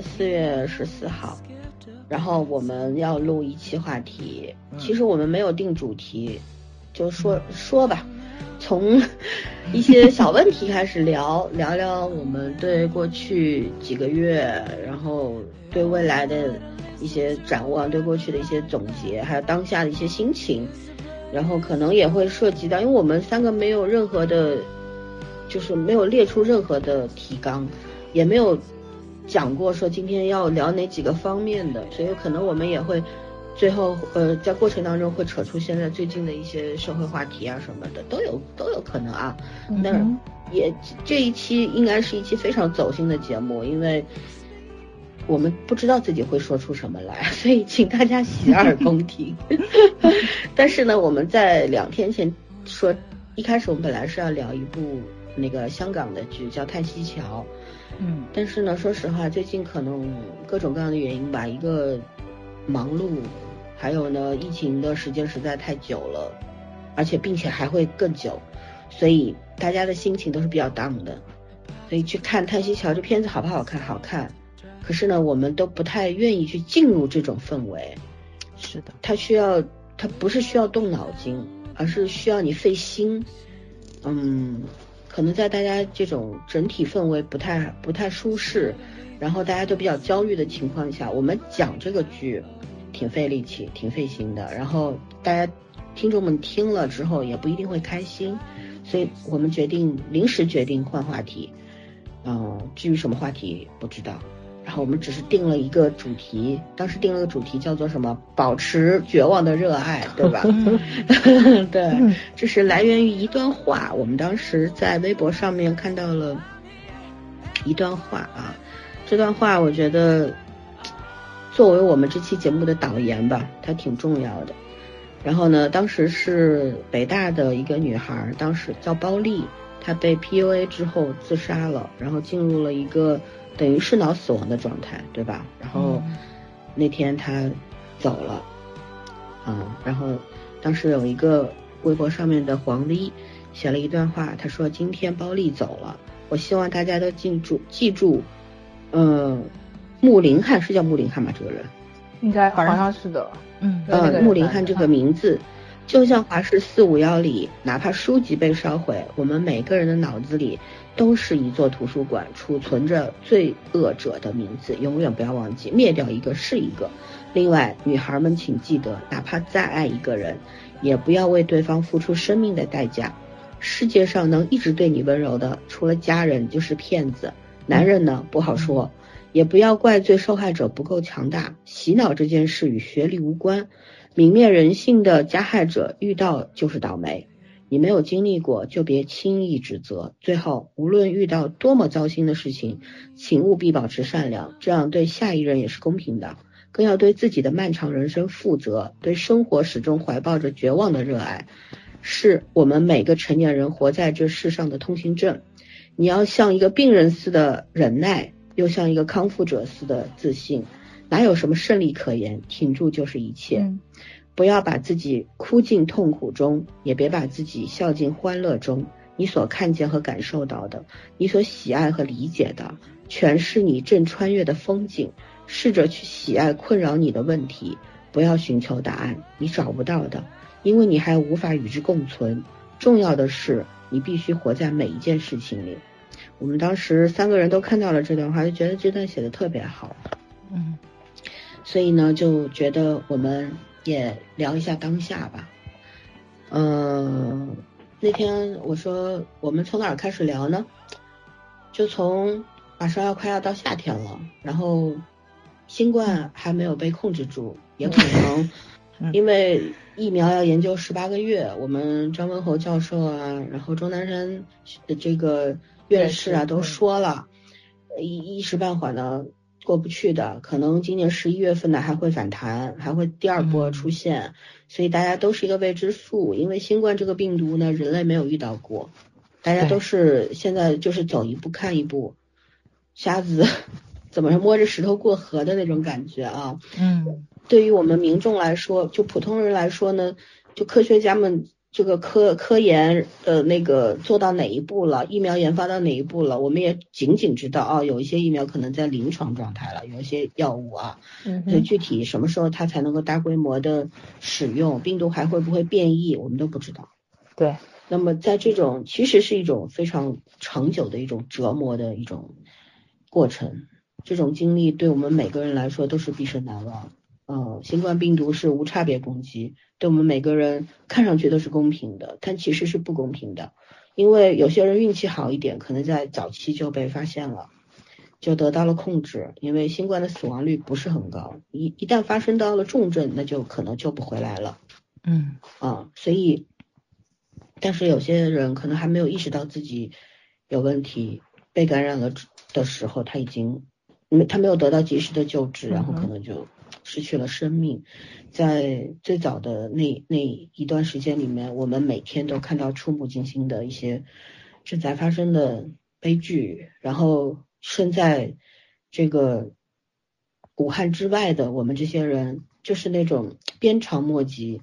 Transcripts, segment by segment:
四月十四号，然后我们要录一期话题。其实我们没有定主题，就说说吧，从一些小问题开始聊，聊聊我们对过去几个月，然后对未来的一些展望，对过去的一些总结，还有当下的一些心情。然后可能也会涉及到，因为我们三个没有任何的，就是没有列出任何的提纲，也没有讲过说今天要聊哪几个方面的，所以可能我们也会最后呃在过程当中会扯出现在最近的一些社会话题啊什么的都有都有可能啊。那也这一期应该是一期非常走心的节目，因为。我们不知道自己会说出什么来，所以请大家洗耳恭听。但是呢，我们在两天前说，一开始我们本来是要聊一部那个香港的剧，叫《叹息桥》。嗯。但是呢，说实话，最近可能各种各样的原因吧，一个忙碌，还有呢，疫情的时间实在太久了，而且并且还会更久，所以大家的心情都是比较 down 的。所以去看《叹息桥》这片子好不好看？好看。可是呢，我们都不太愿意去进入这种氛围。是的，它需要，它不是需要动脑筋，而是需要你费心。嗯，可能在大家这种整体氛围不太不太舒适，然后大家都比较焦虑的情况下，我们讲这个剧挺费力气、挺费心的。然后大家听众们听了之后也不一定会开心，所以我们决定临时决定换话题。嗯，至于什么话题不知道。然后我们只是定了一个主题，当时定了个主题叫做什么？保持绝望的热爱，对吧？对，这是来源于一段话。我们当时在微博上面看到了一段话啊，这段话我觉得作为我们这期节目的导言吧，它挺重要的。然后呢，当时是北大的一个女孩，当时叫包丽，她被 PUA 之后自杀了，然后进入了一个。等于是脑死亡的状态，对吧？然后那天他走了，嗯，然后当时有一个微博上面的黄丽写了一段话，他说：“今天包丽走了，我希望大家都记住，记住，嗯，穆林汉是叫穆林汉吗？这个人应该好像是的，嗯，呃，穆林汉这个名字。”就像华氏四五幺里，哪怕书籍被烧毁，我们每个人的脑子里都是一座图书馆，储存着罪恶者的名字，永远不要忘记，灭掉一个是一个。另外，女孩们请记得，哪怕再爱一个人，也不要为对方付出生命的代价。世界上能一直对你温柔的，除了家人就是骗子。男人呢，不好说，也不要怪罪受害者不够强大。洗脑这件事与学历无关。泯灭人性的加害者遇到就是倒霉，你没有经历过就别轻易指责。最后，无论遇到多么糟心的事情，请务必保持善良，这样对下一任也是公平的。更要对自己的漫长人生负责，对生活始终怀抱着绝望的热爱，是我们每个成年人活在这世上的通行证。你要像一个病人似的忍耐，又像一个康复者似的自信。哪有什么胜利可言？挺住就是一切。不要把自己哭进痛苦中，也别把自己笑进欢乐中。你所看见和感受到的，你所喜爱和理解的，全是你正穿越的风景。试着去喜爱困扰你的问题，不要寻求答案，你找不到的，因为你还无法与之共存。重要的是，你必须活在每一件事情里。我们当时三个人都看到了这段话，就觉得这段写的特别好。嗯。所以呢，就觉得我们也聊一下当下吧。嗯，那天我说我们从哪儿开始聊呢？就从马上要快要到夏天了，然后新冠还没有被控制住，也可能 因为疫苗要研究十八个月。我们张文侯教授啊，然后钟南山这个院士啊都说了，一一时半会儿呢。过不去的，可能今年十一月份呢还会反弹，还会第二波出现，所以大家都是一个未知数。因为新冠这个病毒呢，人类没有遇到过，大家都是现在就是走一步看一步，瞎子 怎么摸着石头过河的那种感觉啊。嗯，对于我们民众来说，就普通人来说呢，就科学家们这个科科研的那个做到哪一步了？疫苗研发到哪一步了？我们也仅仅知道啊，有一些疫苗可能在临床状态了，有一些药物啊，所以，具体什么时候它才能够大规模的使用？病毒还会不会变异？我们都不知道。对。那么在这种其实是一种非常长久的一种折磨的一种过程，这种经历对我们每个人来说都是毕生难忘。嗯，新冠病毒是无差别攻击，对我们每个人看上去都是公平的，但其实是不公平的。因为有些人运气好一点，可能在早期就被发现了，就得到了控制。因为新冠的死亡率不是很高，一一旦发生到了重症，那就可能救不回来了。嗯，啊，所以，但是有些人可能还没有意识到自己有问题，被感染了的时候，他已经没他没有得到及时的救治，然后可能就。失去了生命，在最早的那那一段时间里面，我们每天都看到触目惊心的一些正在发生的悲剧，然后身在这个武汉之外的我们这些人，就是那种鞭长莫及、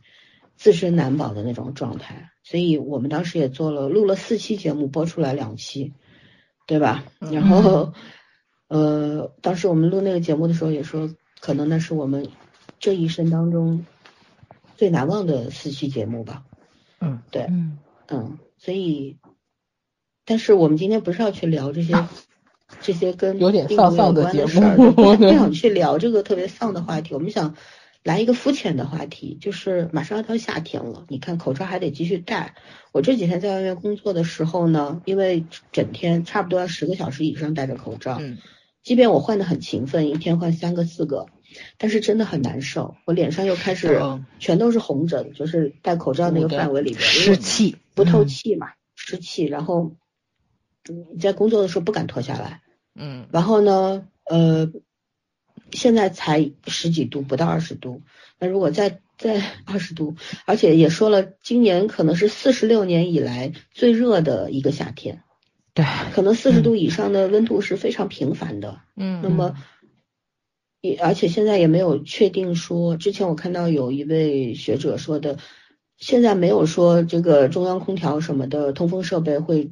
自身难保的那种状态。所以我们当时也做了录了四期节目，播出来两期，对吧？然后呃，当时我们录那个节目的时候也说。可能那是我们这一生当中最难忘的四期节目吧。嗯，对，嗯嗯，所以，但是我们今天不是要去聊这些 这些跟有点丧丧的节目，不想去聊这个特别丧的话题。我们想来一个肤浅的话题，就是马上要到夏天了，你看口罩还得继续戴。我这几天在外面工作的时候呢，因为整天差不多要十个小时以上戴着口罩。嗯。即便我换的很勤奋，一天换三个四个，但是真的很难受。我脸上又开始全都是红疹，就是戴口罩那个范围里边湿气不透气嘛，湿气。然后你在工作的时候不敢脱下来，嗯。然后呢，呃，现在才十几度，不到二十度。那如果再再二十度，而且也说了，今年可能是四十六年以来最热的一个夏天。对，可能四十度以上的温度是非常频繁的。嗯，那么也而且现在也没有确定说，之前我看到有一位学者说的，现在没有说这个中央空调什么的通风设备会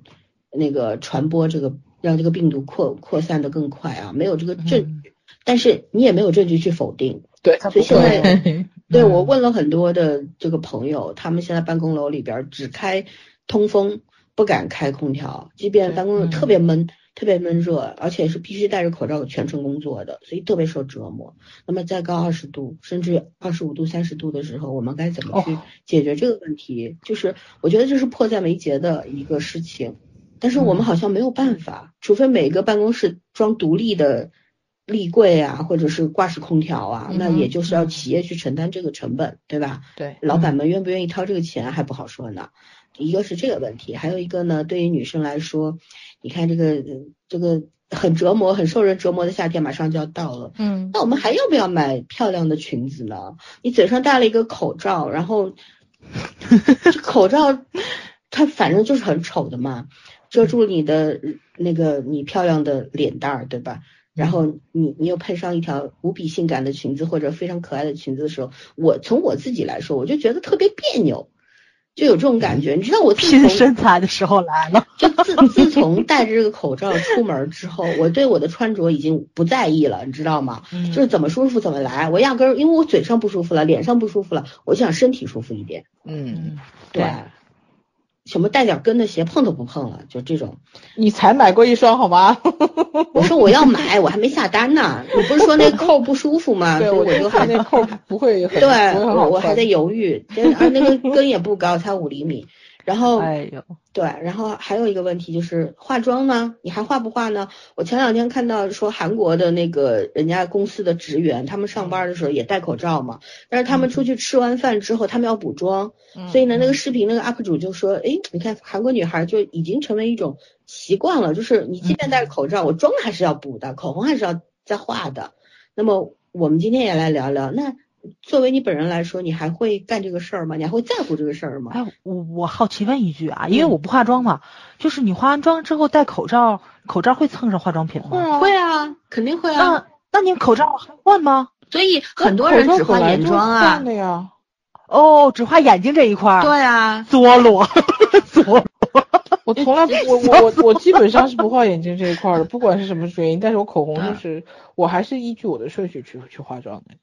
那个传播这个让这个病毒扩扩散的更快啊，没有这个证据。但是你也没有证据去否定。对，所以现在对 我问了很多的这个朋友，他们现在办公楼里边只开通风。不敢开空调，即便办公室特别闷、特别闷热，而且是必须戴着口罩全程工作的，所以特别受折磨。那么再高二十度，甚至二十五度、三十度的时候，我们该怎么去解决这个问题？就是我觉得这是迫在眉睫的一个事情，但是我们好像没有办法，除非每个办公室装独立的立柜啊，或者是挂式空调啊，那也就是要企业去承担这个成本，对吧？对，老板们愿不愿意掏这个钱还不好说呢。一个是这个问题，还有一个呢，对于女生来说，你看这个这个很折磨、很受人折磨的夏天马上就要到了，嗯，那我们还要不要买漂亮的裙子呢？你嘴上戴了一个口罩，然后 这口罩它反正就是很丑的嘛，遮住你的那个你漂亮的脸蛋儿，对吧？然后你你又配上一条无比性感的裙子或者非常可爱的裙子的时候，我从我自己来说，我就觉得特别别扭。就有这种感觉，你知道我拼身材的时候来了。就自自从戴着这个口罩出门之后，我对我的穿着已经不在意了，你知道吗？就是怎么舒服怎么来，我压根儿因为我嘴上不舒服了，脸上不舒服了，我就想身体舒服一点。嗯，对。什么带点跟的鞋碰都不碰了，就这种。你才买过一双好吗？我说我要买，我还没下单呢。你不是说那扣不舒服吗？所以我就还那扣不会很对，我我还在犹豫，而那个跟也不高，才五厘米。然后，哎呦，对，然后还有一个问题就是化妆呢，你还化不化呢？我前两天看到说韩国的那个人家公司的职员，他们上班的时候也戴口罩嘛，但是他们出去吃完饭之后，他们要补妆，所以呢，那个视频那个 UP 主就说，哎，你看韩国女孩就已经成为一种习惯了，就是你即便戴着口罩，我妆还是要补的，口红还是要再画的。那么我们今天也来聊聊那。作为你本人来说，你还会干这个事儿吗？你还会在乎这个事儿吗？哎，我我好奇问一句啊，因为我不化妆嘛，就是你化完妆之后戴口罩，口罩会蹭上化妆品吗？会啊，肯定会啊。那那你口罩还换吗？所以很多人只化眼妆啊。的呀。哦，只画眼睛这一块儿。对啊，作罗，作罗。我从来不，我我我我基本上是不画眼睛这一块儿的，不管是什么原因。但是我口红就是，我还是依据我的顺序去去化妆的。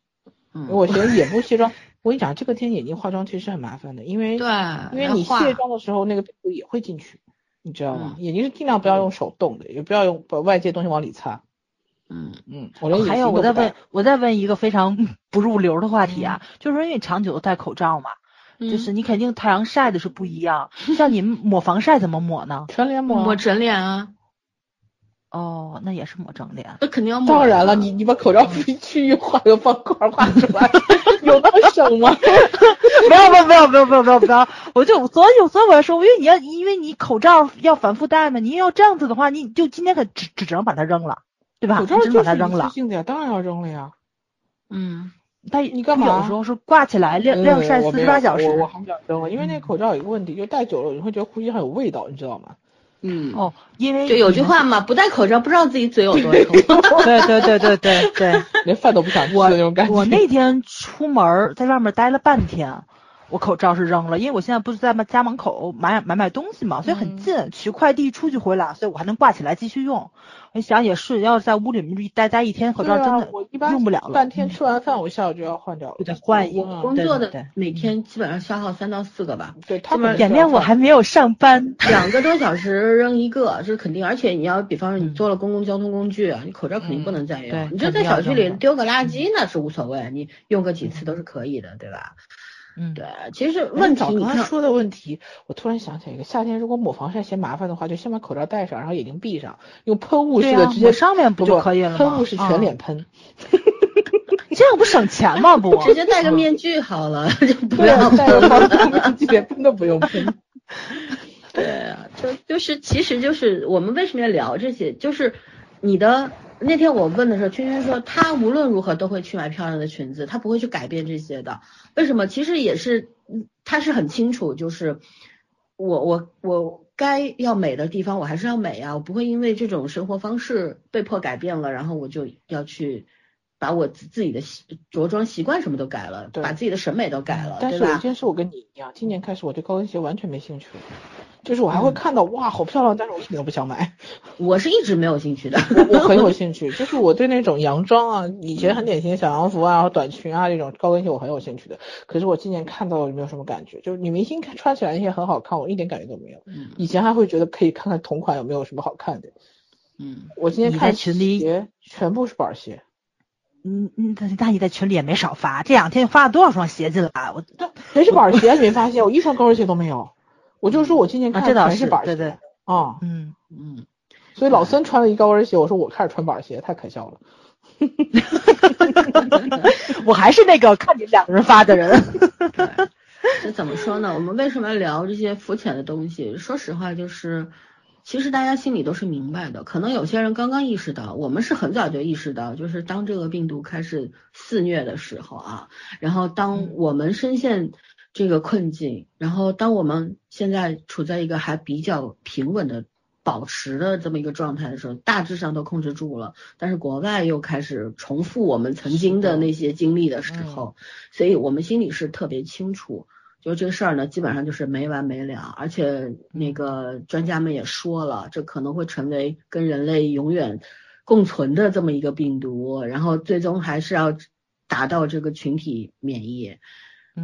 嗯，我觉得眼部卸妆，我跟你讲，这个天眼睛化妆其实很麻烦的，因为对，因为你卸妆的时候那个病毒也会进去，你知道吗？嗯眼睛是尽量不要用手动的，也不要用把外界东西往里擦。嗯嗯，我连还有，我再问，我再问一个非常 不入流的话题啊，就是说因为长久的戴口罩嘛，就是你肯定太阳晒的是不一样，像你们抹防晒怎么抹呢？全脸抹啊。抹整脸啊，哦，那也是抹整脸。那肯定要抹。当然了，你你把口罩区域画个方块画出来，有那么省吗？不要不要不要不要不要不要不要！我就所以所以我要说，因为你要因为你口罩要反复戴嘛，你要这样子的话，你就今天可只只只能把它扔了，对吧？口罩你只能就是把它扔了一次。性的呀，当然要扔了呀。嗯，但你干嘛有时候是挂起来晾呃晾晒四十八小时。我我还是要扔了，因为那口罩有一个问题，就戴久了你会觉得呼吸上有味道，你知道吗？嗯，哦，因为就有句话嘛，不戴口罩不知道自己嘴有多 臭。对对对对对对，连饭都不想吃那种感觉。我那天出门儿在外面待了半天，我口罩是扔了，因为我现在不是在家门口买买买东西嘛，所以很近，取快递出去回来，所以我还能挂起来继续用。我想也是，要是在屋里面一待待一天，口罩真的我一般用不了了，半天嗯吃完饭，我下午就要换掉了，就得换一。工作的每天基本上消耗三到四个吧，对他们演练我还没有上班，两个多小时扔一个，这是肯定。而且你要比方说你坐了公共交通工具，你口罩肯定不能再用。对你就在小区里丢个垃圾那是无所谓，你用个几次都是可以的，对吧？嗯，对，其实问题早你看，刚才说的问题，我突然想起来一个，夏天如果抹防晒嫌麻烦的话，就先把口罩戴上，然后眼睛闭上，用喷雾式的直接抹上面不不就可以了吗喷雾是全啊脸喷，这样不省钱吗？不，直接戴个面具好了，就不要，戴个防晒一点喷都不用喷。对啊，就就是，其实就是我们为什么要聊这些？就是你的那天我问的时候，圈圈说他无论如何都会去买漂亮的裙子，他不会去改变这些的。为什么？其实也是，嗯他是很清楚，就是我我我该要美的地方我还是要美啊，我不会因为这种生活方式被迫改变了，然后我就要去。把我自自己的习着装习惯什么都改了，把自己的审美都改了，但是有一？件事我跟你一样，今年开始我对高跟鞋完全没兴趣了，就是我还会看到哇好漂亮，但是我一点都不想买。我是一直没有兴趣的。我很有兴趣，就是我对那种洋装啊，以前很典型的小洋服啊、短裙啊这种高跟鞋我很有兴趣的。可是我今年看到了没有什么感觉，就是女明星穿起来那些很好看，我一点感觉都没有。嗯以前还会觉得可以看看同款有没有什么好看的，嗯。我今天看群里鞋全部是板鞋，嗯嗯，那那你在群里也没少发，这两天发了多少双鞋进来？我全是板鞋，你没发现我一双高跟鞋都没有？我就说我今年啊，看这倒全是板鞋对对，啊，嗯，嗯，所以老森穿了一高跟鞋，我说我开始穿板鞋，太可笑了。我还是那个看你两个人发的人。对，这怎么说呢？我们为什么要聊这些肤浅的东西？说实话，就是其实大家心里都是明白的。可能有些人刚刚意识到，我们是很早就意识到，就是当这个病毒开始肆虐的时候啊，然后当我们深陷这个困境，然后当我们现在处在一个还比较平稳的。保持的这么一个状态的时候，大致上都控制住了，但是国外又开始重复我们曾经的那些经历的时候，所以我们心里是特别清楚，就这个事儿呢，基本上就是没完没了，而且那个专家们也说了，这可能会成为跟人类永远共存的这么一个病毒，然后最终还是要达到这个群体免疫。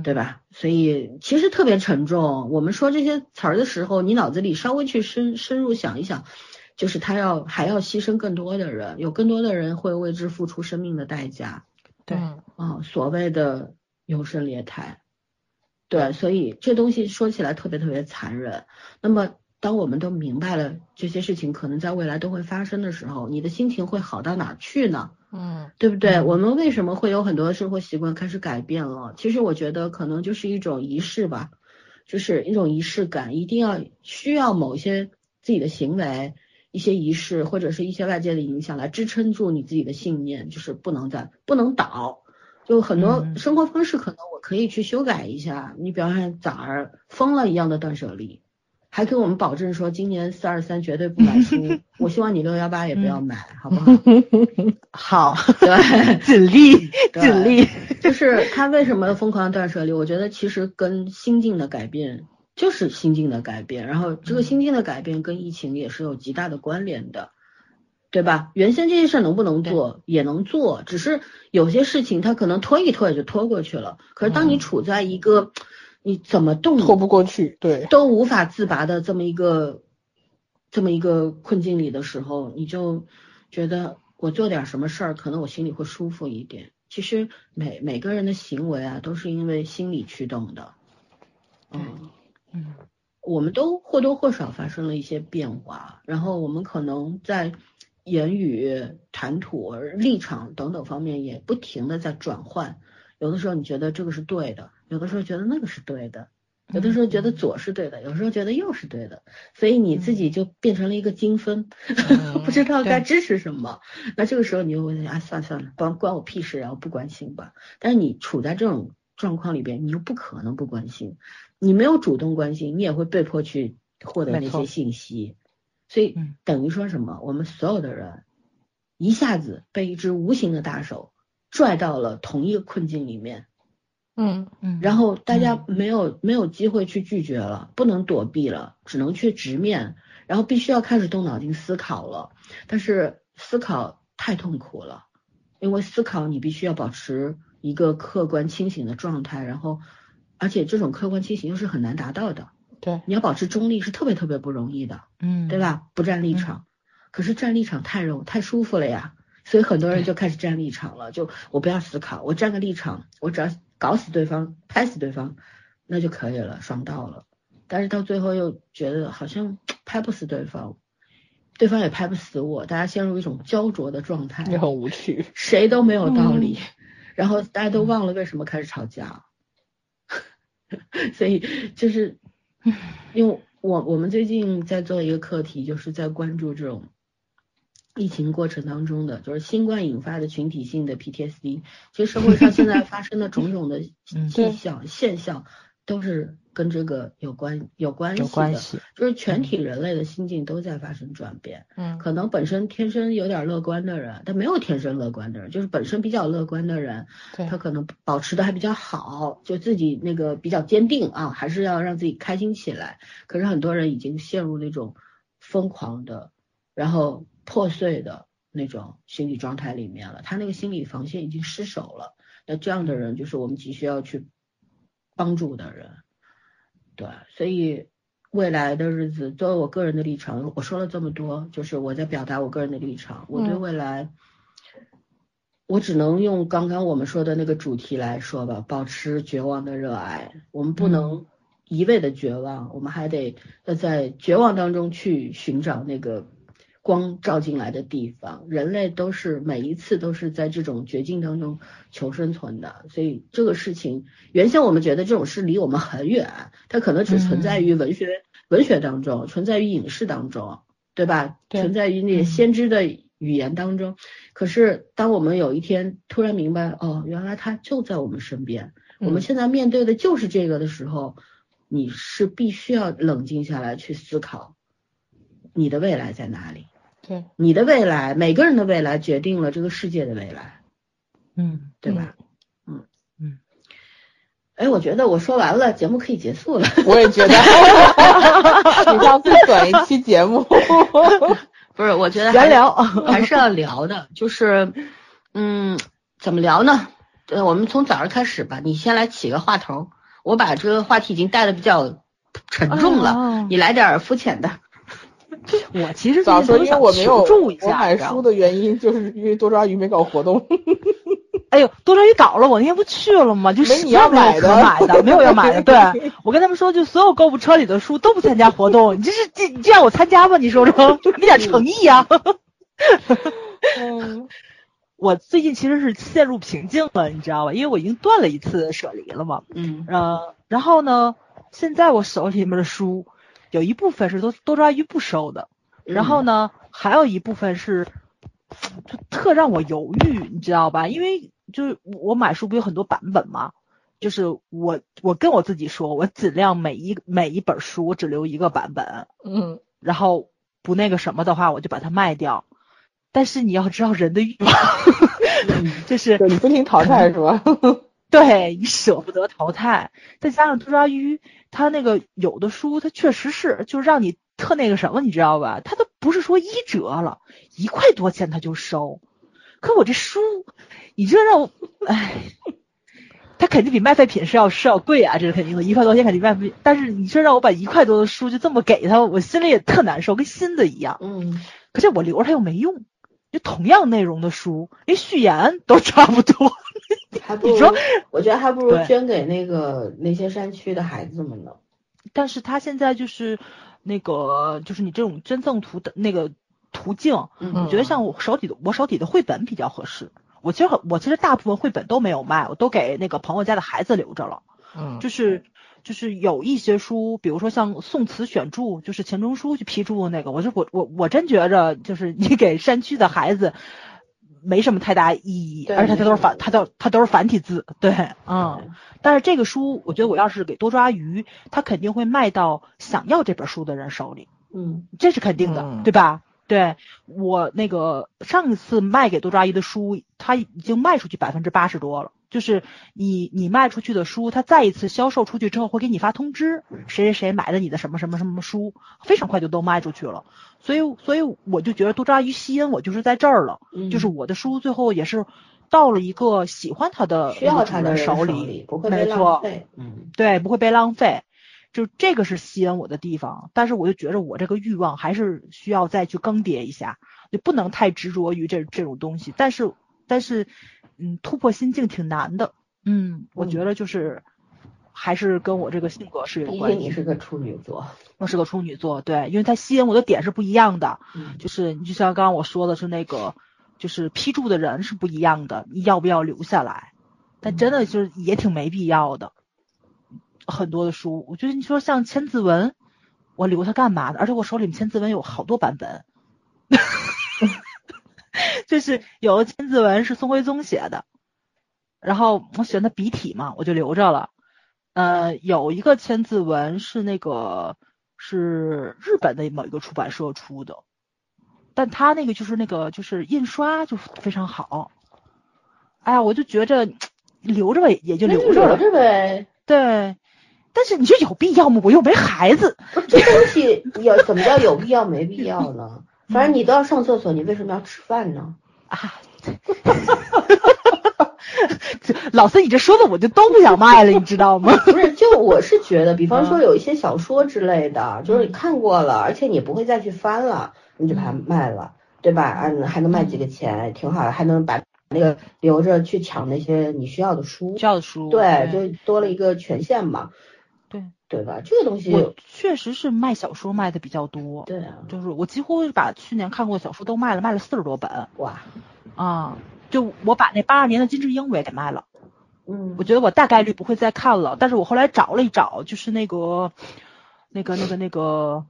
对吧？所以其实特别沉重。我们说这些词儿的时候，你脑子里稍微去深深入想一想，就是他要还要牺牲更多的人，有更多的人会为之付出生命的代价。对，啊，所谓的优胜劣汰，对，所以这东西说起来特别特别残忍。那么，当我们都明白了这些事情可能在未来都会发生的时候，你的心情会好到哪儿去呢？嗯，对不对？我们为什么会有很多生活习惯开始改变了？其实我觉得可能就是一种仪式吧，就是一种仪式感，一定要需要某些自己的行为。一些仪式或者是一些外界的影响来支撑住你自己的信念，就是不能再不能倒。就很多生活方式可能我可以去修改一下，你比方说早儿疯了一样的断舍离，还给我们保证说今年四二三绝对不买书，我希望你六幺八也不要买，好不好？好，对，尽力对尽力。就是他为什么疯狂断舍离？我觉得其实跟心境的改变，就是心境的改变。然后这个心境的改变跟疫情也是有极大的关联的，对吧？原先这些事能不能做也能做，只是有些事情它可能拖一拖也就拖过去了。可是当你处在一个你怎么动拖不过去，对，都无法自拔的这么一个这么一个困境里的时候，你就觉得我做点什么事儿，可能我心里会舒服一点。其实每每个人的行为啊，都是因为心理驱动的。嗯嗯，我们都或多或少发生了一些变化，然后我们可能在言语、谈吐、立场等等方面也不停的在转换。有的时候你觉得这个是对的，有的时候觉得那个是对的。有的时候觉得左是对的，有时候觉得右是对的，所以你自己就变成了一个精分，不知道该支持什么。那这个时候你就会想，啊，算了算了，关关我屁事，然后不关心吧。但是你处在这种状况里边，你又不可能不关心，你没有主动关心，你也会被迫去获得那些信息。所以等于说什么？我们所有的人一下子被一只无形的大手拽到了同一个困境里面。嗯嗯，然后大家没有没有机会去拒绝了，不能躲避了，只能去直面，然后必须要开始动脑筋思考了。但是思考太痛苦了，因为思考你必须要保持一个客观清醒的状态，然后而且这种客观清醒又是很难达到的。对，你要保持中立是特别特别不容易的。嗯，对吧？不站立场，可是站立场太容太舒服了呀，所以很多人就开始站立场了。就我不要思考，我站个立场，我只要。搞死对方，拍死对方，那就可以了，爽到了。但是到最后又觉得好像拍不死对方，对方也拍不死我，大家陷入一种焦灼的状态，也很无趣，谁都没有道理，然后大家都忘了为什么开始吵架。所以就是，因为我我们最近在做一个课题，就是在关注这种。疫情过程当中的就是新冠引发的群体性的 PTSD，其实社会上现在 发生的种种的迹象现象都是跟这个有关有关系的，就是全体人类的心境都在发生转变。嗯，可能本身天生有点乐观的人，但没有天生乐观的人，就是本身比较乐观的人，他可能保持的还比较好，就自己那个比较坚定啊，还是要让自己开心起来。可是很多人已经陷入那种疯狂的，然后。破碎的那种心理状态里面了，他那个心理防线已经失守了。那这样的人就是我们急需要去帮助的人，对。所以未来的日子，作为我个人的立场，我说了这么多，就是我在表达我个人的立场。我对未来，我只能用刚刚我们说的那个主题来说吧，保持绝望的热爱。我们不能一味的绝望，我们还得要在绝望当中去寻找那个。光照进来的地方，人类都是每一次都是在这种绝境当中求生存的，所以这个事情原先我们觉得这种事离我们很远，它可能只存在于文学文学当中，存在于影视当中，对吧？存在于那些先知的语言当中。可是当我们有一天突然明白，哦，原来它就在我们身边，我们现在面对的就是这个的时候，你是必须要冷静下来去思考，你的未来在哪里。对，你的未来，每个人的未来决定了这个世界的未来，嗯，对吧？嗯嗯。哎，我觉得我说完了，节目可以结束了。我也觉得，你上最短一期节目，不是？我觉得闲聊还是要聊的，就是嗯，怎么聊呢？呃，我们从早上开始吧，你先来起个话头，我把这个话题已经带的比较沉重了，你来点肤浅的。我其实早说，因为我没有我买书的原因，就是因为多抓鱼没搞活动。哎呦，多抓鱼搞了，我那天不去了吗？就是你要买的，买的没有要买的。对，我跟他们说，就所有购物车里的书都不参加活动。你这是这这让我参加吗？你说说，给点诚意呀。嗯，我最近其实是陷入瓶颈了，你知道吧？因为我已经断了一次舍离了嘛。嗯。呃，然后呢，现在我手里面的书。有一部分是多多抓鱼不收的，然后呢，还有一部分是就特让我犹豫，你知道吧？因为就是我买书不有很多版本嘛，就是我我跟我自己说，我尽量每一每一本书我只留一个版本，嗯，然后不那个什么的话，我就把它卖掉。但是你要知道人的欲望，就是你不停淘汰是吧？对你舍不得淘汰，再加上多抓鱼，它那个有的书，它确实是就是让你特那个什么，你知道吧？它都不是说一折了，一块多钱他就收。可我这书，你这让我，唉，它肯定比卖废品是要是要贵啊，这是肯定的，一块多钱肯定卖废。但是你这让我把一块多的书就这么给他，我心里也特难受，跟新的一样。嗯，可是我留着它又没用，就同样内容的书，连序言都差不多。还不如你说，我觉得还不如捐给那个那些山区的孩子们呢。但是他现在就是那个，就是你这种捐赠途的那个途径，嗯我觉得像我手底的我手底的绘本比较合适。我其实很我其实大部分绘本都没有卖，我都给那个朋友家的孩子留着了。嗯，就是就是有一些书，比如说像宋词选注，就是钱钟书去批注的那个，我就我我我真觉着就是你给山区的孩子没什么太大意义，而且它都是繁它都它都是繁体字，对，嗯。但是这个书，我觉得我要是给多抓鱼，它肯定会卖到想要这本书的人手里，嗯这是肯定的，嗯对吧？对我那个上一次卖给多抓鱼的书，它已经卖出去百分之八十多了。就是你你卖出去的书，它再一次销售出去之后，会给你发通知，谁谁谁买的你的什么什么什么书，非常快就都卖出去了。所以所以我就觉得多抓鱼吸引我就是在这儿了，嗯，就是我的书最后也是到了一个喜欢它的需要他的人手里，不会被没错浪费。嗯对，不会被浪费，就这个是吸引我的地方。但是我就觉着我这个欲望还是需要再去更迭一下，就不能太执着于这这种东西。但是但是，嗯，突破心境挺难的。嗯，我觉嗯得就是还是跟我这个性格是有关系。竟你是个处女座。我是个处女座，对，因为它吸引我的点是不一样的。嗯就是你就像刚刚我说的是那个，就是批注的人是不一样的，你要不要留下来？但真的就是也挺没必要的。很多的书，我觉得你说像千字文，我留它干嘛呢？而且我手里面千字文有好多版本，就是有的千字文是宋徽宗写的，然后我喜欢他笔体嘛，我就留着了。呃，有一个千字文是那个是日本的某一个出版社出的，但他那个就是那个就是印刷就非常好。哎呀，我就觉着留着吧，也就留着了。留着呗。对，但是你说有必要吗？我又没孩子。不这东西有怎么叫有必要没必要呢？反正你都要上厕所，你为什么要吃饭呢？啊，这 老师，你这说的我就都不想卖了，你知道吗？不是，就我是觉得，比方说嗯。有一些小说之类的，就是你看过了，而且你不会再去翻了，你就把它嗯卖了，对吧？嗯，还能卖几个钱，挺好的，还能把那个留着去抢那些你需要的书，需要的书，对，就多了一个权限嘛，对，对吧？这个东西，我确实是卖小说卖的比较多，对啊，就是我几乎把去年看过的小说都卖了，卖了四十多本哇，啊。就我把那八二年的金智英我也给卖了，嗯我觉得我大概率不会再看了。但是我后来找了一找，就是那个那个那个那个，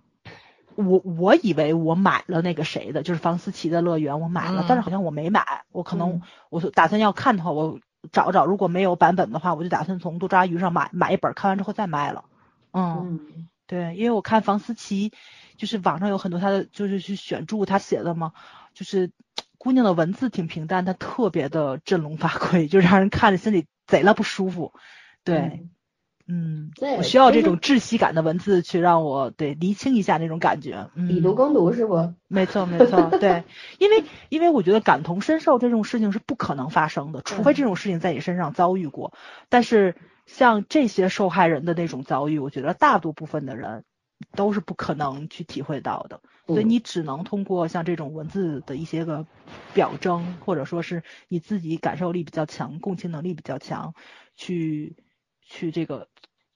我我以为我买了那个谁的，就是房思琪的乐园，我买了，嗯但是好像我没买。我可能嗯我打算要看的话，我找找，如果没有版本的话，我就打算从多抓鱼上买买一本，看完之后再卖了。嗯，嗯对，因为我看房思琪，就是网上有很多她的就是去选注她写的嘛，就是姑娘的文字挺平淡，她特别的振聋发聩，就让人看着心里贼了不舒服。对，嗯，对我需要这种窒息感的文字去让我对厘清一下那种感觉。嗯，以毒攻毒是不？没错没错，对，因为因为我觉得感同身受这种事情是不可能发生的，除非这种事情在你身上遭遇过。但是像这些受害人的那种遭遇，我觉得大多部分的人都是不可能去体会到的，所以嗯你只能通过像这种文字的一些个表征，或者说是你自己感受力比较强、共情能力比较强，去去这个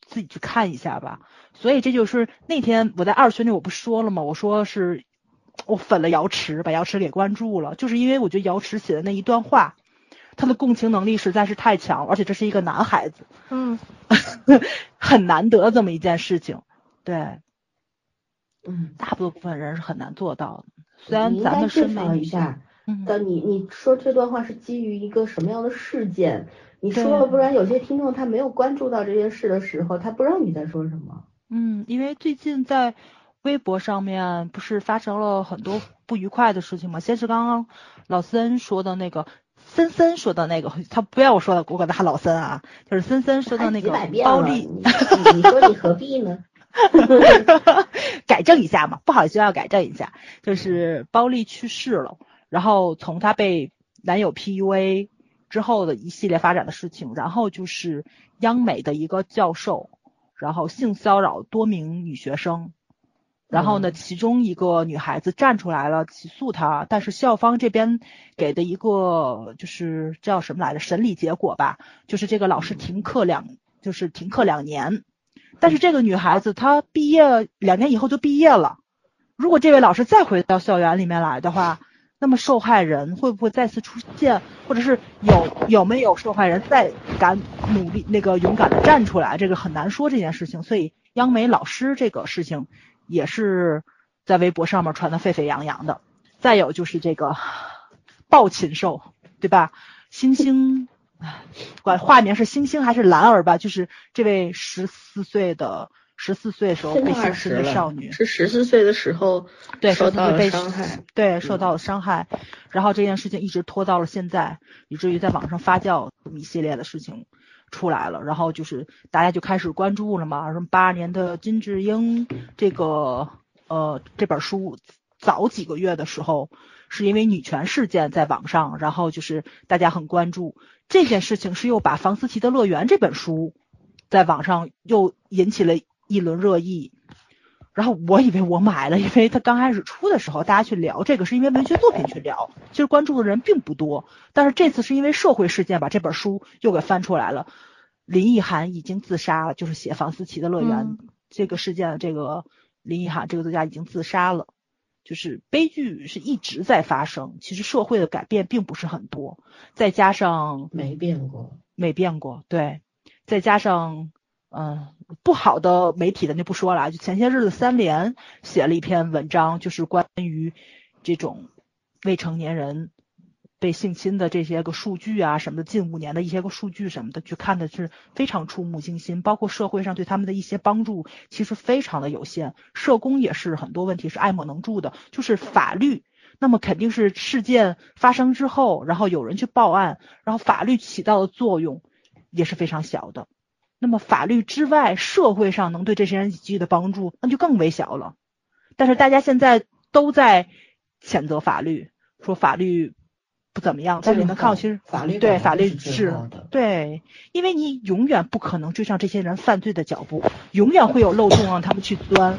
自己去看一下吧。所以这就是那天我在二群里我不说了吗？我说是我粉了瑶池，把瑶池给关注了，就是因为我觉得瑶池写的那一段话，他的共情能力实在是太强，而且这是一个男孩子，嗯，很难得这么一件事情。对，嗯，大部分人是很难做到的。虽然咱们审美一下，嗯，但你你说这段话是基于一个什么样的事件？你说了，不然有些听众他没有关注到这件事的时候，他不知道你在说什么。嗯，因为最近在微博上面不是发生了很多不愉快的事情吗？先是刚刚老森说的那个森森说的那个，他不要我说的，我管他老森啊，就是森森说的那个包丽，你你说你何必呢？改正一下嘛，不好意思要改正一下，就是包丽去世了，然后从她被男友 PUA 之后的一系列发展的事情，然后就是央美的一个教授，然后性骚扰多名女学生。然后呢，其中一个女孩子站出来了起诉他，但是校方这边给的一个就是叫什么来着？审理结果吧，就是这个老师停课两，就是停课两年。但是这个女孩子她毕业两年以后就毕业了。如果这位老师再回到校园里面来的话，那么受害人会不会再次出现？或者是有有没有受害人再敢努力那个勇敢的站出来？这个很难说这件事情。所以央美老师这个事情。也是在微博上面传的沸沸扬扬的。再有就是这个暴禽兽，对吧？星星，管化名是星星还是兰儿吧？就是这位十四岁的十四岁时候被性侵的少女，是十四岁的时候对受到了伤害，对受到了伤害。然后这件事情一直拖到了现在，以至于在网上发酵一系列的事情。出来了，然后就是大家就开始关注了嘛。什么八二年的金智英这个呃这本书早几个月的时候，是因为女权事件在网上，然后就是大家很关注这件事情，是又把房思琪的乐园这本书在网上又引起了一轮热议。然后我以为我买了，因为他刚开始出的时候，大家去聊这个是因为文学作品去聊，其实关注的人并不多。但是这次是因为社会事件把这本书又给翻出来了。林奕涵已经自杀了，就是写房思琪的乐园这个事件，这个林奕涵这个作家已经自杀了。就是悲剧是一直在发生，其实社会的改变并不是很多，再加上没变过，没变过，对，再加上。嗯，不好的媒体咱就不说了。就前些日子，三联写了一篇文章，就是关于这种未成年人被性侵的这些个数据啊什么的，近五年的一些个数据什么的，去看的是非常触目惊心。包括社会上对他们的一些帮助，其实非常的有限。社工也是很多问题是爱莫能助的。就是法律，那么肯定是事件发生之后，然后有人去报案，然后法律起到的作用也是非常小的。那么法律之外，社会上能对这些人给予的帮助，那就更微小了。但是大家现在都在谴责法律，说法律不怎么样。但是你能看到，其实法律对法律是对，因为你永远不可能追上这些人犯罪的脚步，永远会有漏洞让他们去钻。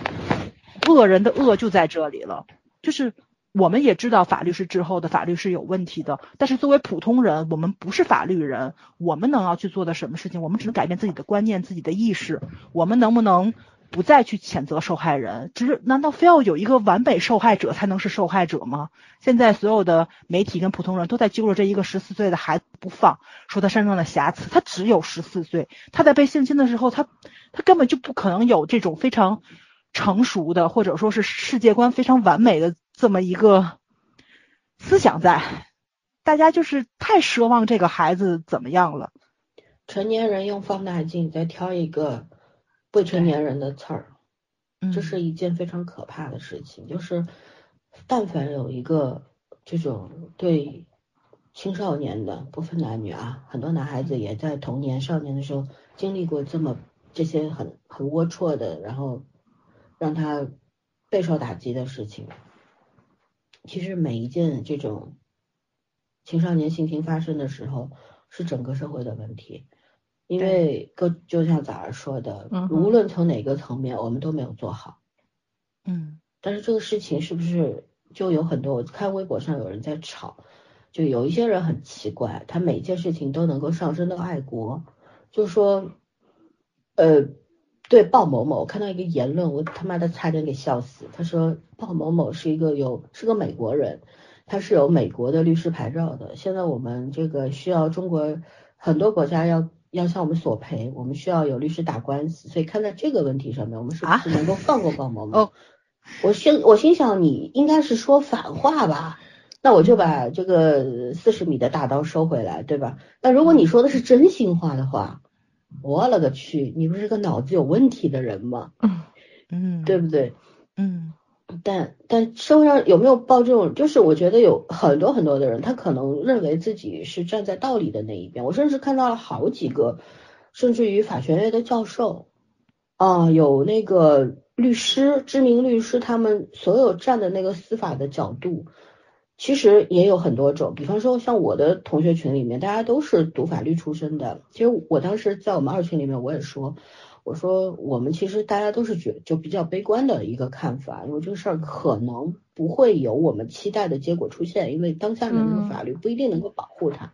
恶人的恶就在这里了，就是。我们也知道法律是滞后的，法律是有问题的。但是作为普通人，我们不是法律人，我们能要去做的什么事情？我们只能改变自己的观念、自己的意识。我们能不能不再去谴责受害人？只是难道非要有一个完美受害者才能是受害者吗？现在所有的媒体跟普通人都在揪着这一个十四岁的孩子不放，说他身上的瑕疵。他只有十四岁，他在被性侵的时候，他他根本就不可能有这种非常成熟的，或者说是世界观非常完美的。这么一个思想在，大家就是太奢望这个孩子怎么样了。成年人用放大镜再挑一个未成年人的刺儿，这是一件非常可怕的事情。就是但凡有一个这种对青少年的，不分男女啊，很多男孩子也在童年、少年的时候经历过这么这些很很龌龊的，然后让他备受打击的事情。其实每一件这种青少年性侵发生的时候，是整个社会的问题，因为各就像早上说的，无论从哪个层面，我们都没有做好。嗯。但是这个事情是不是就有很多？我看微博上有人在吵，就有一些人很奇怪，他每件事情都能够上升到爱国，就说，呃。对鲍某某，我看到一个言论，我他妈的差点给笑死。他说鲍某某是一个有是个美国人，他是有美国的律师牌照的。现在我们这个需要中国很多国家要要向我们索赔，我们需要有律师打官司。所以看在这个问题上面，我们是不是能够放过鲍某某？我心我心想你应该是说反话吧，那我就把这个四十米的大刀收回来，对吧？那如果你说的是真心话的话。我勒个去！你不是个脑子有问题的人吗？嗯嗯，对不对？嗯，但但社会上有没有报这种？就是我觉得有很多很多的人，他可能认为自己是站在道理的那一边。我甚至看到了好几个，甚至于法学院的教授啊，有那个律师、知名律师，他们所有站的那个司法的角度，其实也有很多种。比方说，像我的同学群里面，大家都是读法律出身的。其实我当时在我们二群里面，我也说。我说，我们其实大家都是觉就比较悲观的一个看法，因为这个事儿可能不会有我们期待的结果出现，因为当下的那个法律不一定能够保护他，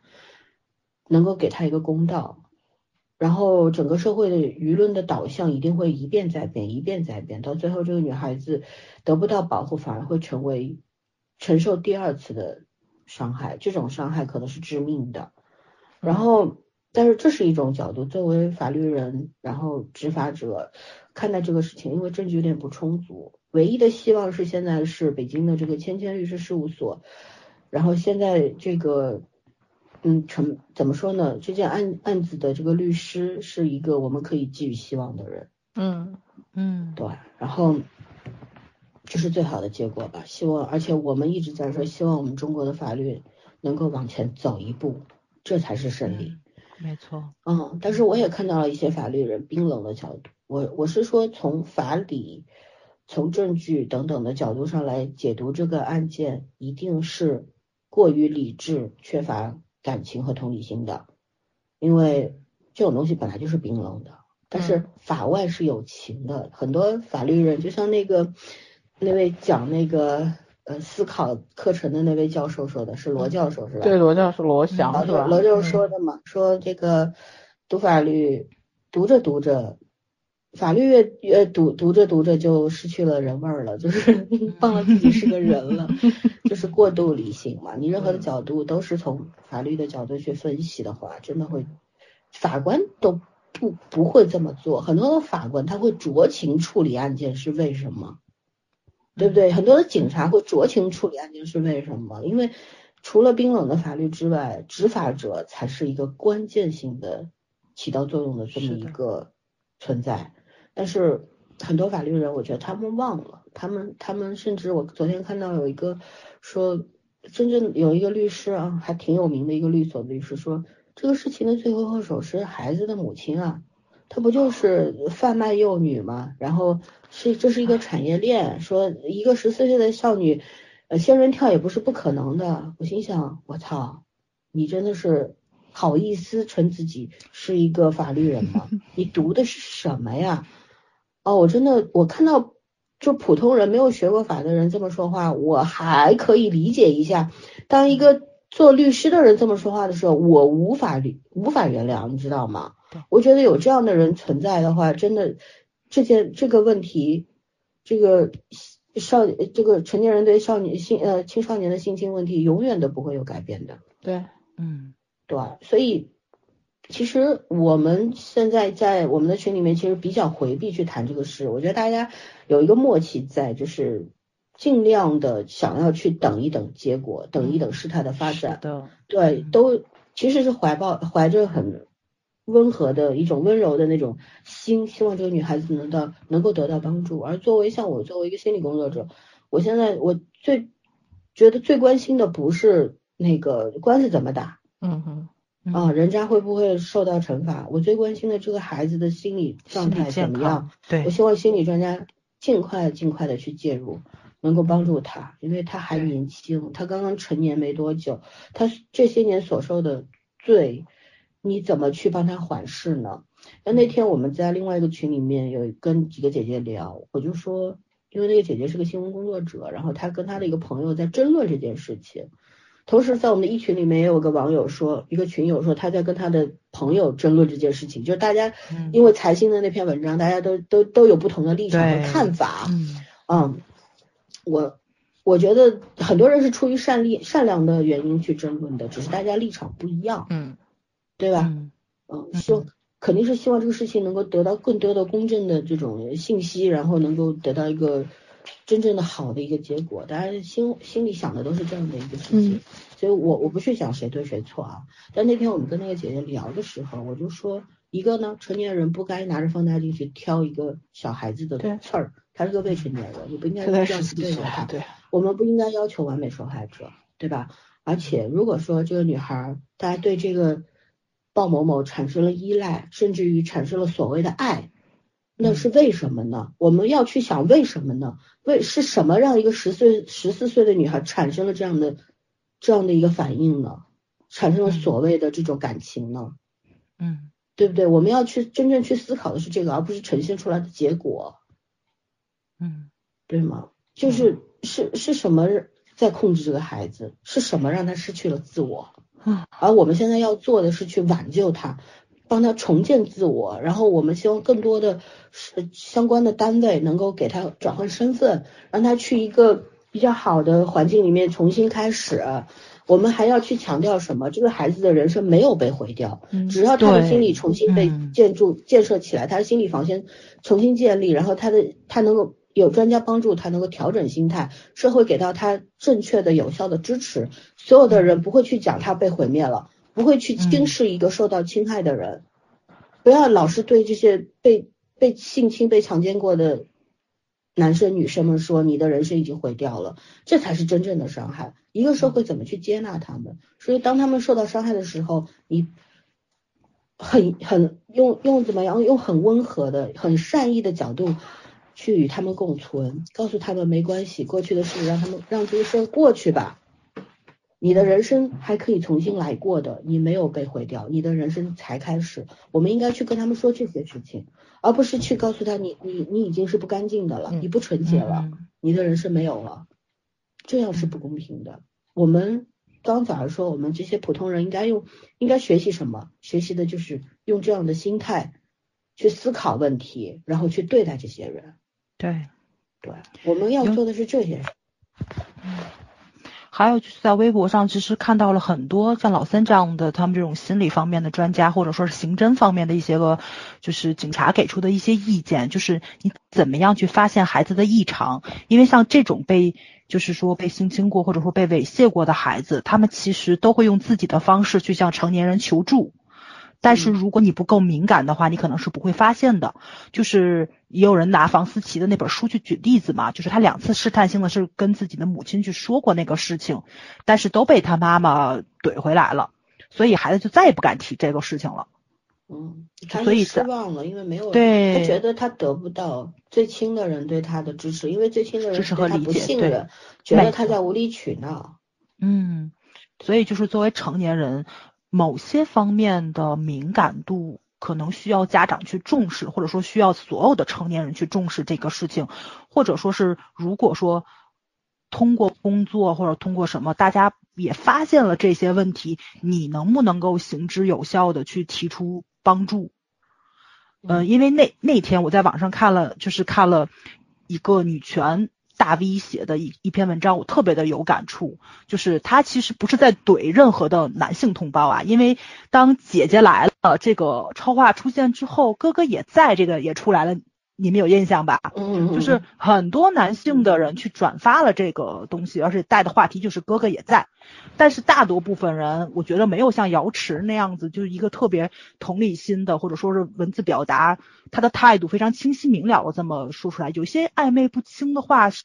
能够给他一个公道，然后整个社会的舆论的导向一定会一变再变，一变再变，到最后这个女孩子得不到保护，反而会成为承受第二次的伤害，这种伤害可能是致命的，然后。但是这是一种角度，作为法律人，然后执法者看待这个事情，因为证据有点不充足，唯一的希望是现在是北京的这个千千律师事务所，然后现在这个，嗯，成怎么说呢？这件案案子的这个律师是一个我们可以寄予希望的人，嗯嗯，对，然后这是最好的结果吧，希望，而且我们一直在说，希望我们中国的法律能够往前走一步，这才是胜利。没错，嗯，但是我也看到了一些法律人冰冷的角度。我我是说，从法理、从证据等等的角度上来解读这个案件，一定是过于理智、缺乏感情和同理心的。因为这种东西本来就是冰冷的，但是法外是有情的。很多法律人，就像那个那位讲那个。呃，思考课程的那位教授说的是罗教授是吧？对，罗教授罗翔是吧？罗教授说的嘛，说这个读法律读着读着，法律越越读读着读着就失去了人味儿了，就是忘了自己是个人了，就是过度理性嘛。你任何的角度都是从法律的角度去分析的话，真的会法官都不不会这么做。很多的法官他会酌情处理案件，是为什么？对不对？很多的警察会酌情处理案件是为什么？因为除了冰冷的法律之外，执法者才是一个关键性的起到作用的这么一个存在。但是很多法律人，我觉得他们忘了，他们他们甚至我昨天看到有一个说，真正有一个律师啊，还挺有名的一个律所的律师说，这个事情的罪魁祸首是孩子的母亲啊。他不就是贩卖幼女吗？然后是这是一个产业链，说一个十四岁的少女，呃，仙人跳也不是不可能的。我心想，我操，你真的是好意思称自己是一个法律人吗？你读的是什么呀？哦，我真的，我看到就普通人没有学过法的人这么说话，我还可以理解一下。当一个做律师的人这么说话的时候，我无法理无法原谅，你知道吗？我觉得有这样的人存在的话，真的这件这个问题，这个少这个成年人对少年性呃青少年的性侵问题，永远都不会有改变的。对，嗯，对，所以其实我们现在在我们的群里面，其实比较回避去谈这个事。我觉得大家有一个默契在，就是尽量的想要去等一等结果，等一等事态的发展。的，对，都其实是怀抱怀着很。温和的一种温柔的那种心，希望这个女孩子能到能够得到帮助。而作为像我作为一个心理工作者，我现在我最觉得最关心的不是那个官司怎么打，嗯哼，啊，人家会不会受到惩罚？我最关心的这个孩子的心理状态怎么样？对，我希望心理专家尽快尽快的去介入，能够帮助他，因为他还年轻，他刚刚成年没多久，他这些年所受的罪。你怎么去帮他缓释呢？那那天我们在另外一个群里面有跟几个姐姐聊，我就说，因为那个姐姐是个新闻工作者，然后她跟她的一个朋友在争论这件事情。同时在我们的一群里面也有个网友说，一个群友说他在跟他的朋友争论这件事情，就是大家因为财新的那篇文章，大家都都都有不同的立场和看法。嗯，我我觉得很多人是出于善利善良的原因去争论的，只是大家立场不一样。嗯。对吧？嗯，希望肯定是希望这个事情能够得到更多的公正的这种信息，然后能够得到一个真正的好的一个结果。大家心心里想的都是这样的一个事情，所以我我不去想谁对谁错啊。但那天我们跟那个姐姐聊的时候，我就说，一个呢，成年人不该拿着放大镜去挑一个小孩子的刺儿。他是个未成年人，你不应该这样对待他。对，我们不应该要求完美受害者，对吧？而且如果说这个女孩，大家对这个鲍某某产生了依赖，甚至于产生了所谓的爱，那是为什么呢？我们要去想为什么呢？为是什么让一个十岁、十四岁的女孩产生了这样的这样的一个反应呢？产生了所谓的这种感情呢？嗯对不对？我们要去真正去思考的是这个，而不是呈现出来的结果，嗯对吗？就是是是什么在控制这个孩子？是什么让他失去了自我？嗯而我们现在要做的是去挽救他，帮他重建自我，然后我们希望更多的是相关的单位能够给他转换身份，让他去一个比较好的环境里面重新开始。我们还要去强调什么？这个孩子的人生没有被毁掉，嗯只要他的心理重新被嗯建筑、建设起来，他的心理防线重新建立，然后他的他能够有专家帮助他能够调整心态，社会给到他正确的、有效的支持，所有的人不会去讲他被毁灭了，不会去轻视一个受到侵害的人，不要老是对这些被被性侵、被强奸过的男生女生们说你的人生已经毁掉了，这才是真正的伤害。一个社会怎么去接纳他们？所以当他们受到伤害的时候，你很很用用怎么样？用很温和的、很善意的角度去与他们共存，告诉他们没关系，过去的事让他们让这个事儿过去吧。你的人生还可以重新来过的，你没有被毁掉，你的人生才开始。我们应该去跟他们说这些事情，而不是去告诉他你你你已经是不干净的了，嗯你不纯洁了，嗯你的人生没有了，这样是不公平的。我们刚早上说，我们这些普通人应该用应该学习什么？学习的就是用这样的心态去思考问题，然后去对待这些人。对。对，我们要做的是这些事。还有就是在微博上，其实看到了很多像老三这样的他们这种心理方面的专家，或者说是刑侦方面的一些个，就是警察给出的一些意见，就是你怎么样去发现孩子的异常？因为像这种被就是说被性侵过或者说被猥亵过的孩子，他们其实都会用自己的方式去向成年人求助。但是如果你不够敏感的话，你可能是不会发现的。就是也有人拿房思琪的那本书去举例子嘛，就是他两次试探性的是跟自己的母亲去说过那个事情，但是都被他妈妈怼回来了，所以孩子就再也不敢提这个事情了。嗯，他所以失望了，因为没有对他觉得他得不到最亲的人对他的支持，因为最亲的人支持对他不和理解对信任，觉得他在无理取闹。嗯，所以就是作为成年人，某些方面的敏感度可能需要家长去重视，或者说需要所有的成年人去重视这个事情，或者说是如果说通过工作或者通过什么，大家也发现了这些问题，你能不能够行之有效的去提出帮助？呃，因为那那天我在网上看了，就是看了一个女权大 V 写的一一篇文章，我特别的有感触。就是他其实不是在怼任何的男性同胞啊，因为当姐姐来了这个超话出现之后，哥哥也在这个也出来了，你们有印象吧？嗯，嗯就是很多男性的人去转发了这个东西，而且带的话题就是哥哥也在，但是大多部分人，我觉得没有像瑶池那样子，就是一个特别同理心的，或者说是文字表达他的态度非常清晰明了的这么说出来，有些暧昧不清的话是。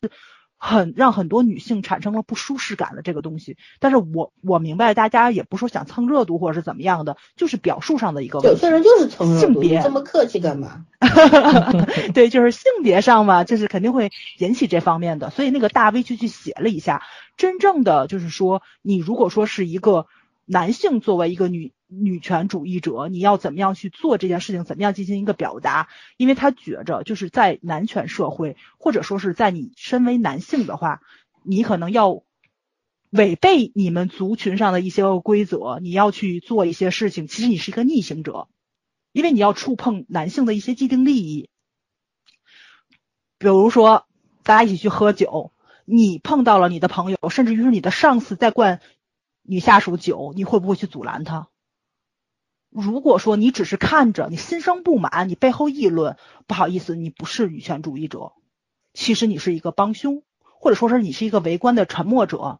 很让很多女性产生了不舒适感的这个东西，但是我我明白大家也不是说想蹭热度或者是怎么样的，就是表述上的一个问题。有些人就是蹭热度，性别你这么客气干嘛？对，就是性别上嘛，就是肯定会引起这方面的，所以那个大 V 就去写了一下，真正的就是说，你如果说是一个男性作为一个女女权主义者，你要怎么样去做这件事情，怎么样进行一个表达？因为他觉着就是在男权社会，或者说是在你身为男性的话，你可能要违背你们族群上的一些规则，你要去做一些事情，其实你是一个逆行者。因为你要触碰男性的一些既定利益，比如说大家一起去喝酒，你碰到了你的朋友，甚至于是你的上司在灌女下属酒，你会不会去阻拦他？如果说你只是看着，你心生不满，你背后议论，不好意思，你不是女权主义者，其实你是一个帮凶，或者说是你是一个围观的沉默者。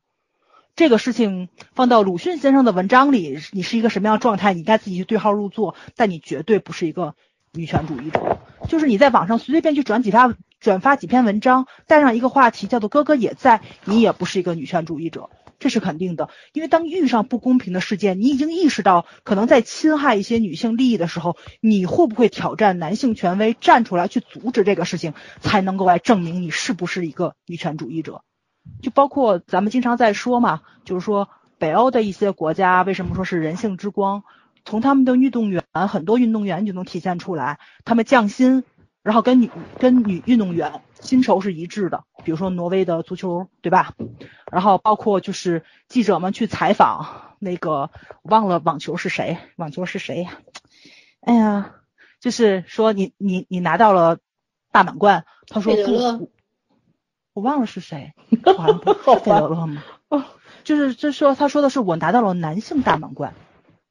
这个事情放到鲁迅先生的文章里，你是一个什么样的状态？你该自己去对号入座，但你绝对不是一个女权主义者。就是你在网上随随便去转几发转发几篇文章，带上一个话题叫做“哥哥也在”，你也不是一个女权主义者，这是肯定的。因为当遇上不公平的事件，你已经意识到可能在侵害一些女性利益的时候，你会不会挑战男性权威，站出来去阻止这个事情，才能够来证明你是不是一个女权主义者？就包括咱们经常在说嘛，就是说北欧的一些国家为什么说是人性之光？从他们的运动员，很多运动员就能体现出来，他们降薪，然后跟女跟女运动员薪酬是一致的。比如说挪威的足球，对吧？然后包括就是记者们去采访那个忘了网球是谁，网球是谁呀？哎呀，就是说你你你拿到了大满贯，他说不，我忘了是谁，好像不费德勒吗？哦，就是就说他说的是我拿到了男性大满贯。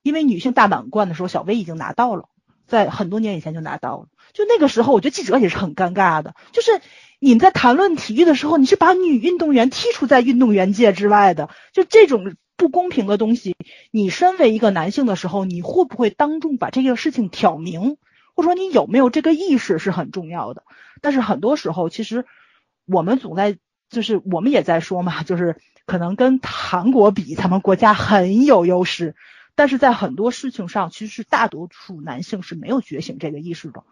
因为女性大满贯的时候，小威已经拿到了，在很多年以前就拿到了。就那个时候，我觉得记者也是很尴尬的。就是你们在谈论体育的时候，你是把女运动员剔除在运动员界之外的。就这种不公平的东西，你身为一个男性的时候，你会不会当众把这个事情挑明，或者说你有没有这个意识是很重要的。但是很多时候，其实我们总在，就是我们也在说嘛，就是可能跟韩国比，他们国家很有优势。但是在很多事情上，其实是大多数男性是没有觉醒这个意识的，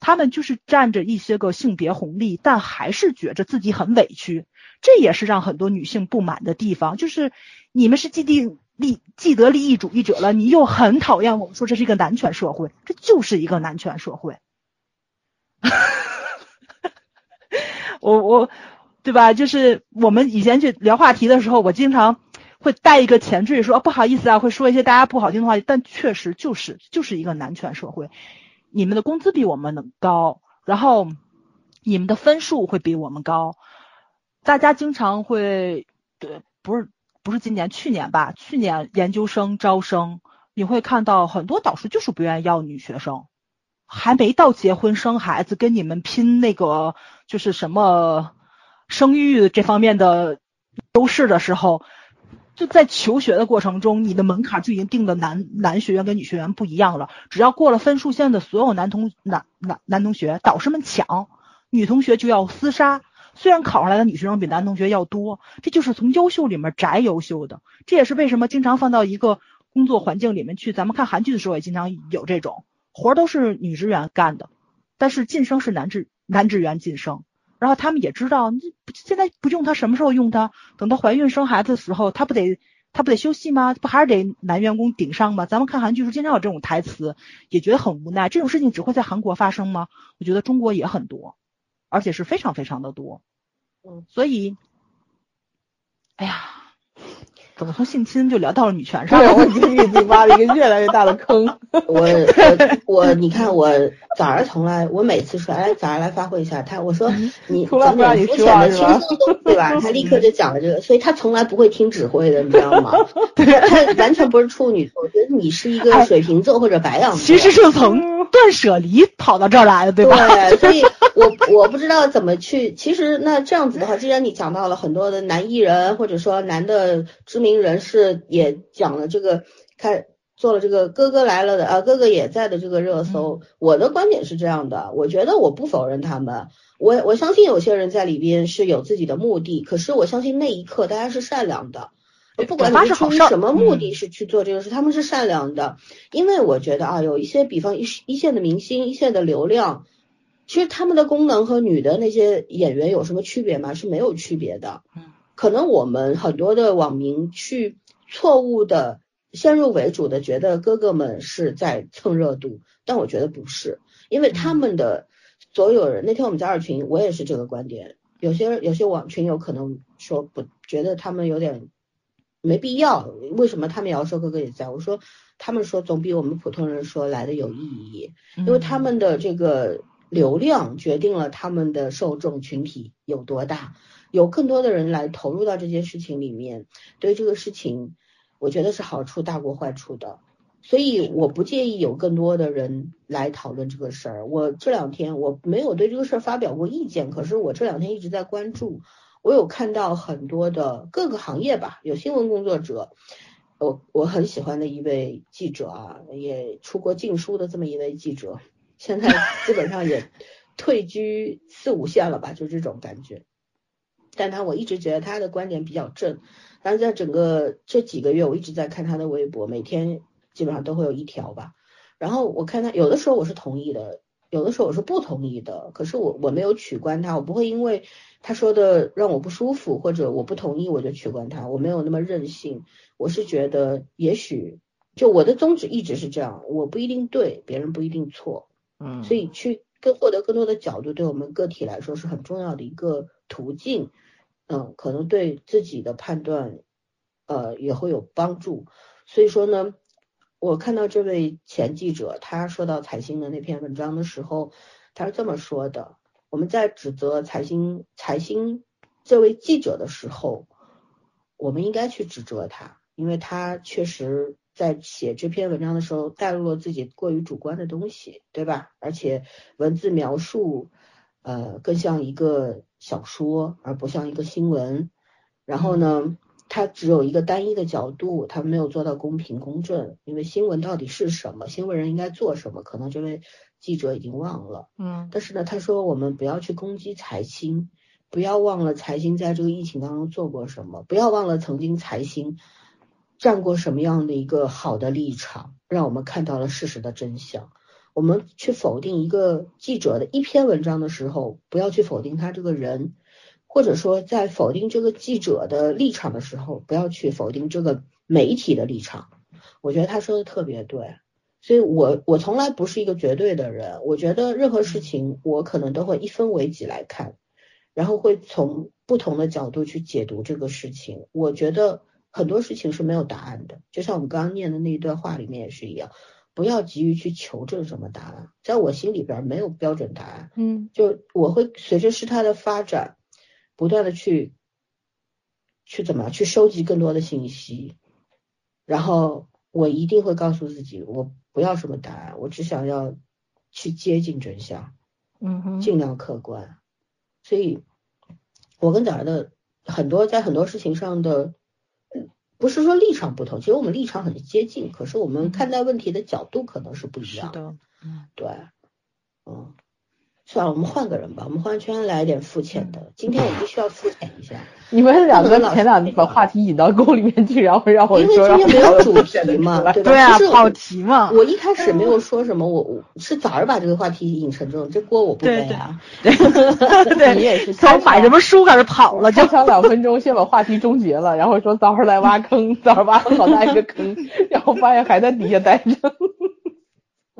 他们就是占着一些个性别红利，但还是觉着自己很委屈，这也是让很多女性不满的地方。就是你们是既定利既得利益主义者了，你又很讨厌我们说这是一个男权社会，这就是一个男权社会。我我，对吧？就是我们以前去聊话题的时候，我经常。会带一个前缀说不好意思啊，会说一些大家不好听的话，但确实就是就是一个男权社会，你们的工资比我们能高，然后你们的分数会比我们高，大家经常会对不是不是今年去年吧，去年研究生招生你会看到很多导师就是不愿意要女学生，还没到结婚生孩子跟你们拼那个就是什么生育这方面的优势的时候。就在求学的过程中，你的门槛就已经定的男男学员跟女学员不一样了。只要过了分数线的所有男同男男男同学，导师们抢，女同学就要厮杀。虽然考上来的女学生比男同学要多，这就是从优秀里面摘优秀的。这也是为什么经常放到一个工作环境里面去。咱们看韩剧的时候也经常有这种活都是女职员干的，但是晋升是男职男职员晋升。然后他们也知道，你现在不用他，什么时候用他？等到怀孕生孩子的时候，她不得她不得休息吗？不还是得男员工顶上吗？咱们看韩剧时经常有这种台词，也觉得很无奈。这种事情只会在韩国发生吗？我觉得中国也很多，而且是非常非常的多。嗯，所以，哎呀。怎么从性侵就聊到了女权上？我给自己挖了一个越来越大的坑。我我 我，你看我早上从来，我每次说，哎，早上来发挥一下，他我说你 怎么肤浅的轻松对吧？他立刻就讲了这个，所以他从来不会听指挥的，你知道吗？他完全不是处女座，我觉得你是一个水瓶座或者白羊座。其实是从断舍离跑到这儿来的，对吧？对，所以我我不知道怎么去。其实那这样子的话，既然你讲到了很多的男艺人，或者说男的知名。人士也讲了这个，开做了这个哥哥来了的啊，哥哥也在的这个热搜。我的观点是这样的，我觉得我不否认他们，我我相信有些人在里边是有自己的目的，可是我相信那一刻大家是善良的，不管你是出于什么目的是去做这个事，他们是善良的，因为我觉得啊，有一些比方一一线的明星，一线的流量，其实他们的功能和女的那些演员有什么区别吗？是没有区别的。可能我们很多的网民去错误的先入为主的觉得哥哥们是在蹭热度，但我觉得不是，因为他们的所有人那天我们在二群，我也是这个观点，有些有些网群有可能说不觉得他们有点没必要，为什么他们也要说哥哥也在？我说他们说总比我们普通人说来的有意义，因为他们的这个流量决定了他们的受众群体有多大。有更多的人来投入到这件事情里面，对这个事情，我觉得是好处大过坏处的，所以我不介意有更多的人来讨论这个事儿。我这两天我没有对这个事儿发表过意见，可是我这两天一直在关注，我有看到很多的各个行业吧，有新闻工作者，我我很喜欢的一位记者啊，也出过禁书的这么一位记者，现在基本上也。退居四五线了吧，就这种感觉。但他我一直觉得他的观点比较正，但是在整个这几个月，我一直在看他的微博，每天基本上都会有一条吧。然后我看他有的时候我是同意的，有的时候我是不同意的。可是我我没有取关他，我不会因为他说的让我不舒服或者我不同意我就取关他，我没有那么任性。我是觉得也许就我的宗旨一直是这样，我不一定对，别人不一定错，嗯，所以去更获得更多的角度，对我们个体来说是很重要的一个途径。嗯，可能对自己的判断，呃，也会有帮助。所以说呢，我看到这位前记者他说到财新的那篇文章的时候，他是这么说的：我们在指责财新财新这位记者的时候，我们应该去指责他，因为他确实在写这篇文章的时候带入了自己过于主观的东西，对吧？而且文字描述。呃，更像一个小说，而不像一个新闻。然后呢，它只有一个单一的角度，它没有做到公平公正。因为新闻到底是什么？新闻人应该做什么？可能这位记者已经忘了。嗯。但是呢，他说我们不要去攻击财新，不要忘了财新在这个疫情当中做过什么，不要忘了曾经财新站过什么样的一个好的立场，让我们看到了事实的真相。我们去否定一个记者的一篇文章的时候，不要去否定他这个人，或者说在否定这个记者的立场的时候，不要去否定这个媒体的立场。我觉得他说的特别对，所以我我从来不是一个绝对的人，我觉得任何事情我可能都会一分为几来看，然后会从不同的角度去解读这个事情。我觉得很多事情是没有答案的，就像我们刚刚念的那一段话里面也是一样。不要急于去求证什么答案，在我心里边没有标准答案。嗯，就我会随着事态的发展，不断的去去怎么去收集更多的信息，然后我一定会告诉自己，我不要什么答案，我只想要去接近真相，嗯哼，尽量客观。所以，我跟早儿的很多在很多事情上的。不是说立场不同，其实我们立场很接近，可是我们看待问题的角度可能是不一样。是的，嗯，对，嗯。算了，我们换个人吧，我们换圈来点肤浅的。今天我必须要肤浅一下。你们两个前两天把话题引到沟里面去，然后让我因为今天没有主题嘛，对吧？对啊，跑题嘛。我一开始没有说什么，我我是早儿把这个话题引成这种，这锅我不背啊。对，你也是从买什么书开始跑了，就抢两分钟，先把话题终结了，然后说早上来挖坑，早上挖了好大一个坑，然后发现还在底下待着。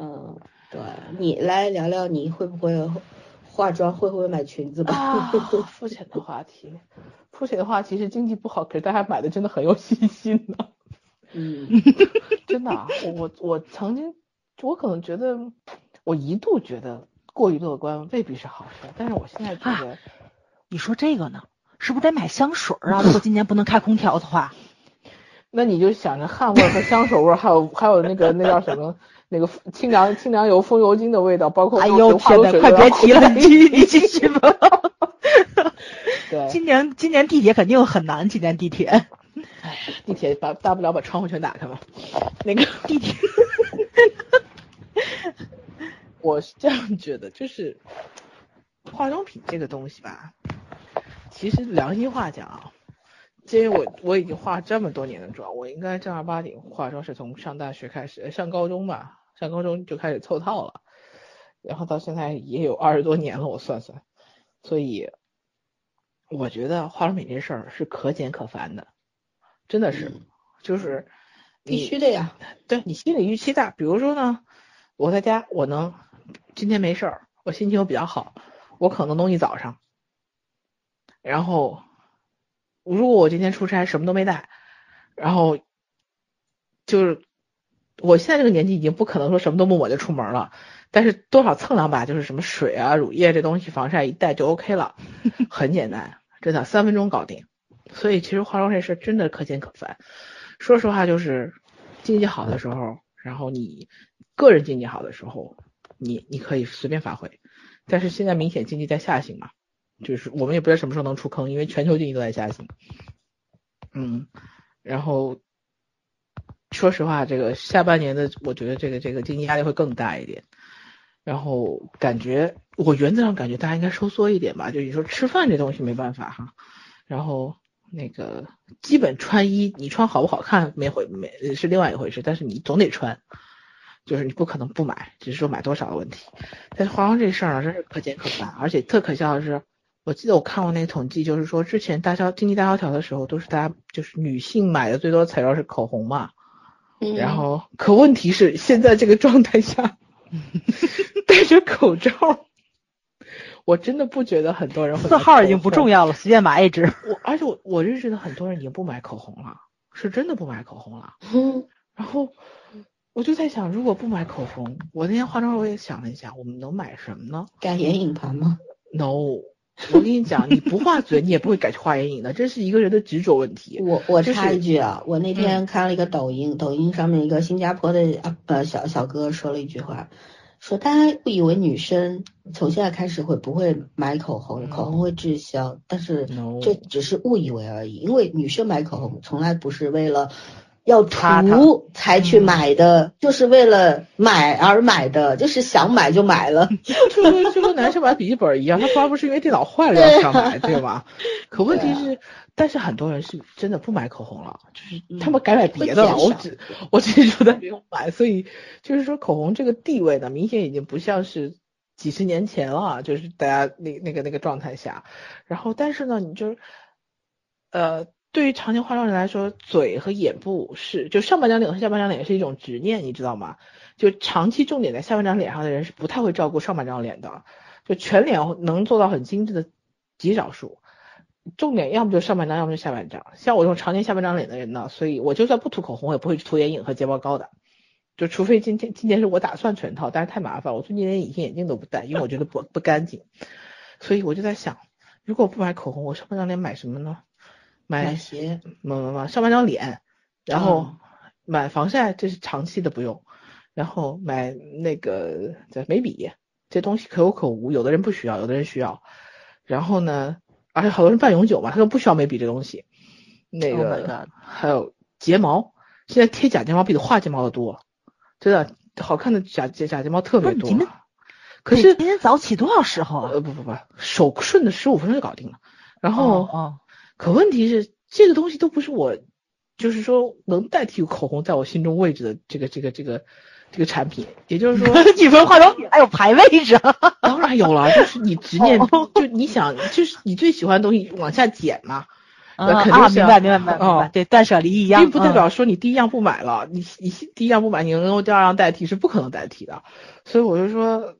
嗯。对你来聊聊，你会不会化妆？会不会买裙子吧？肤浅的话题，肤浅的话题是经济不好，可是大家买的真的很有信心呢。嗯，真的，我我我曾经，我可能觉得，我一度觉得过于乐观未必是好事，但是我现在觉得，你说这个呢，是不是得买香水啊？如果今年不能开空调的话，那你就想着汗味和香水味，还有还有那个那叫什么？那个清凉清凉油风油精的味道，包括哎呦天哪，快别提了，你你继续吧。对，今年今年地铁肯定很难，今年地铁。哎，地铁把大不了把窗户全打开吧。那个 地铁，我是这样觉得，就是化妆品这个东西吧，其实良心话讲。因为我我已经化这么多年的妆，我应该正儿八经化妆是从上大学开始，上高中吧，上高中就开始凑套了，然后到现在也有二十多年了，我算算，所以我觉得化妆品这事儿是可简可繁的，真的是，就是必须的呀，对你心理预期大，比如说呢，我在家我能今天没事儿，我心情又比较好，我可能弄一早上，然后。如果我今天出差什么都没带，然后就是我现在这个年纪已经不可能说什么都不抹就出门了，但是多少蹭两把就是什么水啊、乳液这东西，防晒一带就 OK 了，很简单，真的三分钟搞定。所以其实化妆这事真的可简可繁。说实话，就是经济好的时候，然后你个人经济好的时候，你你可以随便发挥。但是现在明显经济在下行嘛。就是我们也不知道什么时候能出坑，因为全球经济都在下行。嗯，然后说实话，这个下半年的，我觉得这个这个经济压力会更大一点。然后感觉我原则上感觉大家应该收缩一点吧，就你说吃饭这东西没办法哈，然后那个基本穿衣你穿好不好看没回没是另外一回事，但是你总得穿，就是你不可能不买，只是说买多少的问题。但是化妆这事儿呢，真是可见可烦，而且特可笑的是，我记得我看过那个统计，就是说之前大萧经济大萧条的时候，都是大家就是女性买的最多材料是口红嘛，嗯然后可问题是现在这个状态下。戴着口罩，我真的不觉得很多人会。字号已经不重要。了，随便买一支。我而且我我认识的很多人已经不买口红了，是真的不买口红了。嗯然后我就在想，如果不买口红，我那天化妆时候我也想了一下，我们能买什么呢改眼影盘吗？？No，我跟你讲，你不画嘴，你也不会改去画眼影的，这是一个人的执着问题。我我插一句啊，我那嗯天看了一个抖音，抖音上面一个新加坡的啊呃小小哥说了一句话，说大家不以为女生从现在开始会不会买口红，嗯口红会滞销，但是这只是误以为而已，因为女生买口红从来不是为了。要涂才去嗯买的，就是为了买而买的，就是想买就买了。就跟就跟男生买笔记本一样，他从来不是因为电脑坏了要想买，对吧？可问题是，但是很多人是真的不买口红了，就是他们改买别的了。我只我只是说他没有买，所以就是说口红这个地位呢，明显已经不像是几十年前了，就是大家那那个那个状态下。然后，但是呢，你就是呃。对于常年化妆人来说，嘴和眼部是就上半张脸和下半张脸是一种执念，你知道吗？就长期重点在下半张脸上的人是不太会照顾上半张脸的，就全脸能做到很精致的极少数，重点要么就上半张，要么就下半张。像我这种常年下半张脸的人呢，所以我就算不涂口红，也不会涂眼影和睫毛膏的，就除非今天今天是我打算全套，但是太麻烦，我最近连隐形眼镜都不戴，因为我觉得不不干净，所以我就在想，如果我不买口红，我上半张脸买什么呢？买买鞋，买买买上半张脸，然后嗯买防晒，这是长期的不用，然后买那个叫眉笔，这东西可有可无，有的人不需要，有的人需要。然后呢，而且好多人半永久嘛，他都不需要眉笔这东西。那 Oh 个、还有睫毛，现在贴假睫毛比画睫毛的多，真的好看的假假假睫毛特别多。可是今天早起多少时候啊？呃不不不，手顺的十五分钟就搞定了。然后。哦，可问题是，这个东西都不是我，就是说能代替口红在我心中位置的这个这个这个这个产品。也就是说，你们化妆品还有排位置啊？当然有了，就是你执念，哦就你想，就是你最喜欢的东西往下减嘛，嗯啊，肯定是要明白明白明白明哦，对，断舍离一样，并不代嗯表说你第一样不买了，你你第一样不买，你能用第二样代替是不可能代替的。所以我就说。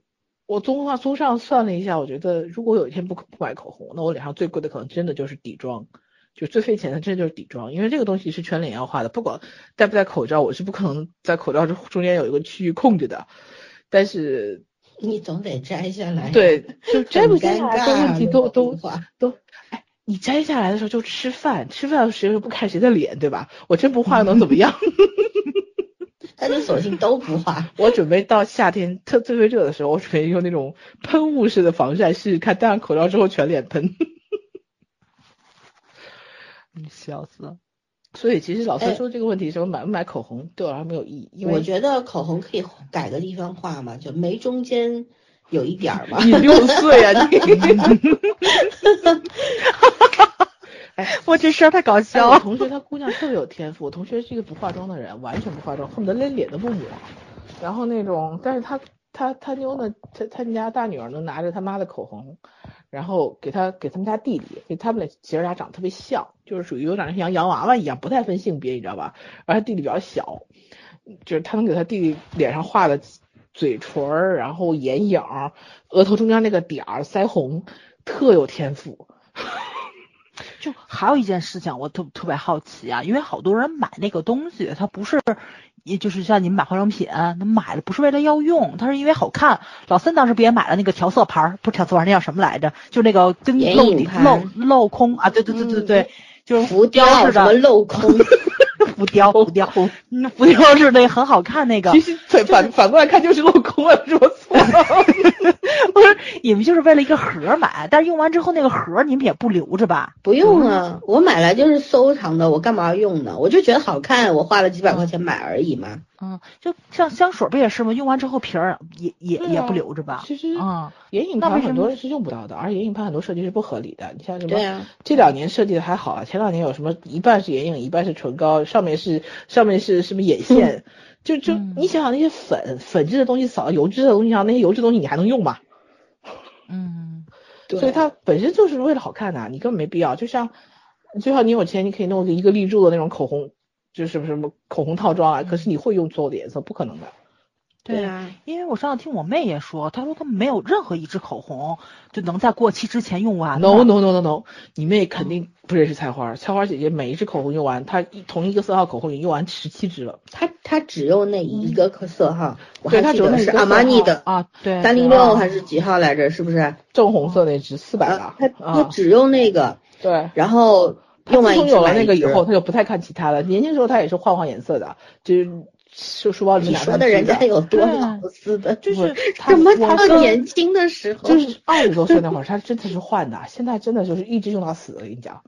我综化综上算了一下，我觉得如果有一天不不买口红，那我脸上最贵的可能真的就是底妆，就最费钱的真的就是底妆，因为这个东西是全脸要画的，不管戴不戴口罩，我是不可能在口罩中中间有一个区域空着的。但是你总得摘下来。对，就摘不下来，尬这问题都都都，哎，你摘下来的时候就吃饭，吃饭的时候又不看谁的脸，对吧？我真不画又能怎么样？那就索性都不画。我准备到夏天特特别热的时候，我准备用那种喷雾式的防晒试试看，戴上口罩之后全脸喷。你笑死了。所以其实老哎三说这个问题，时候买不买口红对我来说没有意义，因为我觉得口红可以改个地方画嘛，就眉中间有一点儿嘛。你六岁啊你。我这事儿太搞笑了。我同学她姑娘特别有天赋，我同学是一个不化妆的人，完全不化妆，恨不得连脸都不抹。然后那种，但是她她她妞呢，她她们家大女儿能拿着他妈的口红，然后给她给他们家弟弟，给他们俩姐儿俩长得特别像，就是属于有点像洋娃娃一样，不太分性别，你知道吧？而他弟弟比较小，就是他能给他弟弟脸上画的嘴唇，然后眼影，额头中间那个点儿，腮红，特有天赋。就还有一件事情，我特特别好奇啊，因为好多人买那个东西，他不是，也就是像你们买化妆品，那买的不是为了要用，他是因为好看。老三当时不也买了那个调色盘儿，不是调色盘儿，那叫什么来着？就那个跟眼镂镂镂空啊，对对对对对，就是浮雕什么的，镂空，浮雕浮雕，嗯，浮雕是那很好看那个其，实反反反过来看就是镂空了，说错了。不是你们就是为了一个盒买，但是用完之后那个盒你们也不留着吧？不用啊，我买来就是收藏的，我干嘛要用呢？我就觉得好看，我花了几百块钱买而已嘛。嗯，就像香水不也是吗？用完之后瓶儿也也也不留着吧？其实嗯，眼影盘很多人是用不到的，而且眼影盘很多设计是不合理的。你像什么？对啊，这两年设计的还好啊，前两年有什么一半是眼影，一半是唇膏，上面是上面是什么眼线？就就你想想那些粉粉质的东西扫到油脂的东西上，那些油脂东西你还能用吗？嗯，所以它本身就是为了好看的，你根本没必要。就像就像你有钱，你可以弄个一个立柱的那种口红，就是什么什么口红套装啊。可是你会用所有的颜色，不可能的。对啊，因为我上次听我妹也说，她说她没有任何一支口红就能在过期之前用完。No no no no no，你妹肯定不认识菜花，菜花姐姐每一支口红用完，她同一个色号口红已经用完十七支了。她她只用那一个色号，我记得是阿玛尼的啊，对，三零六还是几号来着？是不是？正红色那支四百啊，吧。她她只用那个，对。然后用完自从有了那个以后，他就不太看其他的。年轻时候他也是换换颜色的，就是书书包里面你说的人家有多对老丝的，就是他怎么我这么跟年轻的时候？就是 二十多岁那会儿，他真的是换的，现在真的就是一直用到死。我跟你讲，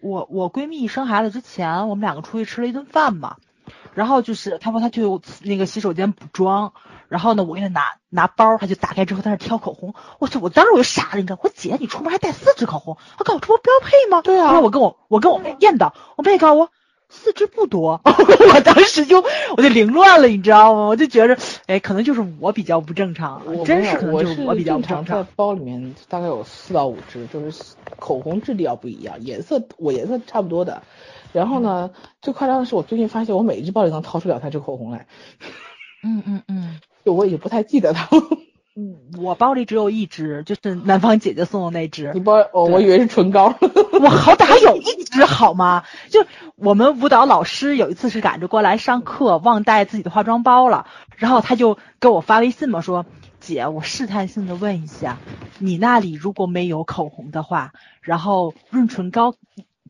我我闺蜜生孩子之前，我们两个出去吃了一顿饭嘛，然后就是她说她去那个洗手间补妆，然后呢，我给她拿拿包，她就打开之后在那挑口红，我去，我当时我就傻了，你知道，我姐你出门还带四支口红，我告诉我这不标配吗？对啊然后我跟我我跟我妹验的，我妹告诉我。四支不多，我当时就我就凌乱了，你知道吗？我就觉着，哎，可能就是我比较不正常，我真是可能就是我比较正不正常。常在包里面大概有四到五支，就是口红质地要不一样，颜色我颜色差不多的。然后呢，最夸张的是我最近发现我每一只包里能掏出两三支口红来，嗯嗯嗯。就我已经不太记得它了。嗯，我包里只有一支，就是南方姐姐送的那支你。包哦，我以为是唇膏。我好歹还有一支好吗？就我们舞蹈老师有一次是赶着过来上课，忘带自己的化妆包了，然后他就给我发微信嘛，说姐，我试探性的问一下，你那里如果没有口红的话，然后润唇膏。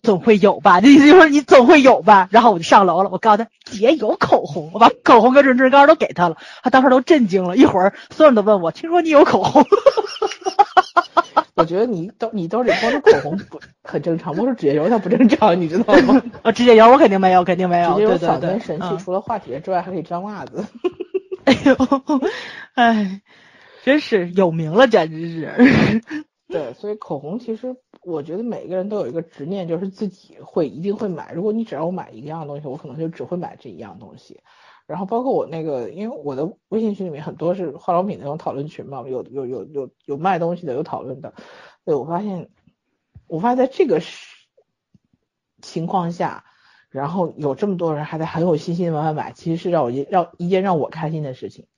总会有吧，这意思就是你总会有吧。然后我就上楼了，我告诉他姐有口红，我把口红跟润唇膏都给他了，他当时都震惊了。一会儿所有人都问我，听说你有口红？我觉得你兜你兜里光着口红不很正常，我说指甲油它不正常，你知道吗？啊，指甲油我肯定没有，肯定没有。指甲油对对对，嗓根神器，嗯除了化铁之外，还可以粘袜子。哎呦，哎，真是有名了，简直是。对，所以口红其实我觉得每个人都有一个执念，就是自己会一定会买。如果你只让我买一样东西，我可能就只会买这一样东西。然后包括我那个，因为我的微信群里面很多是化妆品那种讨论群嘛，有有有有有卖东西的，有讨论的。对我发现，我发现在这个情况下，然后有这么多人还在很有信心的慢慢买，其实是让我一让一件让我开心的事情。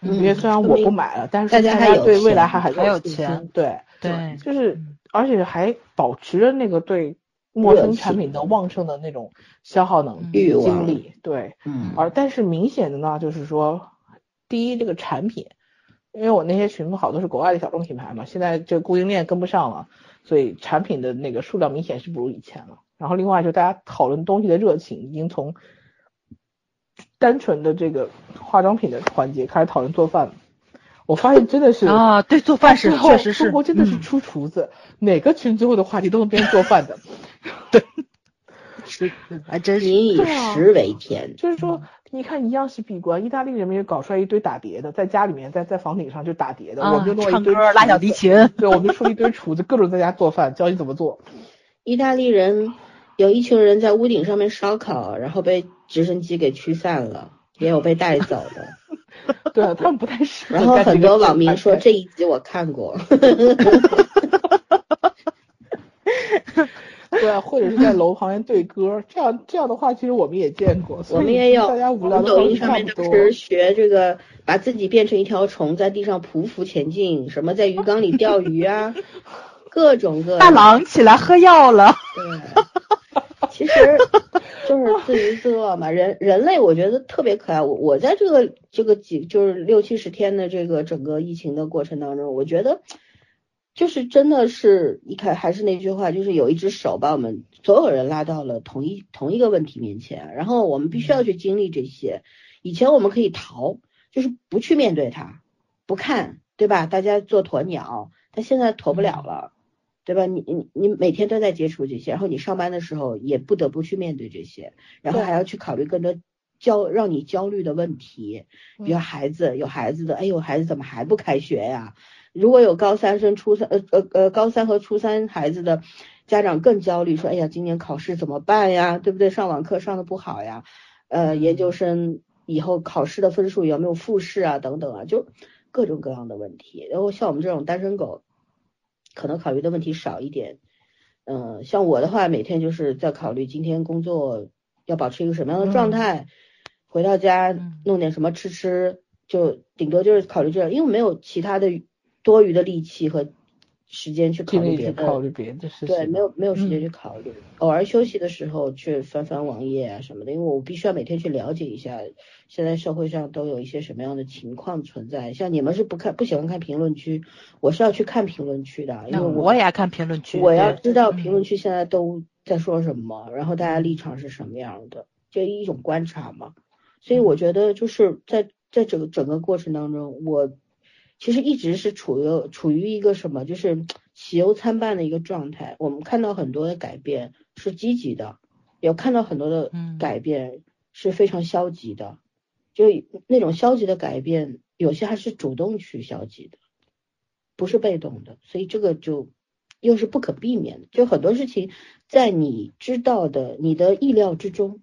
因为虽然我不买了，但是大家还有对未来钱还很还有信钱心。对对就是而且还保持着那个对陌生产品的旺盛的那种消耗能力、欲望精力。对，嗯，而但是明显的呢，就是说，第一这个产品，因为我那些群好多是国外的小众品牌嘛，现在这供应链跟不上了，所以产品的那个数量明显是不如以前了。然后另外就大家讨论东西的热情已经从单纯的这个化妆品的环节开始讨论做饭了。我发现真的是啊，对，做饭是确实是，中国真的是嗯出厨子，哪个群最后的话题都能变成做饭的。对是还真是。民以对啊食为天。就是说，你看一样是闭关，意大利人民也搞出来一堆打碟的，在家里面在在房顶上就打碟的，我啊们就弄了一堆唱歌、拉小提，琴，对，我们就出了一堆厨子，各种在家做饭，教你怎么做。意大利人有一群人在屋顶上面烧烤，然后被直升机给驱散了，也有被带走的。对啊，他们不太适合然后很多网民说这一集我看过，对啊，或者是在楼旁边对歌，这样这样的话，其实我们也见过，我们也有。大家无聊的抖音上。面就是学这个，把自己变成一条虫，在地上匍匐前进，什么在鱼缸里钓鱼啊，各种各样。大郎起来喝药了。对，其实就是自娱自乐嘛。人人类我觉得特别可爱。我我在这个这个几就是六七十天的这个整个疫情的过程当中，我觉得就是真的是一看还是那句话，就是有一只手把我们所有人拉到了同一同一个问题面前，然后我们必须要去经历这些。以前我们可以逃，就是不去面对它，不看。对吧？大家做鸵鸟，但现在鸵不了了，对吧？你你你每天都在接触这些，然后你上班的时候也不得不去面对这些，然后还要去考虑更多焦让你焦虑的问题，比如孩子有孩子的，哎呦，孩子怎么还不开学呀？如果有高三生、初三呃呃呃高三和初三孩子的家长更焦虑，说哎呀，今年考试怎么办呀？对不对？上网课上的不好呀？呃，研究生以后考试的分数有没有复试啊？等等啊，就各种各样的问题。然后像我们这种单身狗，可能考虑的问题少一点。嗯，像我的话，每天就是在考虑今天工作要保持一个什么样的状态，回到家弄点什么吃吃，就顶多就是考虑这，因为没有其他的多余的力气和。时间去考虑别的，考虑别的事情。对，没有没有时间去考虑。偶尔休息的时候去翻翻网页啊什么的，因为我必须要每天去了解一下现在社会上都有一些什么样的情况存在。像你们是不看不喜欢看评论区，我是要去看评论区的，因为我也爱看评论区。我要知道评论区现在都在说什么，然后大家立场是什么样的，就一种观察嘛。所以我觉得就是在在整个整个过程当中，我。其实一直是处于处于一个什么，就是 喜忧参半的一个状态。我们看到很多的改变是积极的，有看到很多的改变是非常消极的。就那种消极的改变，有些还是主动去消极的，不是被动的。所以这个就又是不可避免的。就很多事情在你知道的、你的意料之中，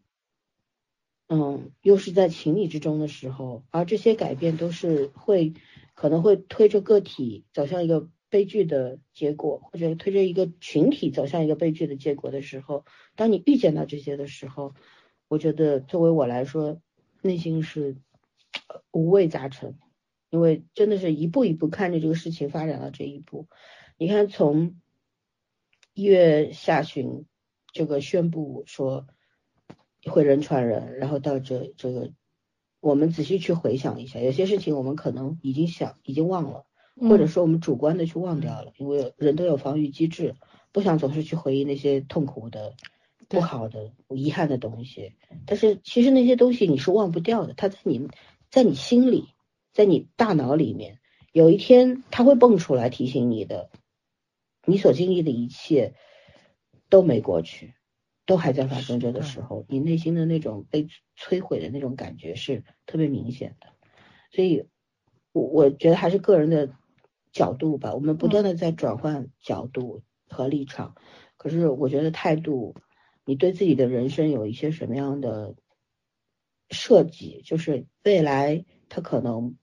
嗯，又是在情理之中的时候，而这些改变都是会。可能会推着个体走向一个悲剧的结果，或者推着一个群体走向一个悲剧的结果的时候，当你预见到这些的时候，我觉得作为我来说，内心是五味杂陈，因为真的是一步一步看着这个事情发展到这一步。你看，从一月下旬这个宣布说会人传人，然后到这这个。我们仔细去回想一下，有些事情我们可能已经想、已经忘了，或者说我们主观的去忘掉了，因为人都有防御机制，不想总是去回忆那些痛苦的、不好的、遗憾的东西。但是其实那些东西你是忘不掉的，它在你、在你心里、在你大脑里面，有一天它会蹦出来提醒你的，你所经历的一切都没过去。都还在发生着的时候，你内心的那种被摧毁的那种感觉是特别明显的，所以，我我觉得还是个人的角度吧，我们不断的在转换角度和立场，可是我觉得态度，你对自己的人生有一些什么样的设计，就是未来它可能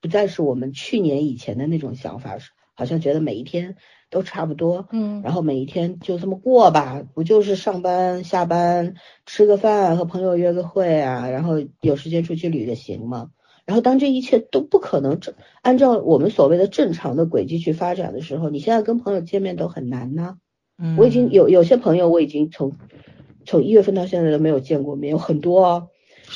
不再是我们去年以前的那种想法，好像觉得每一天。都差不多，嗯，然后每一天就这么过吧，不就是上班、下班、吃个饭、和朋友约个会啊，然后有时间出去旅个行吗？然后当这一切都不可能正按照我们所谓的正常的轨迹去发展的时候，你现在跟朋友见面都很难呢。嗯，我已经有有些朋友我已经从从一月份到现在都没有见过面，有很多哦。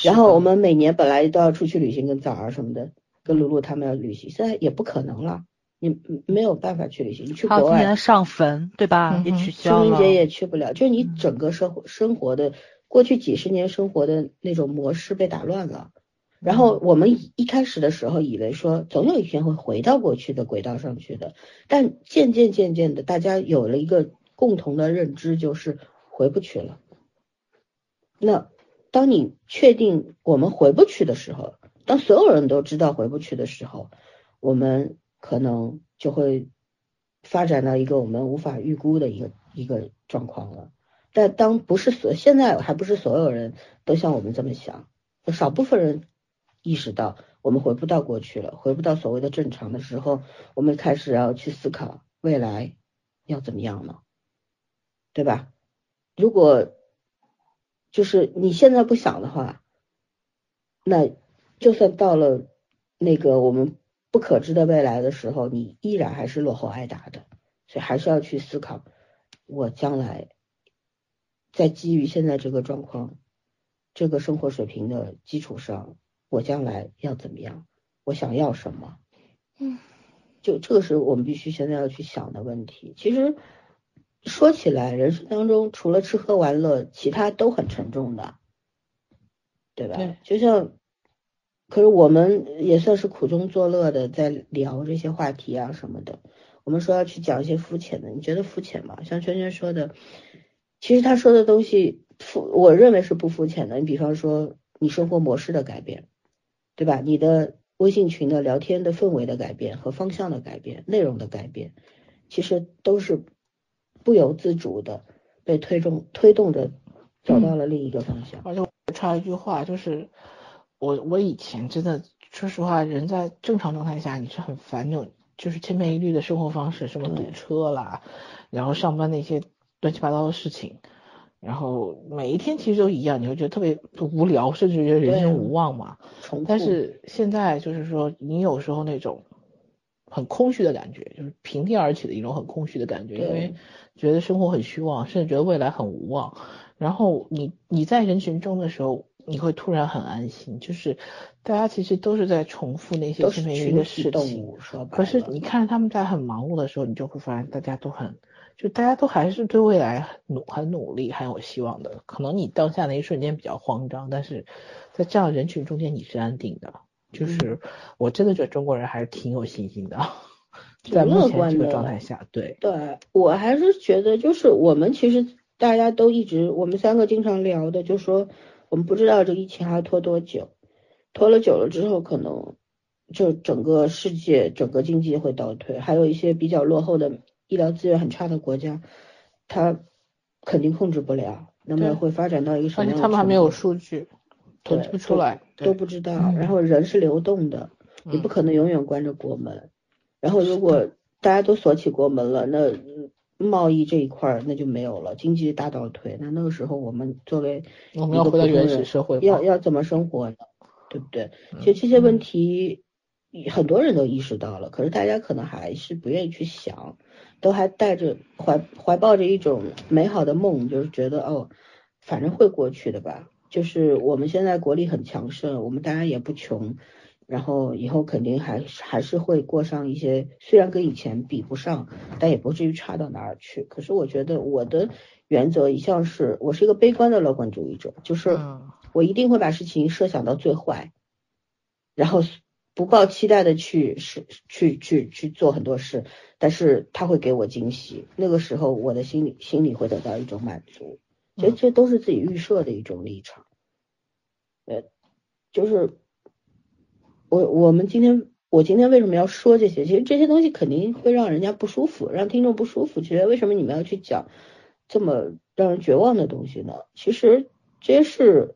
然后我们每年本来都要出去旅行，跟枣儿什么的，跟露露他们要旅行，现在也不可能了。你没有办法去旅行，你去国外。今年上坟，对吧？也取消了。清明节也去不了，就是你整个生活生活的过去几十年生活的那种模式被打乱了。然后我们一开始的时候以为说总有一天会回到过去的轨道上去的，但渐渐渐渐的，大家有了一个共同的认知，就是回不去了。那当你确定我们回不去的时候，当所有人都知道回不去的时候，我们。可能就会发展到一个我们无法预估的一个一个状况了。但当不是所现在还不是所有人都像我们这么想，少部分人意识到我们回不到过去了，回不到所谓的正常的时候，我们开始要去思考未来要怎么样了，对吧？如果就是你现在不想的话，那就算到了那个我们。不可知的未来的时候，你依然还是落后挨打的，所以还是要去思考，我将来在基于现在这个状况、这个生活水平的基础上，我将来要怎么样？我想要什么？嗯，就这个是我们必须现在要去想的问题。其实说起来，人生当中除了吃喝玩乐，其他都很沉重的，对吧？对，就像。可是我们也算是苦中作乐的，在聊这些话题啊什么的。我们说要去讲一些肤浅的，你觉得肤浅吗？像圈圈说的，其实他说的东西肤，我认为是不肤浅的。你比方说，你生活模式的改变，对吧？你的微信群的聊天的氛围的改变和方向的改变、内容的改变，其实都是不由自主的被推动推动着走到了另一个方向。而且我插一句话，就是我我以前真的说实话，人在正常状态下你是很烦那种就是千篇一律的生活方式，什么堵车啦，然后上班那些乱七八糟的事情，然后每一天其实都一样，你会觉得特别无聊，甚至觉得人生无望嘛。但是现在就是说，你有时候那种很空虚的感觉，就是平地而起的一种很空虚的感觉，因为觉得生活很虚妄，甚至觉得未来很无望。然后你你在人群中的时候。你会突然很安心，就是大家其实都是在重复那些千篇一律的事情，可是你看他们在很忙碌的时候，你就会发现大家都很，就大家都还是对未来努很努力，很有希望的。可能你当下那一瞬间比较慌张，但是在这样人群中间你是安定的。就是我真的觉得中国人还是挺有信心的，在目前这个状态下，对对，我还是觉得就是我们其实大家都一直，我们三个经常聊的，就说。我们不知道这疫情还要拖多久，拖了久了之后，可能就整个世界、整个经济会倒退，还有一些比较落后的医疗资源很差的国家，它肯定控制不了，那么会发展到一个什么？而且他们还没有数据，统计不出来，都不知道。然后人是流动的，你不可能永远关着国门。然后如果大家都锁起国门了，那。贸易这一块那就没有了，经济大倒退，那那个时候我们作为我们要回到原始社会，要要怎么生活呢？对不对？其实这些问题很多人都意识到了，可是大家可能还是不愿意去想，都还带着怀怀抱着一种美好的梦，就是觉得哦，反正会过去的吧。就是我们现在国力很强盛，我们当然也不穷。然后以后肯定还还是会过上一些，虽然跟以前比不上，但也不至于差到哪儿去。可是我觉得我的原则一向是我是一个悲观的乐观主义者，就是我一定会把事情设想到最坏，然后不抱期待的去是去去去做很多事，但是他会给我惊喜，那个时候我的心里心里会得到一种满足，其实这都是自己预设的一种立场，呃，就是。我我们今天我今天为什么要说这些？其实这些东西肯定会让人家不舒服，让听众不舒服。觉得为什么你们要去讲这么让人绝望的东西呢？其实这些是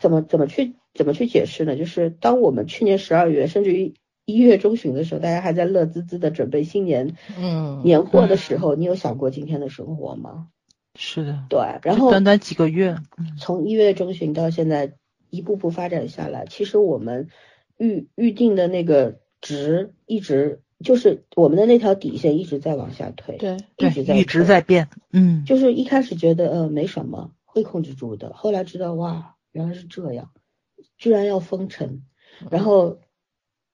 怎么怎么去怎么去解释呢？就是当我们去年十二月甚至于一月中旬的时候，大家还在乐滋滋的准备新年嗯年货的时候，你有想过今天的生活吗？是的，对。然后短短几个月，从一月中旬到现在。一步步发展下来，其实我们预预定的那个值一直就是我们的那条底线一直在往下推，对，一直在一直在变，嗯，就是一开始觉得呃没什么会控制住的，后来知道哇原来是这样，居然要封城，然后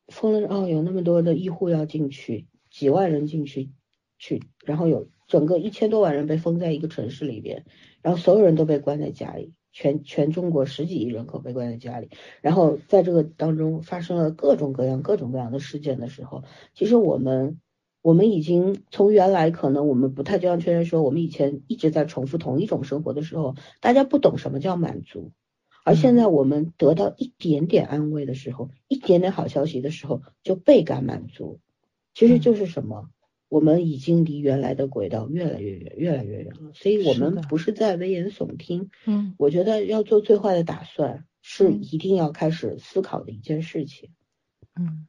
封了哦有那么多的医护要进去，几万人进去去，然后有整个一千多万人被封在一个城市里边，然后所有人都被关在家里。全全中国十几亿人口被关在家里，然后在这个当中发生了各种各样各种各样的事件的时候，其实我们我们已经从原来可能我们不太就像确认说，我们以前一直在重复同一种生活的时候，大家不懂什么叫满足，而现在我们得到一点点安慰的时候，一点点好消息的时候，就倍感满足，其实就是什么？我们已经离原来的轨道越来越远，越来越远了。所以，我们不是在危言耸听。嗯，我觉得要做最坏的打算，是一定要开始思考的一件事情。嗯，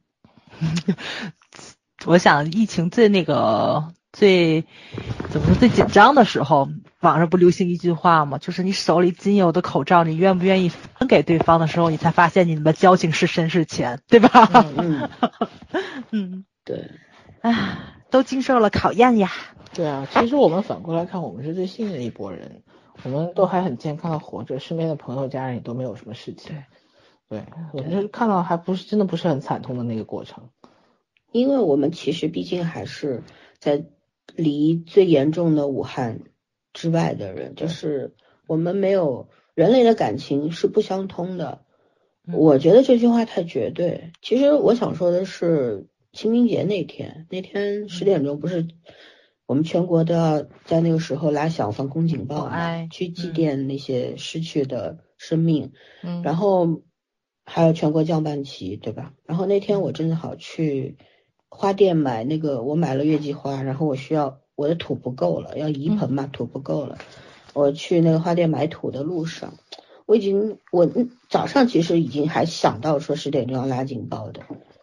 我想疫情最那个最怎么说最紧张的时候，网上不流行一句话吗？就是你手里仅有的口罩，你愿不愿意分给对方的时候，你才发现你们的交情是深是浅，对吧？嗯，嗯，对，唉。都经受了考验呀。对啊，其实我们反过来看，我们是最幸运的一波人，我们都还很健康的活着，身边的朋友、家人也都没有什么事情。对，我们是看到还不是真的不是很惨痛的那个过程。因为我们其实毕竟还是在离最严重的武汉之外的人，就是我们没有人类的感情是不相通的。我觉得这句话太绝对。其实我想说的是，清明节那天，那天十点钟不是我们全国都要在那个时候拉响防空警报嘛，去祭奠那些失去的生命。嗯，然后还有全国降半旗，对吧？然后那天我正好去花店买那个，我买了月季花，然后我需要我的土不够了，要移盆嘛，土不够了。我去那个花店买土的路上。我已经，我早上其实已经还想到说十点钟要拉警报的，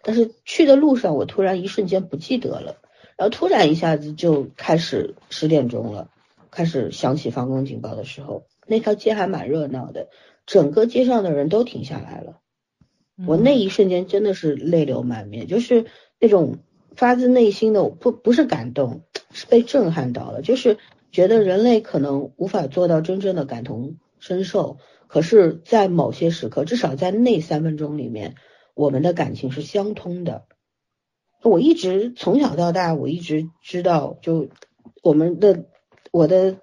但是去的路上我突然一瞬间不记得了，然后突然一下子就开始十点钟了，开始响起防空警报的时候，那条街还蛮热闹的，整个街上的人都停下来了，我那一瞬间真的是泪流满面，就是那种发自内心的不不是感动，是被震撼到了，就是觉得人类可能无法做到真正的感同身受。可是，在某些时刻，至少在那三分钟里面，我们的感情是相通的。我一直从小到大，我一直知道，就我们的我的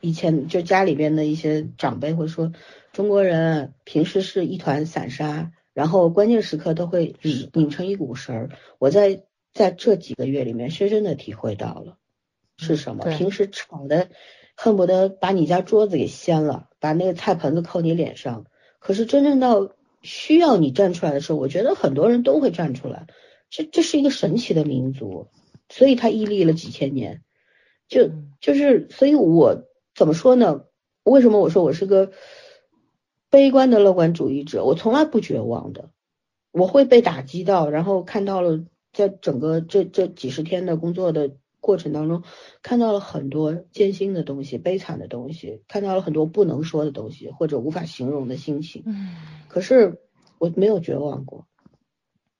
以前就家里边的一些长辈会说，中国人平时是一团散沙，然后关键时刻都会拧拧成一股绳儿。我在在这几个月里面，深深的体会到了是什么。平时吵的。恨不得把你家桌子给掀了，把那个菜盆子扣你脸上。可是真正到需要你站出来的时候，我觉得很多人都会站出来。这这是一个神奇的民族，所以他屹立了几千年。就就是，所以我怎么说呢？为什么我说我是个悲观的乐观主义者？我从来不绝望的，我会被打击到，然后看到了在整个这这几十天的工作的。过程当中看到了很多艰辛的东西、悲惨的东西，看到了很多不能说的东西或者无法形容的心情。嗯，可是我没有绝望过，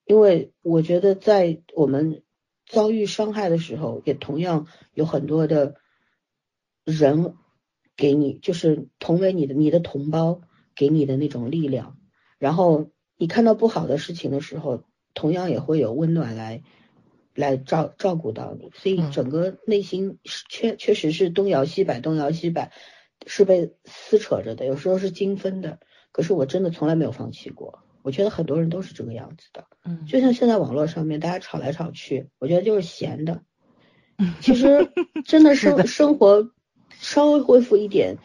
因为我觉得在我们遭遇伤害的时候，也同样有很多的人给你，就是同为你的你的同胞给你的那种力量。然后你看到不好的事情的时候，同样也会有温暖来。来照照顾到你，所以整个内心确确实是东摇西摆，东摇西摆，是被撕扯着的，有时候是精分的。可是我真的从来没有放弃过，我觉得很多人都是这个样子的。嗯，就像现在网络上面大家吵来吵去，我觉得就是闲的。其实 真的生生活稍微恢复一点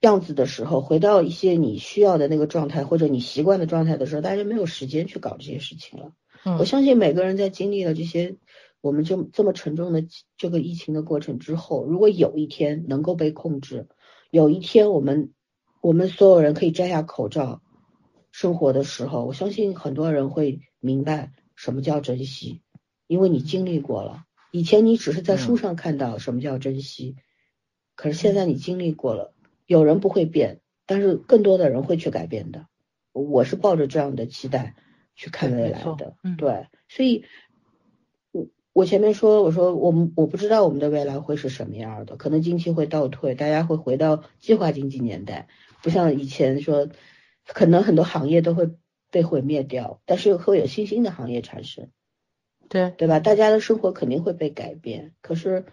样子的时候，回到一些你需要的那个状态或者你习惯的状态的时候，大家没有时间去搞这些事情了。我相信每个人在经历了这些。我们就这么沉重的这个疫情的过程之后，如果有一天能够被控制，有一天我们我们所有人可以摘下口罩生活的时候，我相信很多人会明白什么叫珍惜，因为你经历过了。以前你只是在书上看到什么叫珍惜，可是现在你经历过了。有人不会变，但是更多的人会去改变的。我是抱着这样的期待去看未来的，对，所以。我前面说，我说我们我不知道我们的未来会是什么样的，可能经济会倒退，大家会回到计划经济年代，不像以前说，可能很多行业都会被毁灭掉，但是会有新兴的行业产生，对对吧？大家的生活肯定会被改变，可是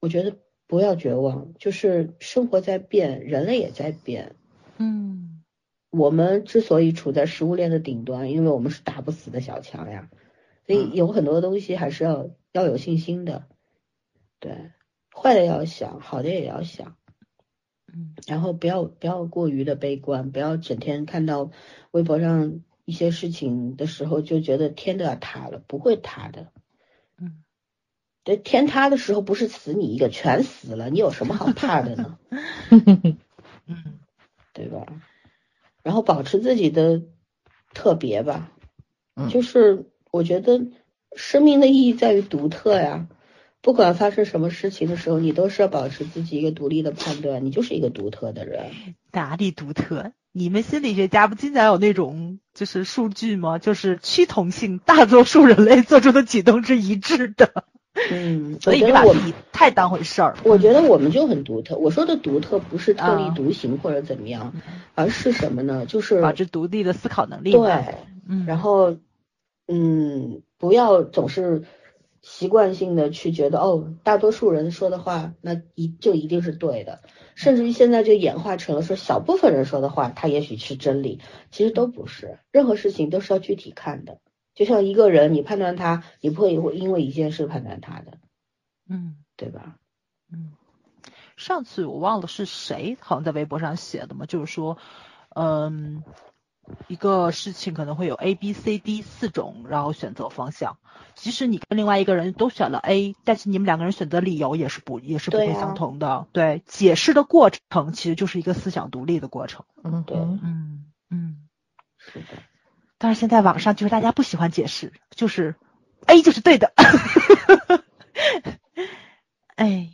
我觉得不要绝望，就是生活在变，人类也在变，嗯，我们之所以处在食物链的顶端，因为我们是打不死的小强呀，所以有很多东西还是要。要有信心的，对，坏的要想，好的也要想，嗯，然后不要不要过于的悲观，不要整天看到微博上一些事情的时候就觉得天都要塌了，不会塌的，嗯，对，天塌的时候不是死你一个，全死了，你有什么好怕的呢？嗯，对吧？然后保持自己的特别吧，就是我觉得。生命的意义在于独特呀，不管发生什么事情的时候，你都是要保持自己一个独立的判断，你就是一个独特的人。哪里独特？你们心理学家不经常有那种就是数据吗？就是趋同性，大多数人类做出的举动是一致的。嗯，所以别把自己太当回事儿。我觉得我们就很独特。我说的独特不是特立独行或者怎么样，而是什么呢？就是保持独立的思考能力。对，嗯，然后。嗯，不要总是习惯性的去觉得哦，大多数人说的话那一就一定是对的。甚至于现在就演化成了说小部分人说的话，他也许是真理，其实都不是。任何事情都是要具体看的。就像一个人，你判断他，你不会会因为一件事判断他的，嗯，对吧？嗯，上次我忘了是谁，好像在微博上写的嘛，就是说，嗯。一个事情可能会有 A、B、C、D 四种，然后选择方向。即使你跟另外一个人都选了 A，但是你们两个人选择理由也是不也是不会相同的。对，解释的过程其实就是一个思想独立的过程。嗯，对，嗯嗯，是的。但是现在网上就是大家不喜欢解释，就是 A 就是对的。哎，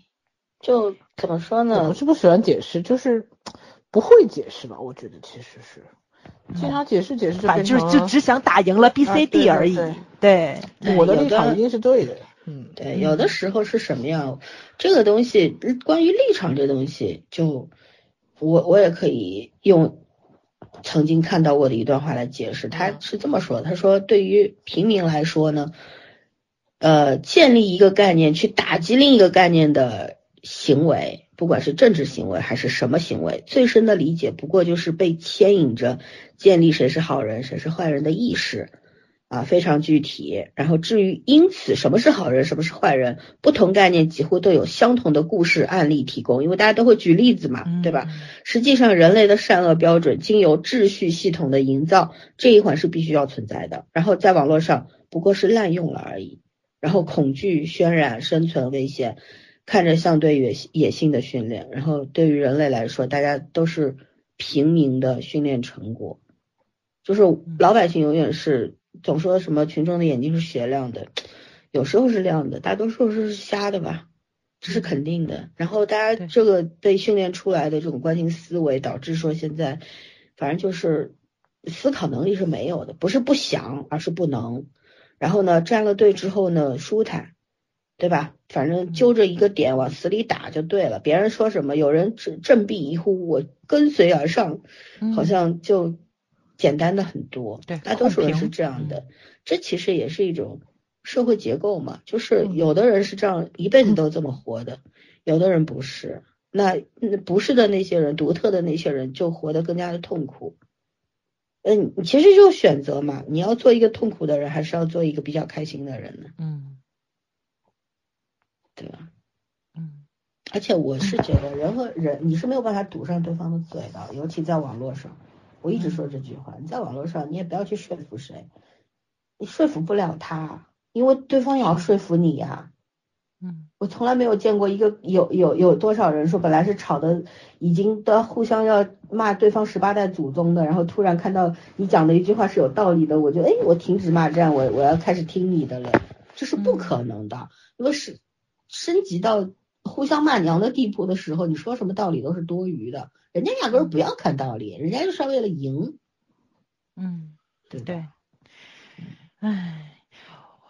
就怎么说呢？我是不喜欢解释，就是不会解释吧？我觉得其实是。经常解释解释，反正就是就只想打赢了 B、C、D 而已。对，我的立场一定是对的。嗯，对，有的时候是什么样？这个东西，关于立场这东西，就我我也可以用曾经看到过的一段话来解释。他是这么说：他说，对于平民来说呢，呃，建立一个概念去打击另一个概念的行为。不管是政治行为还是什么行为，最深的理解不过就是被牵引着建立谁是好人谁是坏人的意识啊，非常具体。然后至于因此什么是好人什么是坏人，不同概念几乎都有相同的故事案例提供，因为大家都会举例子嘛，对吧？实际上人类的善恶标准经由秩序系统的营造这一环是必须要存在的，然后在网络上不过是滥用了而已。然后恐惧渲染生存危险。看着像对野野性的训练，然后对于人类来说，大家都是平民的训练成果。就是老百姓永远是总说什么群众的眼睛是雪亮的，有时候是亮的，大多数是瞎的吧，这是肯定的。然后大家这个被训练出来的这种惯性思维，导致说现在反正就是思考能力是没有的，不是不想，而是不能。然后呢，站了队之后呢，舒坦。对吧？反正揪着一个点往死里打就对了。别人说什么，有人振振臂一呼，我跟随而上，好像就简单的很多。对，大多数人是这样的。这其实也是一种社会结构嘛，就是有的人是这样一辈子都这么活的，有的人不是。那不是的那些人，独特的那些人就活得更加的痛苦。嗯，其实就选择嘛，你要做一个痛苦的人，还是要做一个比较开心的人呢？嗯。对吧？嗯，而且我是觉得人和人你是没有办法堵上对方的嘴的，尤其在网络上。我一直说这句话，你在网络上你也不要去说服谁，你说服不了他，因为对方也要说服你呀。嗯，我从来没有见过一个有有有多少人说本来是吵的已经都互相要骂对方十八代祖宗的，然后突然看到你讲的一句话是有道理的，我就哎我停止骂战，我我要开始听你的了，这是不可能的，因为是。升级到互相骂娘的地步的时候，你说什么道理都是多余的。人家压根儿不要看道理，人家就是为了赢。嗯，对对。唉，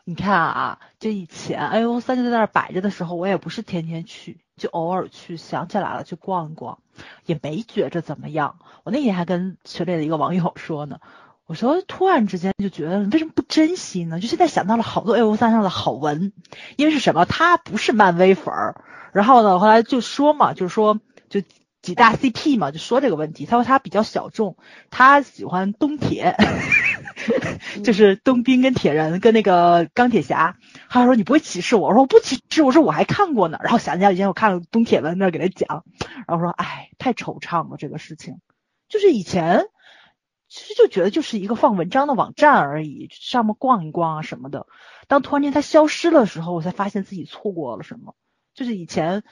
你看啊，就以前 A O 三就在那儿摆着的时候，我也不是天天去，就偶尔去，想起来了去逛一逛，也没觉着怎么样。我那天还跟群里的一个网友说呢。我说，突然之间就觉得为什么不珍惜呢？就现在想到了好多 A O 三上的好文，因为是什么？他不是漫威粉儿，然后呢，后来就说嘛，就是说就几大 C P 嘛，就说这个问题。他说他比较小众，他喜欢东铁，就是冬兵跟铁人跟那个钢铁侠。他说你不会歧视我？我说我不歧视，我说我还看过呢。然后想起来以前我看了东铁文那给他讲，然后说哎，太惆怅了这个事情，就是以前。其实就觉得就是一个放文章的网站而已，上面逛一逛啊什么的。当突然间它消失的时候，我才发现自己错过了什么。就是以前，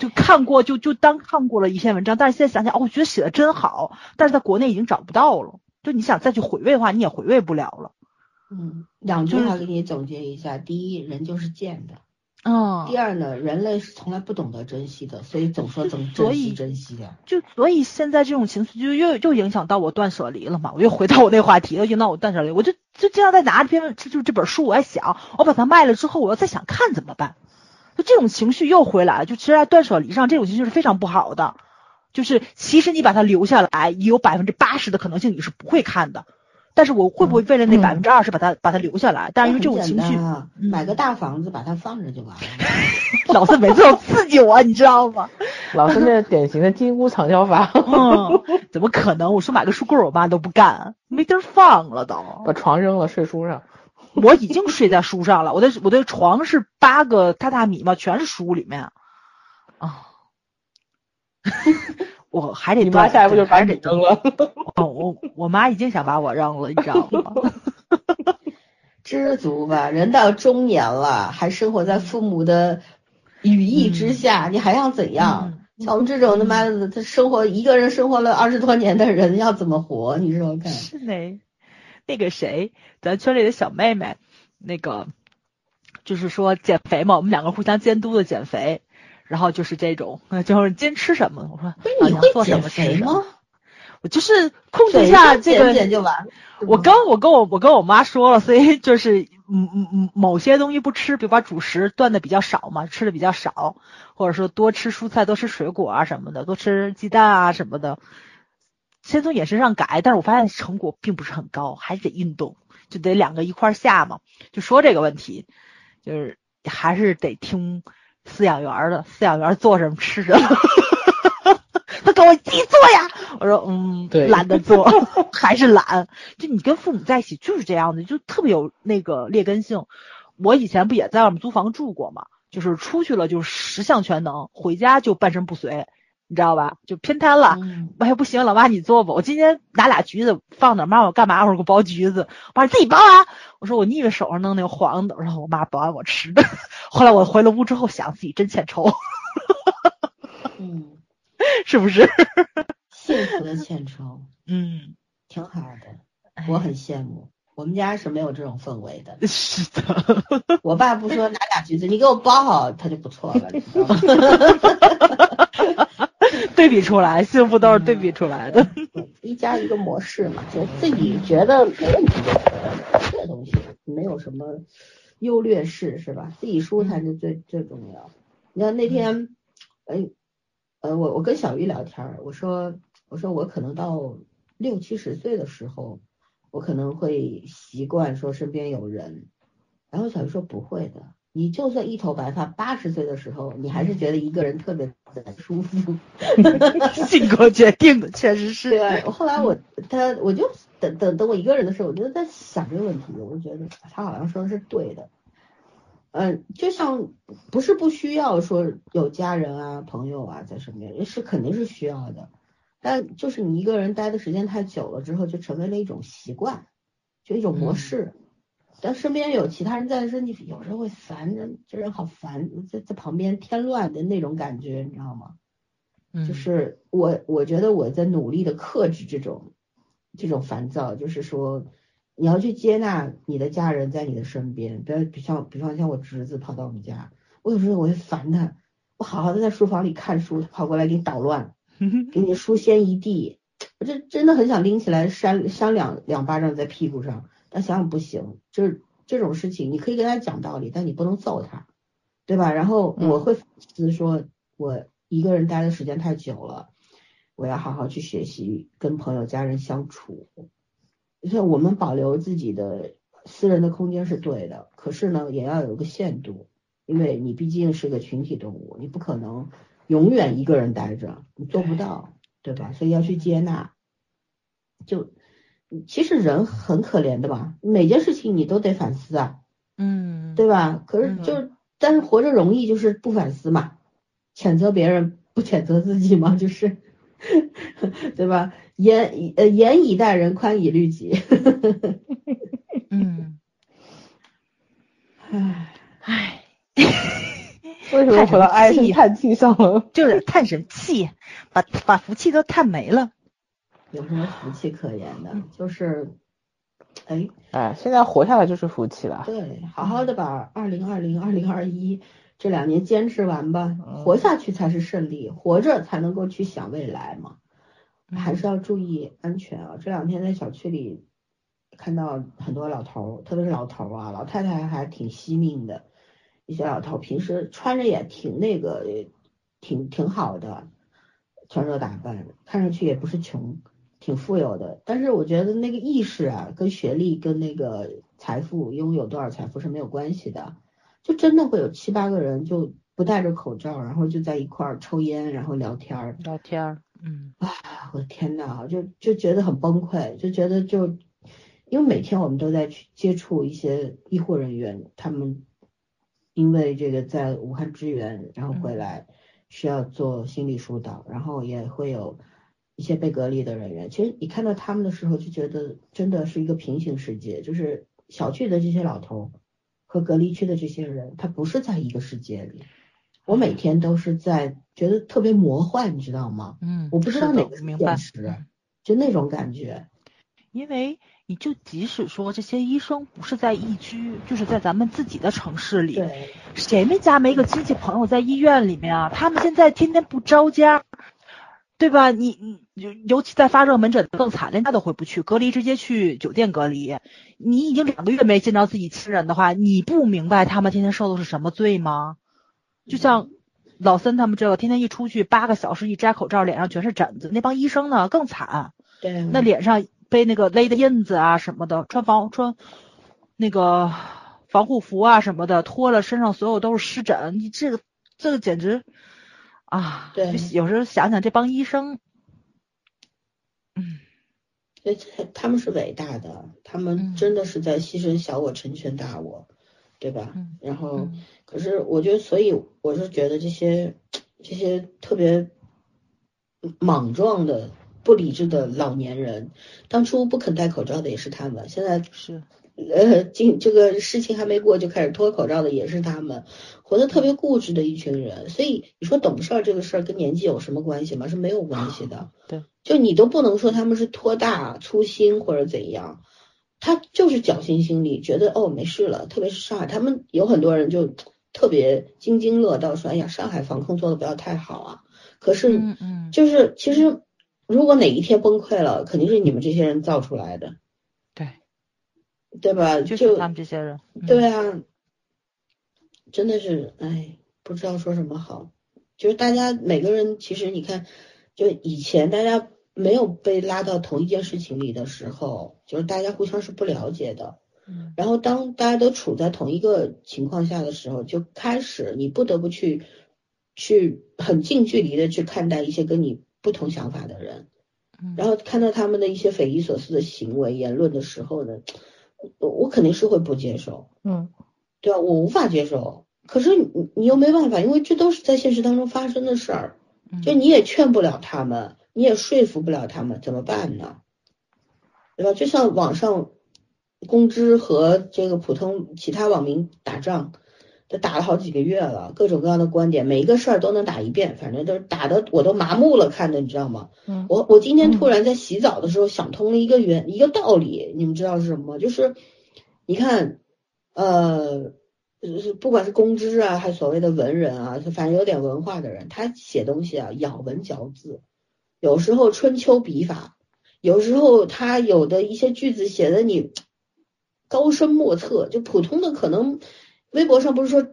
就看过就就当看过了一篇文章，但是现在想想，哦，我觉得写的真好，但是在国内已经找不到了。就你想再去回味的话，你也回味不了了。嗯，两句话给你总结一下：第一，人就是贱的。嗯，第二呢，人类是从来不懂得珍惜的，所以总说怎么珍惜珍惜啊。就所以现在这种情绪就又又影响到我断舍离了嘛，我又回到我那话题，又影响到我断舍离，我就就经常在拿这篇就这本书，我在想，我把它卖了之后，我要再想看怎么办？就这种情绪又回来了。就其实，在断舍离上，这种情绪是非常不好的。就是其实你把它留下来，也有百分之八十的可能性你是不会看的。但是我会不会为了那嗯百分之二十把它把它留下来？但是因为这种情绪，啊嗯买个大房子把它放着就完了。老四每次都刺激我，你知道吗？老孙这典型的金屋藏娇法，嗯，怎么可能？我说买个书柜，我妈都不干，没地儿放了都。把床扔了睡书上。我已经睡在书上了，我的我的床是八个榻榻米嘛，全是书里面啊。我还得你妈下一步就把你扔了。哦，我我妈已经想把我扔了，你知道吗？知足吧，人到中年了，还生活在父母的羽翼之下，你还要怎样？嗯像我们这种他妈的，他生活一个人生活了二十多年的人，要怎么活？你说说看。是呢，那个谁，咱圈里的小妹妹，那个就是说减肥嘛，我们两个互相监督的减肥，然后就是这种，呃 就是今天吃什么？我说你会减做什么吃肥吗什么？？我就是控制一下这个减就完我吗刚我跟我我跟我妈说了，所以就是嗯嗯嗯，某些东西不吃，比如把主食断的比较少嘛，吃的比较少，或者说多吃蔬菜，多吃水果啊什么的，多吃鸡蛋啊什么的，先从饮食上改，但是我发现成果并不是很高，还是得运动，就得两个一块儿下嘛。就说这个问题，就是还是得听饲养员儿的，饲养员儿做什么吃什么。他跟我自己做呀，我说嗯，对懒得做，还是懒。就你跟父母在一起就是这样的，就特别有那个劣根性。我以前不也在外面租房住过嘛，就是出去了就十项全能，回家就半身不遂，你知道吧？就偏瘫了。嗯哎呀，不行，老妈你做吧。我今天拿俩橘子放那儿？妈，我干嘛？我说给我剥橘子。我妈你自己剥啊。我说我腻歪手上弄那个黄的，然后我妈剥完我吃的。后来我回了屋之后想自己真欠抽，嗯，是不是？幸福的欠抽嗯，挺好的，我很羡慕。我们家是没有这种氛围的。是的。我爸不说 拿俩橘子，你给我剥好，他就不错了？对比出来，幸福都是对比出来的。一家一个模式嘛，就自己觉得没问题就可以，这东西没有什么优劣势，是吧？自己舒坦是最最重要。你看那天，哎，呃，我我跟小玉聊天儿，我说我说我可能到六七十岁的时候，我可能会习惯说身边有人，然后小玉说不会的。你就算一头白发，八十岁的时候，你还是觉得一个人特别舒服。性格决定的，确实是。对，后来我他我就等等等我一个人的时候，我就在想这个问题，我就觉得他好像说的是对的。嗯，就像不是不需要说有家人啊、朋友啊在身边，是肯定是需要的，但就是你一个人待的时间太久了之后，就成为了一种习惯，就一种模嗯式。但身边有其他人在的时候，你有时候会烦，这这人好烦，在在旁边添乱的那种感觉，你知道吗？嗯就是我我觉得我在努力的克制这种这种烦躁，就是说你要去接纳你的家人在你的身边，不要比像比方像我侄子跑到我们家，我有时候我会烦他，我好好的在书房里看书，他跑过来给你捣乱，给你书掀一地，我这真的很想拎起来扇扇两两巴掌在屁股上，但想想不行，就是这种事情你可以跟他讲道理，但你不能揍他，对吧？然后我会反思说，我一个人待的时间太久了，我要好好去学习跟朋友、家人相处。像我们保留自己的私人的空间是对的，可是呢，也要有个限度，因为你毕竟是个群体动物，你不可能永远一个人待着，你做不到，对吧？所以要去接纳。就其实人很可怜的吧，每件事情你都得反思啊，嗯，对吧？可是就是，但是活着容易就是不反思嘛，谴责别人不谴责自己嘛，就是，对吧？严以呃严以待人，宽以律己。嗯，唉，唉，为什么回到唉声叹气上了？就是叹什么气，把把福气都叹没了。有什么福气可言的？就是，哎，哎，现在活下来就是福气了。对，好好的把二零二零、二零二一这两年坚持完吧，嗯活下去才是胜利，活着才能够去想未来嘛。还是要注意安全啊！这两天在小区里看到很多老头，特别是老头啊，老太太还挺惜命的。一些老头平时穿着也挺那个，挺挺好的，穿着打扮，看上去也不是穷，挺富有的，但是我觉得那个意识啊，跟学历跟那个财富拥有多少财富是没有关系的，就真的会有七八个人就不戴着口罩，然后就在一块儿抽烟，然后聊天儿，聊天儿，嗯，啊，我的天呐，就就觉得很崩溃，就觉得就因为每天我们都在去接触一些医护人员，他们因为这个在武汉支援，然后回来需要做心理疏导，然后也会有一些被隔离的人员。其实你看到他们的时候，就觉得真的是一个平行世界，就是小区的这些老头和隔离区的这些人，他不是在一个世界里。我每天都是在觉得特别魔幻，你知道吗？嗯，我不知道哪个是现实，就那种感觉。因为你就即使说这些医生不是在疫区，就是在咱们自己的城市里，谁们家没个亲戚朋友在医院里面啊？他们现在天天不着家，对吧？你你尤尤其在发热门诊更惨，连家都回不去，隔离直接去酒店隔离。你已经两个月没见到自己亲人的话，你不明白他们天天受的是什么罪吗？就像老森他们这个，天天一出去八个小时一摘口罩，脸上全是疹子。那帮医生呢更惨，对啊，那脸上被那个勒的印子啊什么的，穿防穿那个防护服啊什么的，脱了身上所有都是湿疹，你这个这个简直啊！对。有时候想想这帮医生，嗯。所以这他们是伟大的，他们嗯。真的是在牺牲小我成全大我，对吧？嗯。然后，嗯。可是我觉得，所以我是觉得这些这些特别莽撞的、不理智的老年人，当初不肯戴口罩的也是他们，现在是。呃，今这个事情还没过就开始脱口罩的也是他们，活得特别固执的一群人。所以你说懂事儿这个事儿跟年纪有什么关系吗？是没有关系的。对，就你都不能说他们是托大粗心或者怎样，他就是侥幸心理，觉得哦没事了。特别是上海，他们有很多人就特别津津乐道，说哎呀上海防控做的不要太好啊。可是嗯嗯就是其实如果哪一天崩溃了，肯定是你们这些人造出来的，对，对吧？就是他们这些人，嗯对啊，真的是，哎，不知道说什么好。就是大家每个人，其实你看，就以前大家没有被拉到同一件事情里的时候，就是大家互相是不了解的。嗯然后当大家都处在同一个情况下的时候，就开始你不得不去去很近距离的去看待一些跟你不同想法的人。嗯然后看到他们的一些匪夷所思的行为、言论的时候呢，我我肯定是会不接受，嗯对吧？我无法接受，可是你你又没办法，因为这都是在现实当中发生的事儿，嗯就你也劝不了他们，你也说服不了他们，怎么办呢？对吧？就像网上公知和这个普通其他网民打仗，都打了好几个月了，各种各样的观点，每一个事儿都能打一遍，反正都是打的我都麻木了，看的你知道吗？嗯我我今天突然在洗澡的时候想通了一个原一个道理，你们知道是什么吗？就是你看，呃，不管是公知啊，还是所谓的文人啊，反正有点文化的人，他写东西啊，咬文嚼字，有时候春秋笔法，有时候他有的一些句子写的你高深莫测，就普通的可能，微博上不是说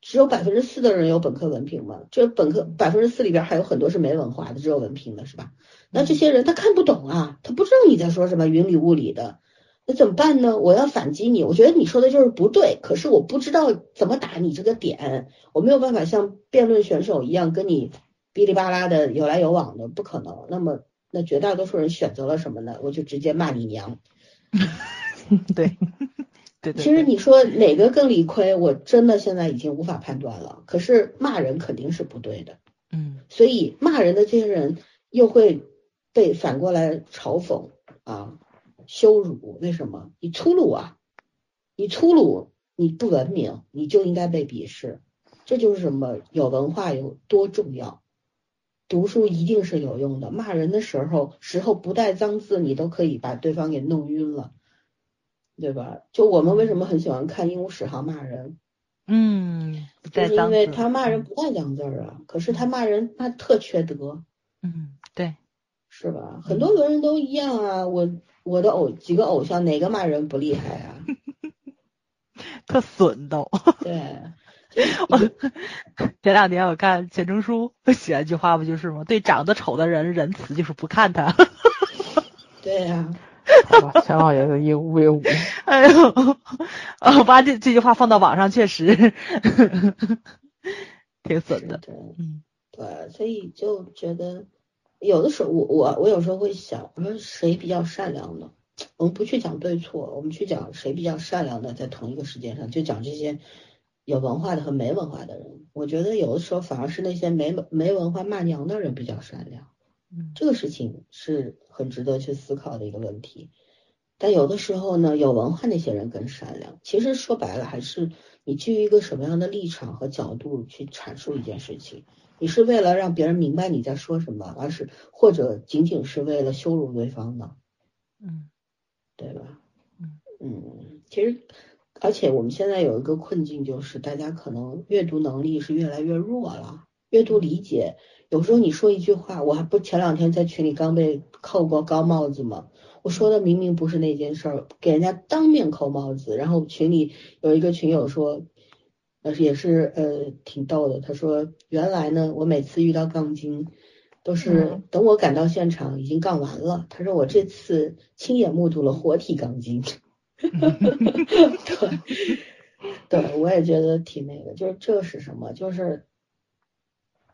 只有百分之四的人有本科文凭吗？这本科百分之四里边还有很多是没文化的，只有文凭的是吧？那这些人他看不懂啊，他不知道你在说什么云里雾里的，那怎么办呢？我要反击你，我觉得你说的就是不对，可是我不知道怎么打你这个点，我没有办法像辩论选手一样跟你哔哩吧啦的有来有往的，不可能。那么那绝大多数人选择了什么呢？我就直接骂你娘。对 对对，其实你说哪个更理亏，我真的现在已经无法判断了。可是骂人肯定是不对的。嗯所以骂人的这些人又会被反过来嘲讽啊、羞辱。为什么？你粗鲁啊，你粗鲁，你不文明，你就应该被鄙视。这就是什么有文化有多重要。读书一定是有用的，骂人的时候时候不带脏字，你都可以把对方给弄晕了，对吧？就我们为什么很喜欢看《鹦鹉史航》骂人，嗯，不就是因为他骂人不带脏字儿啊，可是他骂人他特缺德，嗯对是吧？很多文人都一样啊，我我的偶几个偶像哪个骂人不厉害啊？特损都。对，前两天我看钱钟书写了一句话，不就是吗？对长得丑的人仁慈，就是不看他。对呀、好吧，钱老爷子一无业无。哎呦，呃我把这这句话放到网上，确实挺损的。对嗯对，所以就觉得有的时候我我我有时候会想，我说谁比较善良呢？我们不去讲对错，我们去讲谁比较善良的，在同一个时间上，就讲这些有文化的和没文化的人。我觉得有的时候反而是那些没没文化骂娘的人比较善良。嗯这个事情是很值得去思考的一个问题。但有的时候呢，有文化那些人更善良。其实说白了，还是你基于一个什么样的立场和角度去阐述一件事情。你是为了让别人明白你在说什么，而是或者仅仅是为了羞辱对方呢？嗯对吧？嗯嗯，其实，而且我们现在有一个困境，就是大家可能阅读能力是越来越弱了，阅读理解，有时候你说一句话，我还不前两天在群里刚被扣过高帽子吗？我说的明明不是那件事儿，给人家当面扣帽子，然后群里有一个群友说，呃也是呃挺逗的，他说原来呢，我每次遇到杠精。都是嗯等我赶到现场已经杠完了。他说我这次亲眼目睹了活体杠精。对，对，我也觉得挺那个，就是这是什么？就是，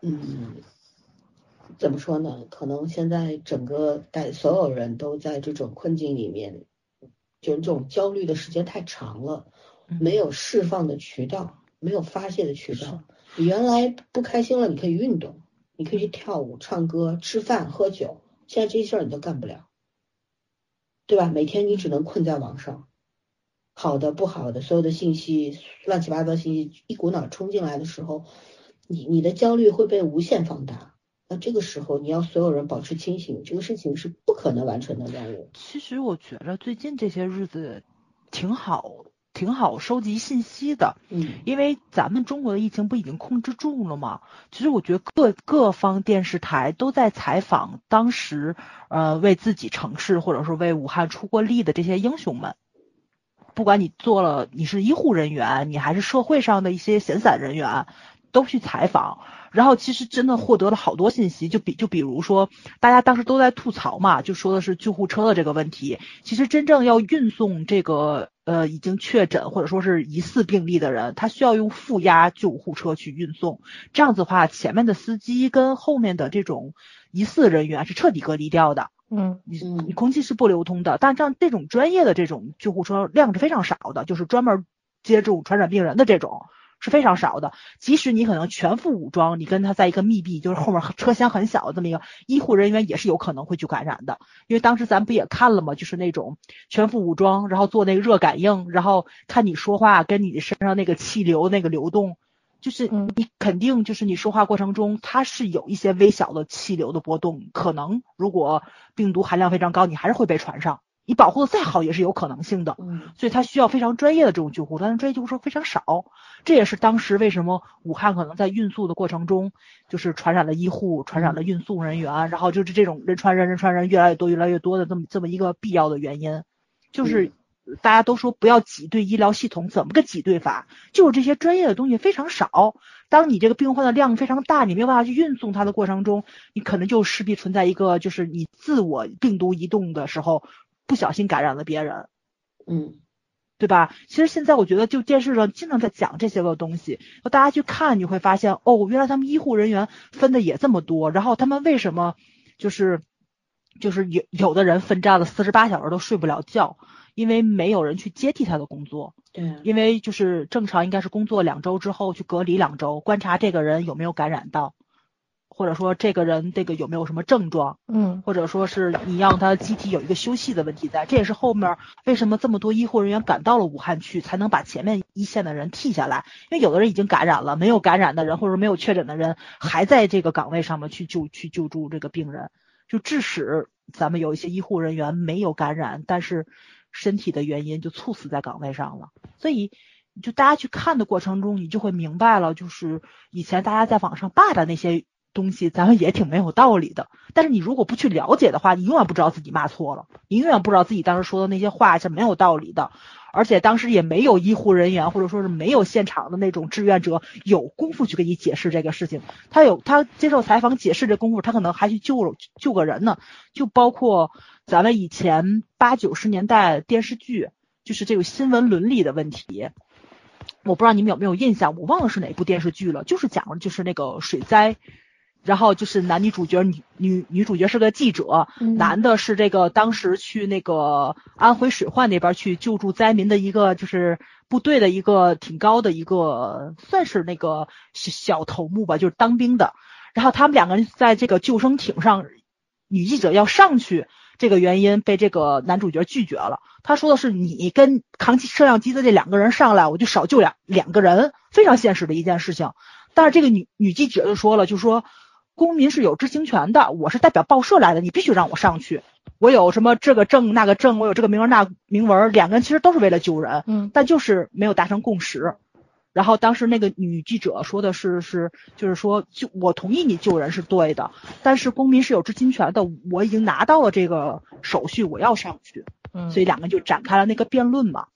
嗯，怎么说呢？可能现在整个带所有人都在这种困境里面，就是这种焦虑的时间太长了，嗯没有释放的渠道，没有发泄的渠道。你原来不开心了，你可以运动，你可以去跳舞、唱歌、吃饭、喝酒，现在这些事儿你都干不了，对吧？每天你只能困在网上。好的、不好的，所有的信息、乱七八糟信息一股脑冲进来的时候，你你的焦虑会被无限放大。那这个时候，你要所有人保持清醒，这个事情是不可能完成的任务。其实我觉着最近这些日子挺好，挺好收集信息的。嗯因为咱们中国的疫情不已经控制住了吗？其实我觉得各各方电视台都在采访当时呃为自己城市或者说为武汉出过力的这些英雄们。不管你做了，你是医护人员，你还是社会上的一些闲散人员，都去采访。然后其实真的获得了好多信息，就比就比如说，大家当时都在吐槽嘛，就说的是救护车的这个问题。其实真正要运送这个呃已经确诊或者说是疑似病例的人，他需要用负压救护车去运送。这样子的话，前面的司机跟后面的这种疑似人员是彻底隔离掉的。嗯你嗯你空气是不流通的，但像这种专业的这种救护车量是非常少的，就是专门接这种传染病人的这种是非常少的。即使你可能全副武装，你跟他在一个密闭，就是后面车厢很小的这么一个医护人员，也是有可能会去感染的。因为当时咱不也看了吗？就是那种全副武装，然后做那个热感应，然后看你说话跟你身上那个气流那个流动。就是嗯你肯定就是你说话过程中，它是有一些微小的气流的波动，可能如果病毒含量非常高，你还是会被传上。你保护的再好也是有可能性的，嗯所以它需要非常专业的这种救护，但是专业救护车非常少，这也是当时为什么武汉可能在运送的过程中，就是传染了医护，传染了运送人员，然后就是这种人传人，人传人越来越多，越来越多的这么这么一个必要的原因，就是大家都说不要挤兑医疗系统，怎么个挤兑法？就是这些专业的东西非常少。当你这个病患的量非常大，你没有办法去运送它的过程中，你可能就势必存在一个，就是你自我病毒移动的时候，不小心感染了别人，嗯对吧？其实现在我觉得，就电视上经常在讲这些个东西，大家去看，你会发现，哦，原来他们医护人员分的也这么多，然后他们为什么就是就是有有的人奋战了四十八小时都睡不了觉，因为没有人去接替他的工作。对啊，因为就是正常应该是工作两周之后去隔离两周，观察这个人有没有感染到，或者说这个人这个有没有什么症状，嗯。或者说是你让他机体有一个休息的问题在，这也是后面为什么这么多医护人员赶到了武汉去，才能把前面一线的人替下来，因为有的人已经感染了，没有感染的人或者没有确诊的人还在这个岗位上面去救去救助这个病人，就致使咱们有一些医护人员没有感染，但是身体的原因就猝死在岗位上了，所以。就大家去看的过程中，你就会明白了，就是以前大家在网上霸的那些东西，咱们也挺没有道理的。但是你如果不去了解的话，你永远不知道自己骂错了，你永远不知道自己当时说的那些话是没有道理的。而且当时也没有医护人员或者说是没有现场的那种志愿者有功夫去给你解释这个事情。他有他接受采访解释这功夫，他可能还去救救个人呢。就包括咱们以前八九十年代电视剧，就是这个新闻伦理的问题。我不知道你们有没有印象，我忘了是哪部电视剧了，就是讲的就是那个水灾。然后就是男女主角，女女女主角是个记者，男的是这个当时去那个安徽水患那边去救助灾民的一个就是部队的一个挺高的一个算是那个小头目吧，就是当兵的。然后他们两个人在这个救生艇上，女记者要上去，这个原因被这个男主角拒绝了。他说的是你跟扛起摄像机的这两个人上来，我就少救两两个人，非常现实的一件事情。但是这个女女记者就说了，就说。公民是有知情权的，我是代表报社来的，你必须让我上去。我有什么这个证那个证，我有这个名文那名文，两个人其实都是为了救人，嗯，但就是没有达成共识。然后当时那个女记者说的是是，就是说就我同意你救人是对的，但是公民是有知情权的，我已经拿到了这个手续，我要上去，嗯，所以两个就展开了那个辩论嘛。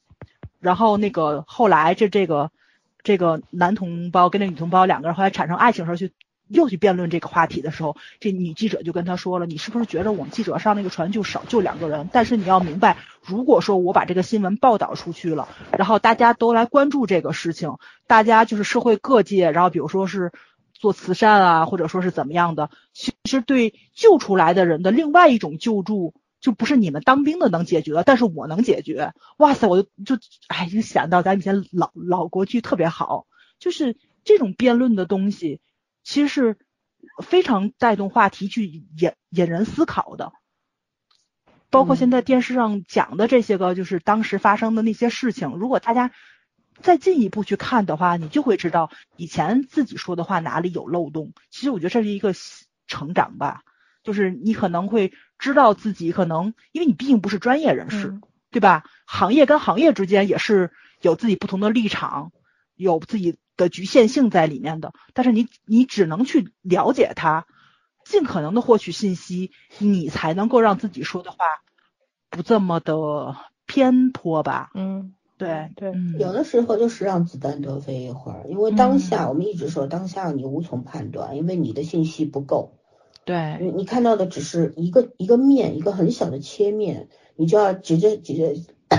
然后那个后来这这个这个男同胞跟那女同胞两个人后来产生爱情时候去。又去辩论这个话题的时候，这女记者就跟他说了：“你是不是觉得我们记者上那个船就少救两个人？但是你要明白，如果说我把这个新闻报道出去了，然后大家都来关注这个事情，大家就是社会各界，然后比如说是做慈善啊，或者说是怎么样的，其实对救出来的人的另外一种救助，就不是你们当兵的能解决，但是我能解决。哇塞，我就就哎，就想到咱以前老老国剧特别好，就是这种辩论的东西。”其实是非常带动话题去引引人思考的，包括现在电视上讲的这些个，就是当时发生的那些事情。如果大家再进一步去看的话，你就会知道以前自己说的话哪里有漏洞。其实我觉得这是一个成长吧，就是你可能会知道自己可能，因为你毕竟不是专业人士，对吧？行业跟行业之间也是有自己不同的立场，有自己。的局限性在里面的，但是你你只能去了解它，尽可能的获取信息，你才能够让自己说的话不这么的偏颇吧。嗯，对对，有的时候就是让子弹多飞一会儿，因为当下我们一直说当下你无从判断，因为你的信息不够。对，你你看到的只是一个一个面，一个很小的切面，你就要急着急着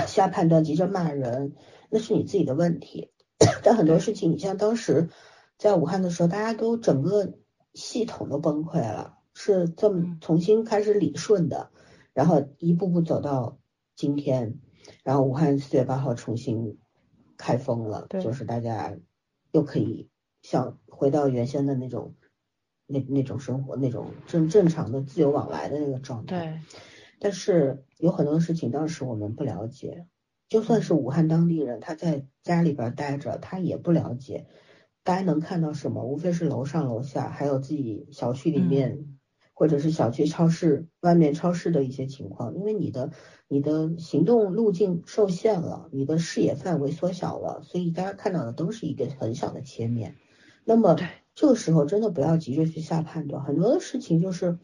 下判断，急着骂人，那是你自己的问题。但很多事情，你像当时在武汉的时候，大家都整个系统都崩溃了，是这么重新开始理顺的，然后一步步走到今天，然后武汉四月八号重新开封了，就是大家又可以像回到原先的那种那那种生活，那种正正常的自由往来的那个状态。对，但是有很多事情当时我们不了解。就算是武汉当地人，他在家里边待着，他也不了解。大家能看到什么？无非是楼上楼下，还有自己小区里面，或者是小区超市外面超市的一些情况。因为你的你的行动路径受限了，你的视野范围缩小了，所以大家看到的都是一个很小的切面。那么这个时候真的不要急着去下判断，很多的事情就是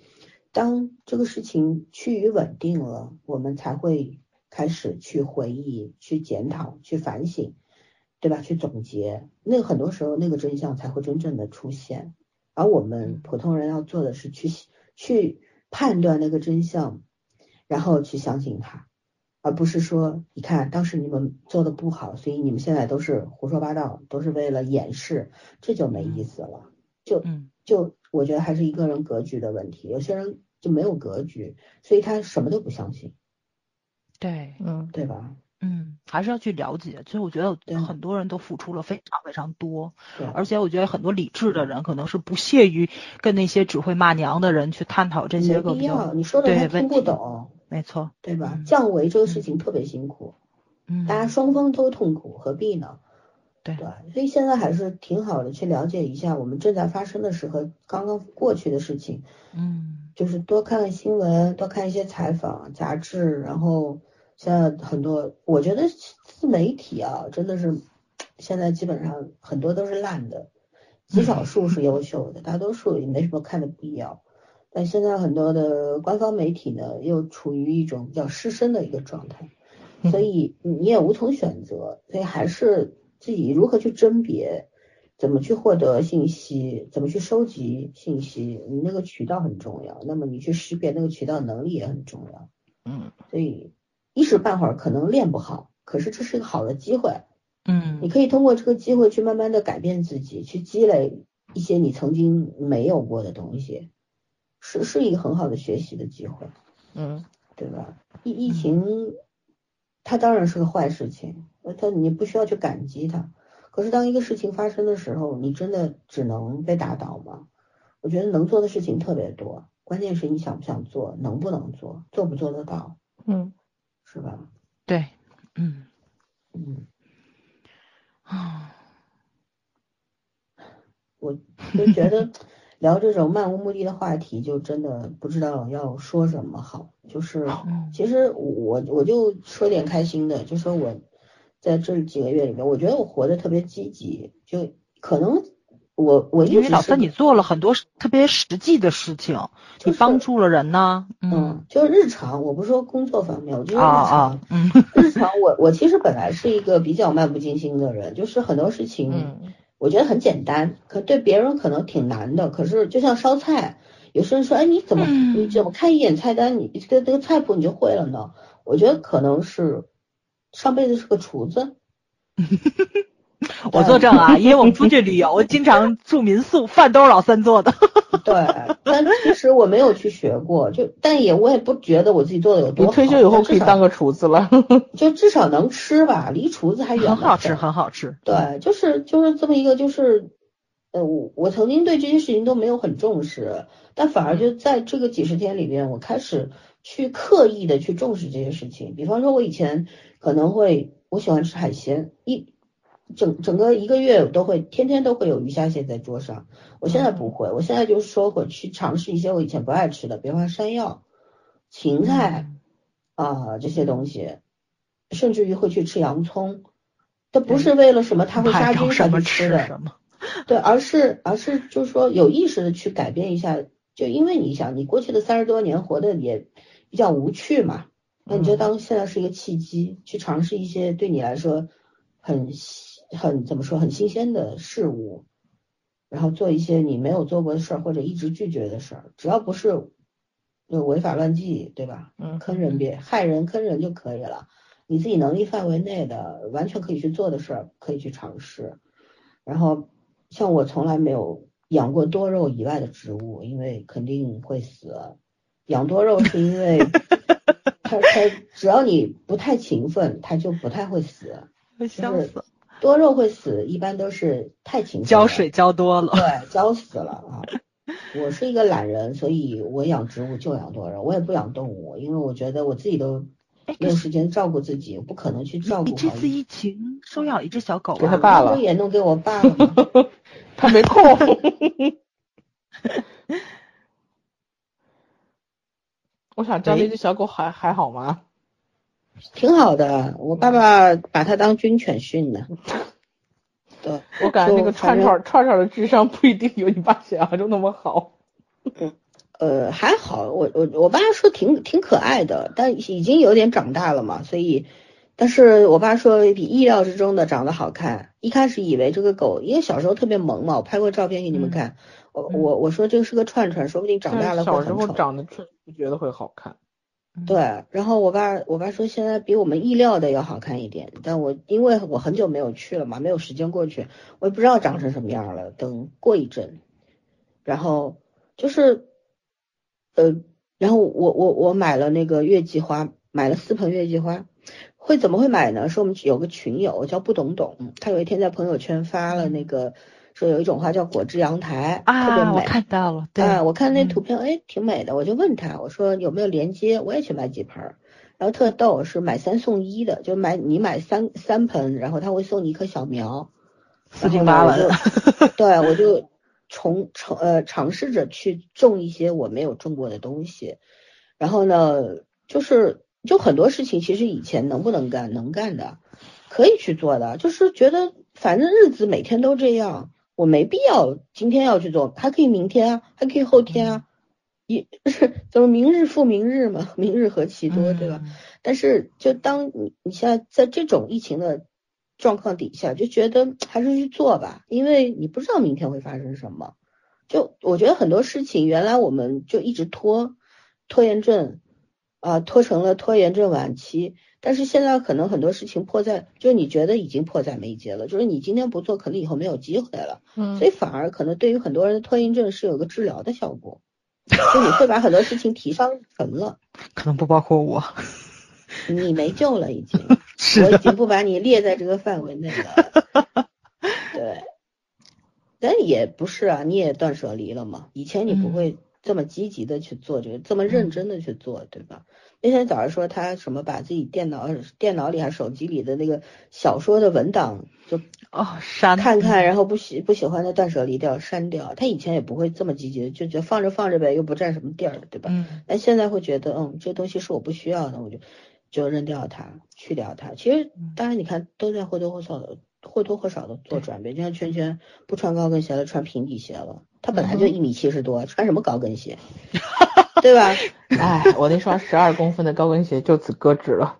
当这个事情趋于稳定了，我们才会。开始去回忆、去检讨、去反省，对吧？去总结，那很多时候那个真相才会真正的出现。而我们普通人要做的是去去判断那个真相，然后去相信它，而不是说，你看当时你们做的不好，所以你们现在都是胡说八道，都是为了掩饰，这就没意思了。就就我觉得还是一个人格局的问题，有些人就没有格局，所以他什么都不相信。对，嗯，对吧？嗯，还是要去了解。其实我觉得很多人都付出了非常非常多，对。而且我觉得很多理智的人可能是不屑于跟那些只会骂娘的人去探讨这些个你说的他听不懂，没错，对吧？降维这个事情特别辛苦，嗯，大家双方都痛苦，何必呢？对对，所以现在还是挺好的，去了解一下我们正在发生的时候，刚刚过去的事情，嗯，就是多看看新闻，多看一些采访杂志，然后。现在很多，我觉得自媒体啊，真的是现在基本上很多都是烂的，极少数是优秀的，大多数也没什么看的必要。但现在很多的官方媒体呢，又处于一种比较失声的一个状态，所以你也无从选择，所以还是自己如何去甄别，怎么去获得信息，怎么去收集信息，你那个渠道很重要。那么你去识别那个渠道能力也很重要。嗯，所以一时半会儿可能练不好，可是这是一个好的机会。嗯，你可以通过这个机会去慢慢的改变自己，去积累一些你曾经没有过的东西，是是一个很好的学习的机会。嗯，对吧？疫疫情，它当然是个坏事情，它你不需要去感激它。可是当一个事情发生的时候，你真的只能被打倒吗？我觉得能做的事情特别多，关键是你想不想做，能不能做，做不做得到，嗯，是吧？对，嗯嗯，啊，我就觉得 聊这种漫无目的的话题，就真的不知道要说什么好。就是嗯其实我我就说点开心的，就说我在这几个月里面，我觉得我活得特别积极，就可能我我因为老三你做了很多特别实际的事情，就是你帮助了人呢，嗯，就是日常，我不是说工作方面，我就是日啊嗯日常我我其实本来是一个比较漫不经心的人，就是很多事 情嗯我觉得很简单，可对别人可能挺难的。可是就像烧菜，有些人说，哎，你怎么嗯你怎么看一眼菜单，你这个这个菜谱你就会了呢？我觉得可能是上辈子是个厨子，我作证啊，因为我们出去旅游，我经常住民宿，饭都是老三做的。对。但其实我没有去学过，就但也我也不觉得我自己做的有多好。退休以后可以当个厨子了。就至少能吃吧，离厨子还远很好吃，很很好吃。对，就是就是这么一个，就是呃，我我曾经对这些事情都没有很重视，但反而就在这个几十天里边，我开始去刻意的去重视这些事情。比方说，我以前可能会我喜欢吃海鲜，一整整个一个月我都会天天都会有鱼虾蟹在桌上，我现在不会，我现在就是说会去尝试一些我以前不爱吃的，比方山药、芹菜。啊、这些东西，甚至于会去吃洋葱，这不是为了什么它会杀看菌才什么去吃的，什么。对，而是而是就是说有意识的去改变一下，就因为你想你过去的三十多年活的也比较无趣嘛，那你就当现在是一个契机，去尝试一些对你来说很新很怎么说很新鲜的事物，然后做一些你没有做过的事儿或者一直拒绝的事儿，只要不是就违法乱纪，对吧？嗯坑人别害人坑人就可以了，你自己能力范围内的完全可以去做的事儿，可以去尝试。然后像我从来没有养过多肉以外的植物，因为肯定会死。养多肉是因为 它它只要你不太勤奋，它就不太会死。会笑死，多肉会死，一般都是太勤浇水浇多了。对，浇死了啊！我是一个懒人，所以我养植物就养多肉，我也不养动物，因为我觉得我自己都没有时间照顾自己，我不可能去照顾你这次疫情收养了一只小狗啊？给他爸了也弄给我爸了？他没空。我想知道那只小狗还还好吗？挺好的，我爸爸把它当军犬训的。对，我感觉那个串串串串的智商不一定有你爸想象中那么好。呃，还好，我我我爸说挺挺可爱的，但已经有点长大了嘛，所以，但是我爸说比意料之中的长得好看。一开始以为这个狗，因为小时候特别萌嘛，我拍过照片给你们看。我嗯我我说这个是个串串，说不定长大了会小时候。长得确实不觉得会好看。对，然后我爸我爸说现在比我们意料的要好看一点，但我因为我很久没有去了嘛，没有时间过去，我也不知道长成什么样了。等过一阵，然后就是，呃，然后我我我买了那个月季花，买了四盆月季花。会怎么会买呢？是我们有个群友叫不懂懂，他有一天在朋友圈发了那个说有一种花叫果汁阳台，特别啊，我美。看到了，对，啊，我看那嗯图片，哎，挺美的，我就问他，我说有没有连接，我也去买几盆儿。然后特逗，是买三送一的，就买你买三三盆，然后他会送你一棵小苗。四平八稳对，我就 从从呃尝试着去种一些我没有种过的东西。然后呢，就是就很多事情，其实以前能不能干，能干的，可以去做的，就是觉得反正日子每天都这样，我没必要今天要去做，还可以明天啊，还可以后天啊，一怎么明日复明日嘛，明日何其多，对吧？嗯但是就当你你现在在这种疫情的状况底下，就觉得还是去做吧，因为你不知道明天会发生什么。就我觉得很多事情原来我们就一直拖，拖延症啊拖成了拖延症晚期。但是现在可能很多事情迫在，就是你觉得已经迫在眉睫了，就是你今天不做，可能以后没有机会了。嗯，所以反而可能对于很多人的拖延症是有个治疗的效果，就你会把很多事情提上层了。可能不包括我，你没救了已经，我已经不把你列在这个范围内了。对，但也不是啊，你也断舍离了嘛，以前你不会这么积极的去做这个，这么认真的去做，对吧？那天早上说他什么把自己电脑电脑里还手机里的那个小说的文档就哦删看看，然后不喜不喜欢的断舍离掉删掉。他以前也不会这么积极，就觉得放着放着呗，又不占什么地儿，对吧？嗯。但现在会觉得，嗯，这东西是我不需要的，我就就扔掉它，去掉它。其实当然你看都在或多或少的或多或少的做转变，就像圈圈不穿高跟鞋了，穿平底鞋了。他本来就一米七十多，穿什么高跟鞋？对吧？哎，我那双十二公分的高跟鞋就此搁置了。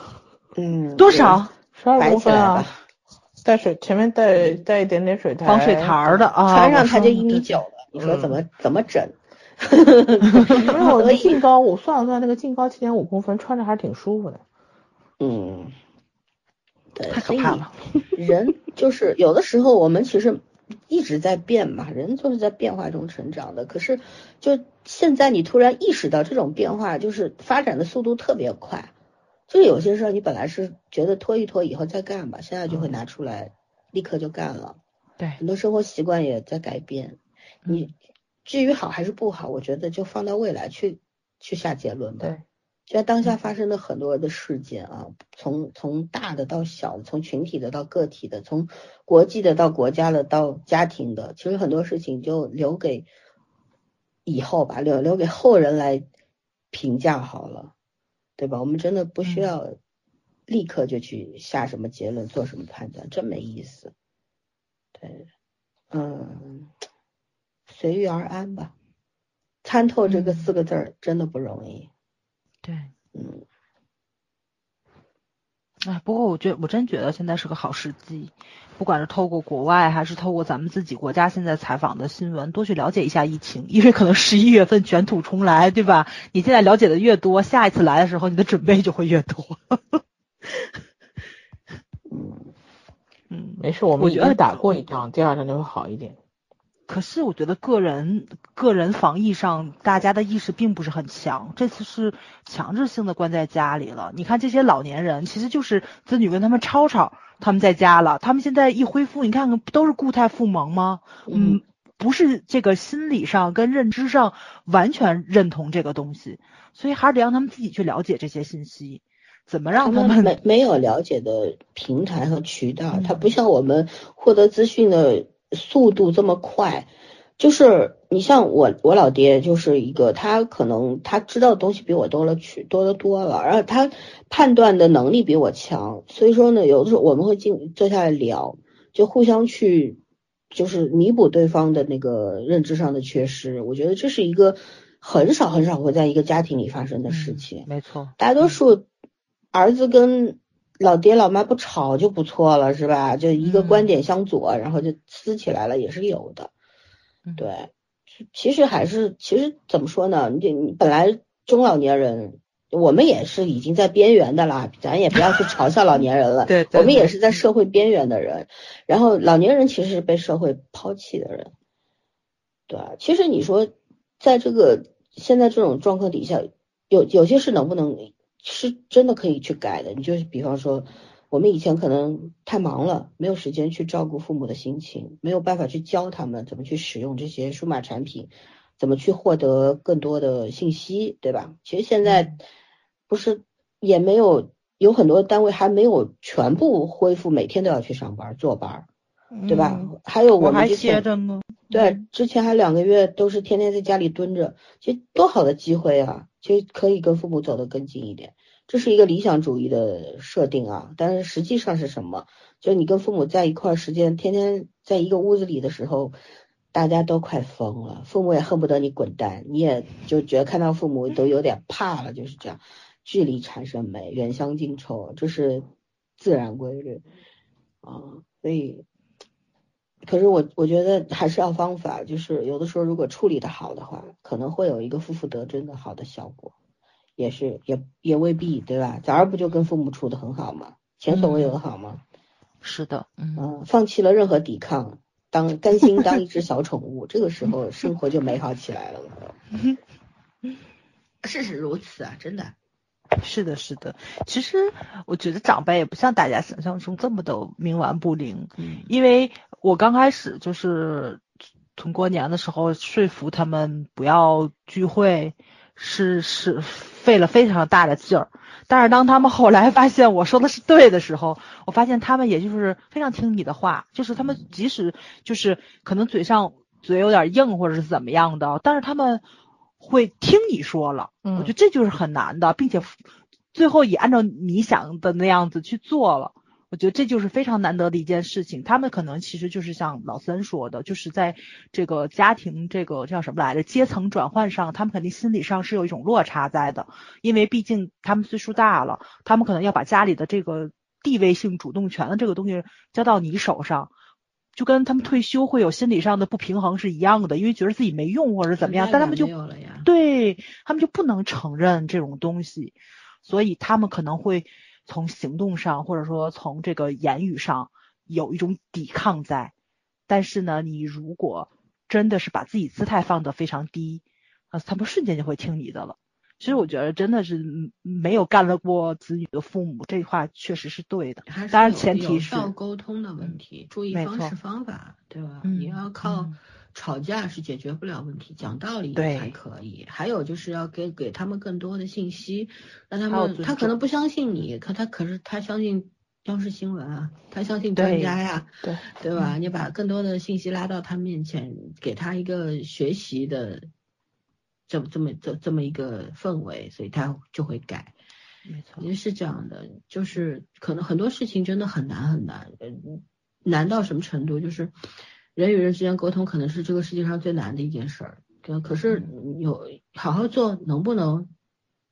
嗯，多少？十二公分啊！带水，前面带带一点点水台，防水台的啊。穿上它就一米九了，你说怎么怎么整？因为我的净高，我算了算，那个净高七点五公分，穿着还是挺舒服的。嗯，对，太可怕了。人就是有的时候，我们其实。一直在变嘛，人就是在变化中成长的。可是，就现在你突然意识到这种变化，就是发展的速度特别快。就有些事儿你本来是觉得拖一拖以后再干吧，现在就会拿出来，立刻就干了。对，很多生活习惯也在改变。你至于好还是不好，我觉得就放到未来去去下结论吧。对。就在当下发生的很多的事件啊，从从大的到小的，从群体的到个体的，从国际的到国家的到家庭的，其实很多事情就留给以后吧，留留给后人来评价好了，对吧？我们真的不需要立刻就去下什么结论，做什么判断，真没意思。对，嗯，随遇而安吧，参透这个四个字儿真的不容易。对，嗯，哎，不过我觉得我真觉得现在是个好时机，不管是透过国外还是透过咱们自己国家现在采访的新闻，多去了解一下疫情，因为可能十一月份卷土重来，对吧？你现在了解的越多，下一次来的时候你的准备就会越多。嗯 嗯，没事，我们已经打过一仗，第二仗就会好一点。可是我觉得个人个人防疫上，大家的意识并不是很强。这次是强制性的关在家里了。你看这些老年人，其实就是子女跟他们吵吵，他们在家了。他们现在一恢复，你看看不都是固态复萌吗？嗯，不是这个心理上跟认知上完全认同这个东西，所以还是得让他们自己去了解这些信息，怎么让他们没没有了解的平台和渠道，他不像我们获得资讯的。速度这么快，就是你像我，我老爹就是一个，他可能他知道的东西比我多了去多的多了，然后他判断的能力比我强，所以说呢，有的时候我们会进坐下来聊，就互相去就是弥补对方的那个认知上的缺失。我觉得这是一个很少很少会在一个家庭里发生的事情。没错，大多数儿子跟。老爹老妈不吵就不错了，是吧？就一个观点相左，然后就撕起来了，也是有的。对，其实还是，其实怎么说呢？你你本来中老年人，我们也是已经在边缘的啦，咱也不要去嘲笑老年人了。对，我们也是在社会边缘的人。然后老年人其实是被社会抛弃的人。对，其实你说，在这个现在这种状况底下，有有些事能不能？是真的可以去改的，你就是比方说，我们以前可能太忙了，没有时间去照顾父母的心情，没有办法去教他们怎么去使用这些数码产品，怎么去获得更多的信息，对吧？其实现在不是也没有，有很多单位还没有全部恢复，每天都要去上班坐班，对吧？还有我们之前对之前还两个月都是天天在家里蹲着，其实多好的机会啊！就可以跟父母走得更近一点，这是一个理想主义的设定啊。但是实际上是什么？就你跟父母在一块儿时间，天天在一个屋子里的时候，大家都快疯了，父母也恨不得你滚蛋，你也就觉得看到父母都有点怕了，就是这样。距离产生美，远香近臭，这是自然规律啊。所以，可是我我觉得还是要方法，就是有的时候如果处理的好的话，可能会有一个负负得正的好的效果，也是也也未必，对吧？早儿不就跟父母处的很好吗？前所未有的好吗？是的，嗯，放弃了任何抵抗，当甘心当一只小宠物，这个时候生活就美好起来了。事实如此啊，真的。是的，是的。其实我觉得长辈也不像大家想象中这么的冥顽不灵。嗯。因为我刚开始就是从过年的时候说服他们不要聚会，是是费了非常大的劲儿。但是当他们后来发现我说的是对的时候，我发现他们也就是非常听你的话，就是他们即使就是可能嘴上嘴有点硬或者是怎么样的，但是他们。会听你说了，我觉得这就是很难的，并且最后也按照你想的那样子去做了，我觉得这就是非常难得的一件事情。他们可能其实就是像老三说的，就是在这个家庭这个叫什么来着阶层转换上，他们肯定心理上是有一种落差在的，因为毕竟他们岁数大了，他们可能要把家里的这个地位性主动权的这个东西交到你手上。就跟他们退休会有心理上的不平衡是一样的，因为觉得自己没用或者怎么样，但他们就对他们就不能承认这种东西，所以他们可能会从行动上或者说从这个言语上有一种抵抗在。但是呢，你如果真的是把自己姿态放得非常低，啊，他们瞬间就会听你的了。其实我觉得真的是没有干了过子女的父母，这话确实是对的。当然前提是要沟通的问题，注意方式方法，对吧？你要靠吵架是解决不了问题，讲道理才可以。还有就是要给给他们更多的信息，让他们他可能不相信你，可他可是他相信央视新闻啊，他相信专家呀，对对吧？你把更多的信息拉到他面前，给他一个学习的。这么这么这这么一个氛围，所以他就会改，没错，也是这样的，就是可能很多事情真的很难很难，难到什么程度？就是人与人之间沟通可能是这个世界上最难的一件事儿，可是有好好做，能不能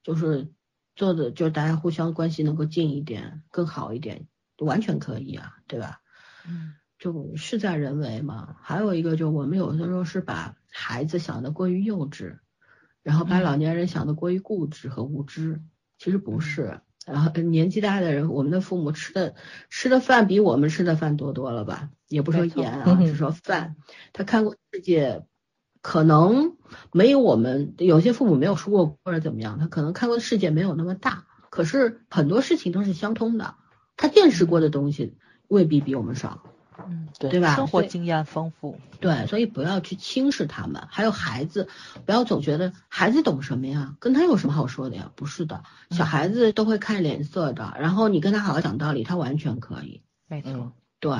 就是做的就是大家互相关系能够近一点，更好一点，完全可以啊，对吧？嗯，就事在人为嘛。还有一个就我们有的时候是把孩子想的过于幼稚。然后把老年人想的过于固执和无知，其实不是。然后年纪大的人，我们的父母吃的吃的饭比我们吃的饭多多了吧？也不说盐啊，只说饭。他看过世界，可能没有我们有些父母没有出过或者怎么样，他可能看过的世界没有那么大。可是很多事情都是相通的，他见识过的东西未必比我们少。嗯，对，对吧？生活经验丰富，对，所以不要去轻视他们。还有孩子，不要总觉得孩子懂什么呀，跟他有什么好说的呀？不是的，小孩子都会看脸色的。然后你跟他好好讲道理，他完全可以。没错，对，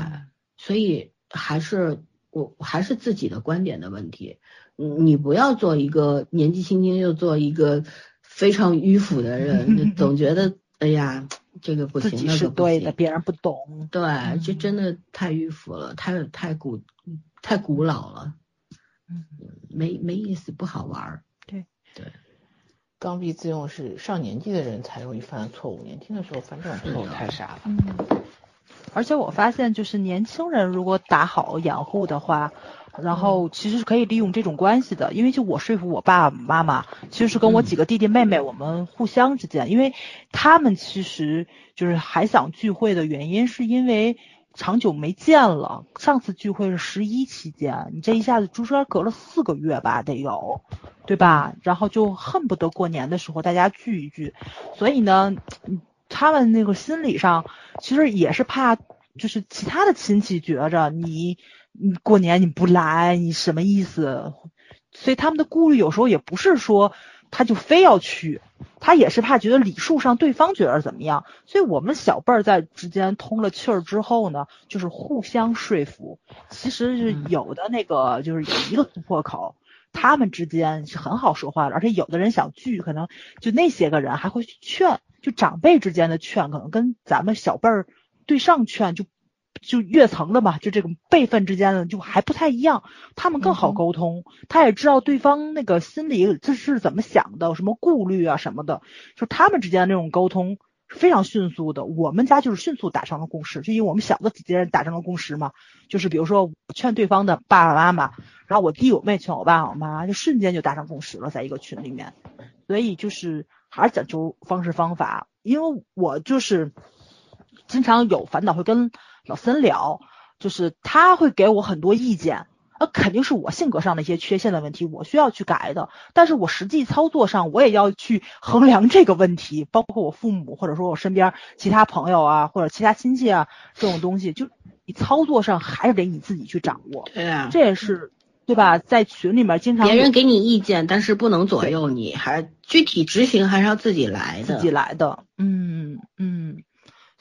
所以还是我还是自己的观点的问题。你不要做一个年纪轻轻就做一个非常迂腐的人，总觉得哎呀。这个不行，那是对的，别人不懂。对，这真的太迂腐了，太太古太古老了，嗯，没没意思，不好玩儿。对对，刚愎自用是上年纪的人才容易犯的错误，年轻的时候犯这种错误太傻了。嗯，而且我发现，就是年轻人如果打好掩护的话。然后其实是可以利用这种关系的，因为就我说服我爸爸妈妈，其实是跟我几个弟弟妹妹，我们互相之间，因为他们其实就是还想聚会的原因，是因为长久没见了。上次聚会是十一期间，你这一下子中间隔了四个月吧，得有，对吧？然后就恨不得过年的时候大家聚一聚，所以呢，他们那个心理上其实也是怕，就是其他的亲戚觉着你。你过年你不来，你什么意思？所以他们的顾虑有时候也不是说他就非要去，他也是怕觉得礼数上对方觉得怎么样。所以我们小辈儿在之间通了气儿之后呢，就是互相说服。其实是有的那个就是有一个突破口，他们之间是很好说话的。而且有的人想聚，可能就那些个人还会去劝，就长辈之间的劝，可能跟咱们小辈儿对上劝就。就越层的嘛，就这种辈分之间的就还不太一样，他们更好沟通，他也知道对方那个心里这是怎么想的，什么顾虑啊什么的，就他们之间的那种沟通是非常迅速的。我们家就是迅速达成了共识，就因为我们小的几家人达成了共识嘛，就是比如说我劝对方的爸爸妈妈，然后我弟我妹劝我爸我妈，就瞬间就达成共识了，在一个群里面，所以就是还是讲究方式方法，因为我就是经常有烦恼会跟。老三聊，就是他会给我很多意见，那肯定是我性格上的一些缺陷的问题，我需要去改的。但是我实际操作上，我也要去衡量这个问题，包括我父母或者说我身边其他朋友啊，或者其他亲戚啊这种东西，就你操作上还是得你自己去掌握。对啊，这也是对吧？在群里面经常别人给你意见，但是不能左右你，还具体执行还是要自己来的。自己来的，嗯嗯。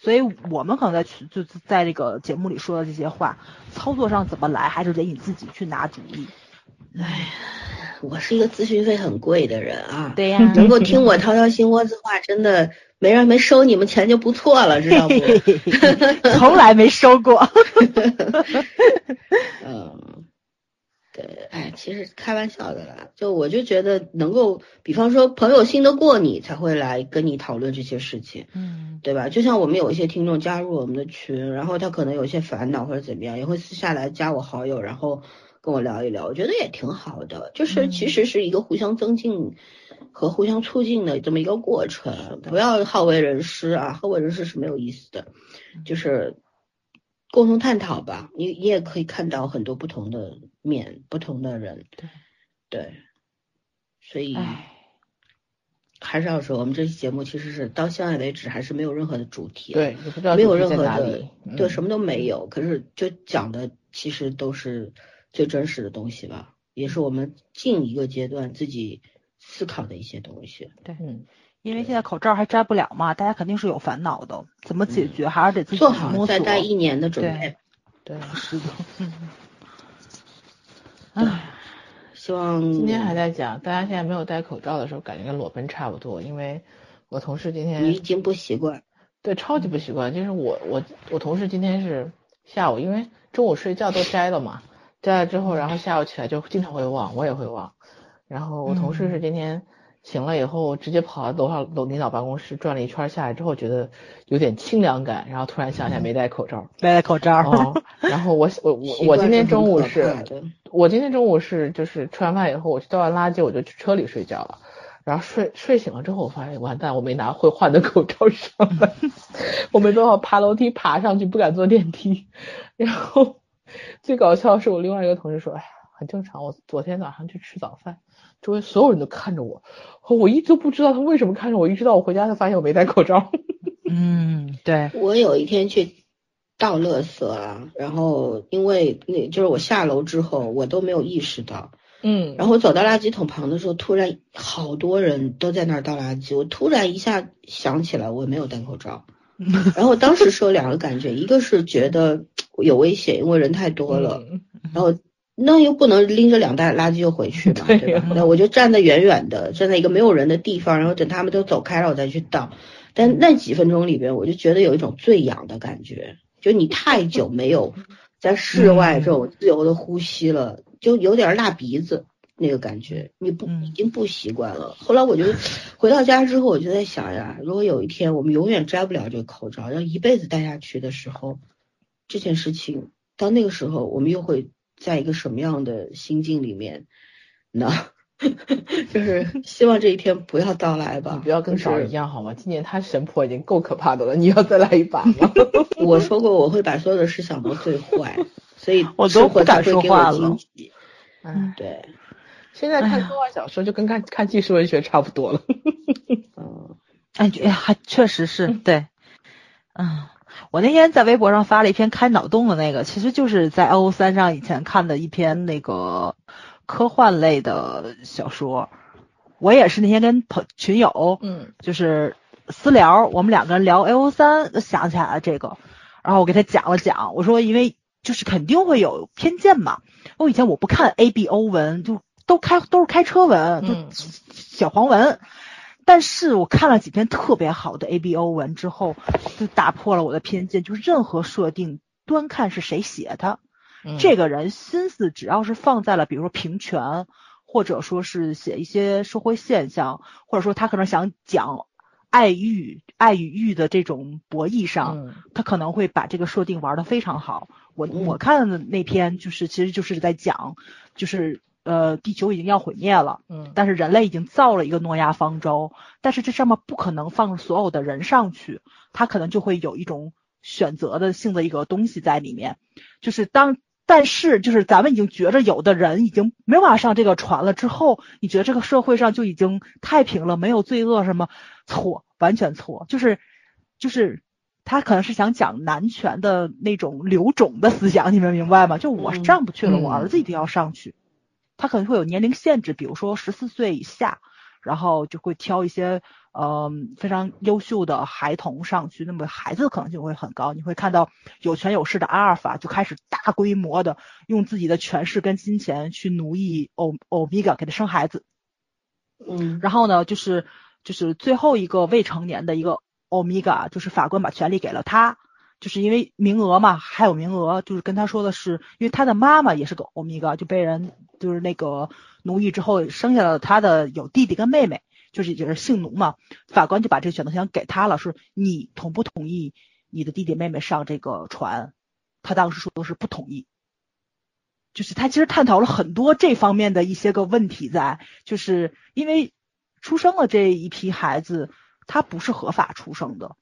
所以我们可能在去就在这个节目里说的这些话，操作上怎么来，还是得你自己去拿主意。哎，我是一个咨询费很贵的人啊，对呀，能够 听我掏掏心窝子话，真的没人没收你们钱就不错了，知道不？从来没收过。嗯。对，哎，其实开玩笑的啦，就我就觉得能够，比方说朋友信得过你，才会来跟你讨论这些事情，嗯，对吧？就像我们有一些听众加入我们的群，然后他可能有些烦恼或者怎么样，也会私下来加我好友，然后跟我聊一聊，我觉得也挺好的，就是其实是一个互相增进和互相促进的这么一个过程，不要好为人师啊，好为人师是没有意思的，就是。共同探讨吧，你你也可以看到很多不同的面，不同的人，对对，所以还是要说，我们这期节目其实是到现在为止还是没有任何的主题，对，没有任何的，对，什么都没有。可是就讲的其实都是最真实的东西吧，也是我们近一个阶段自己思考的一些东西。对，嗯。因为现在口罩还摘不了嘛，大家肯定是有烦恼的，怎么解决还是得自己做好再戴一年的准备。对，是的。唉，希望今天还在讲，大家现在没有戴口罩的时候，感觉跟裸奔差不多。因为我同事今天你已经不习惯，对，超级不习惯。就是我我我同事今天是下午，因为中午睡觉都摘了嘛，摘了之后，然后下午起来就经常会忘，我也会忘。然后我同事是今天。醒了以后，直接跑到楼上楼领导办公室转了一圈，下来之后觉得有点清凉感，然后突然想起来没戴口罩，没戴口罩。然后我我 我我今天中午是，我今天中午是就是吃完饭以后，我去倒完垃圾，我就去车里睡觉了。然后睡睡醒了之后，我发现完蛋，我没拿会换的口罩上来，我没办法爬楼梯爬上去，不敢坐电梯。然后最搞笑的是我另外一个同事说，哎呀，很正常，我昨天早上去吃早饭。周围所有人都看着我，我一直都不知道他为什么看着我，一直到我回家才发现我没戴口罩。嗯，对。我有一天去倒垃圾啊，然后因为那就是我下楼之后，我都没有意识到。嗯。然后走到垃圾桶旁的时候，突然好多人都在那儿倒垃圾，我突然一下想起来我没有戴口罩。然后当时是有两个感觉，一个是觉得有危险，因为人太多了。然后。那又不能拎着两袋垃圾就回去嘛，对吧？那我就站在远远的，站在一个没有人的地方，然后等他们都走开了，我再去倒。但那几分钟里边，我就觉得有一种醉氧的感觉，就你太久没有在室外这种自由的呼吸了，就有点辣鼻子那个感觉，你不已经不习惯了。后来我就 回到家之后，我就在想呀，如果有一天我们永远摘不了这个口罩，要一辈子戴下去的时候，这件事情到那个时候，我们又会。在一个什么样的心境里面呢？就是希望这一天不要到来吧。不要跟少儿一样好吗？今年他神婆已经够可怕的了，你要再来一把吗？我说过我会把所有的事想到最坏，所以 我都不敢说话了。嗯，对。现在看科幻小说就跟看看纪实文学差不多了。嗯，哎，还确实是对。嗯。我那天在微博上发了一篇开脑洞的那个，其实就是在 O 三上以前看的一篇那个科幻类的小说。我也是那天跟朋群友，嗯，就是私聊，我们两个人聊 O 三，想起来了这个，然后我给他讲了讲，我说因为就是肯定会有偏见嘛，我以前我不看 A B O 文，就都开都是开车文，就小黄文。但是我看了几篇特别好的 A B O 文之后，就打破了我的偏见，就是任何设定端看是谁写的。嗯这个人心思只要是放在了，比如说平权，或者说是写一些社会现象，或者说他可能想讲爱欲、爱与欲的这种博弈上，嗯他可能会把这个设定玩的非常好。我嗯我看的那篇就是其实就是在讲，就是呃地球已经要毁灭了。嗯但是人类已经造了一个诺亚方舟，但是这上面不可能放所有的人上去，他可能就会有一种选择的性的一个东西在里面，就是当。但是，就是咱们已经觉着有的人已经没有办法上这个船了之后，你觉得这个社会上就已经太平了，没有罪恶什么？错，完全错。就是，就是他可能是想讲男权的那种留种的思想，你们明白吗？就我嗯上不去了，我嗯儿子一定要上去。他可能会有年龄限制，比如说十四岁以下，然后就会挑一些呃非常优秀的孩童上去，那么孩子的可能性会很高。你会看到有权有势的阿尔法就开始大规模的用自己的权势跟金钱去奴役欧欧米伽，给他生孩子。嗯然后呢，就是就是最后一个未成年的一个欧米伽，就是法官把权利给了他，就是因为名额嘛，还有名额，就是跟他说的是，因为他的妈妈也是个欧米伽，就被人就是那个奴役之后生下了他的有弟弟跟妹妹，就是也是性奴嘛，法官就把这个选择权给他了，说你同不同意你的弟弟妹妹上这个船？他当时说的是不同意。就是他其实探讨了很多这方面的一些个问题在，就是因为出生了这一批孩子，他不是合法出生的，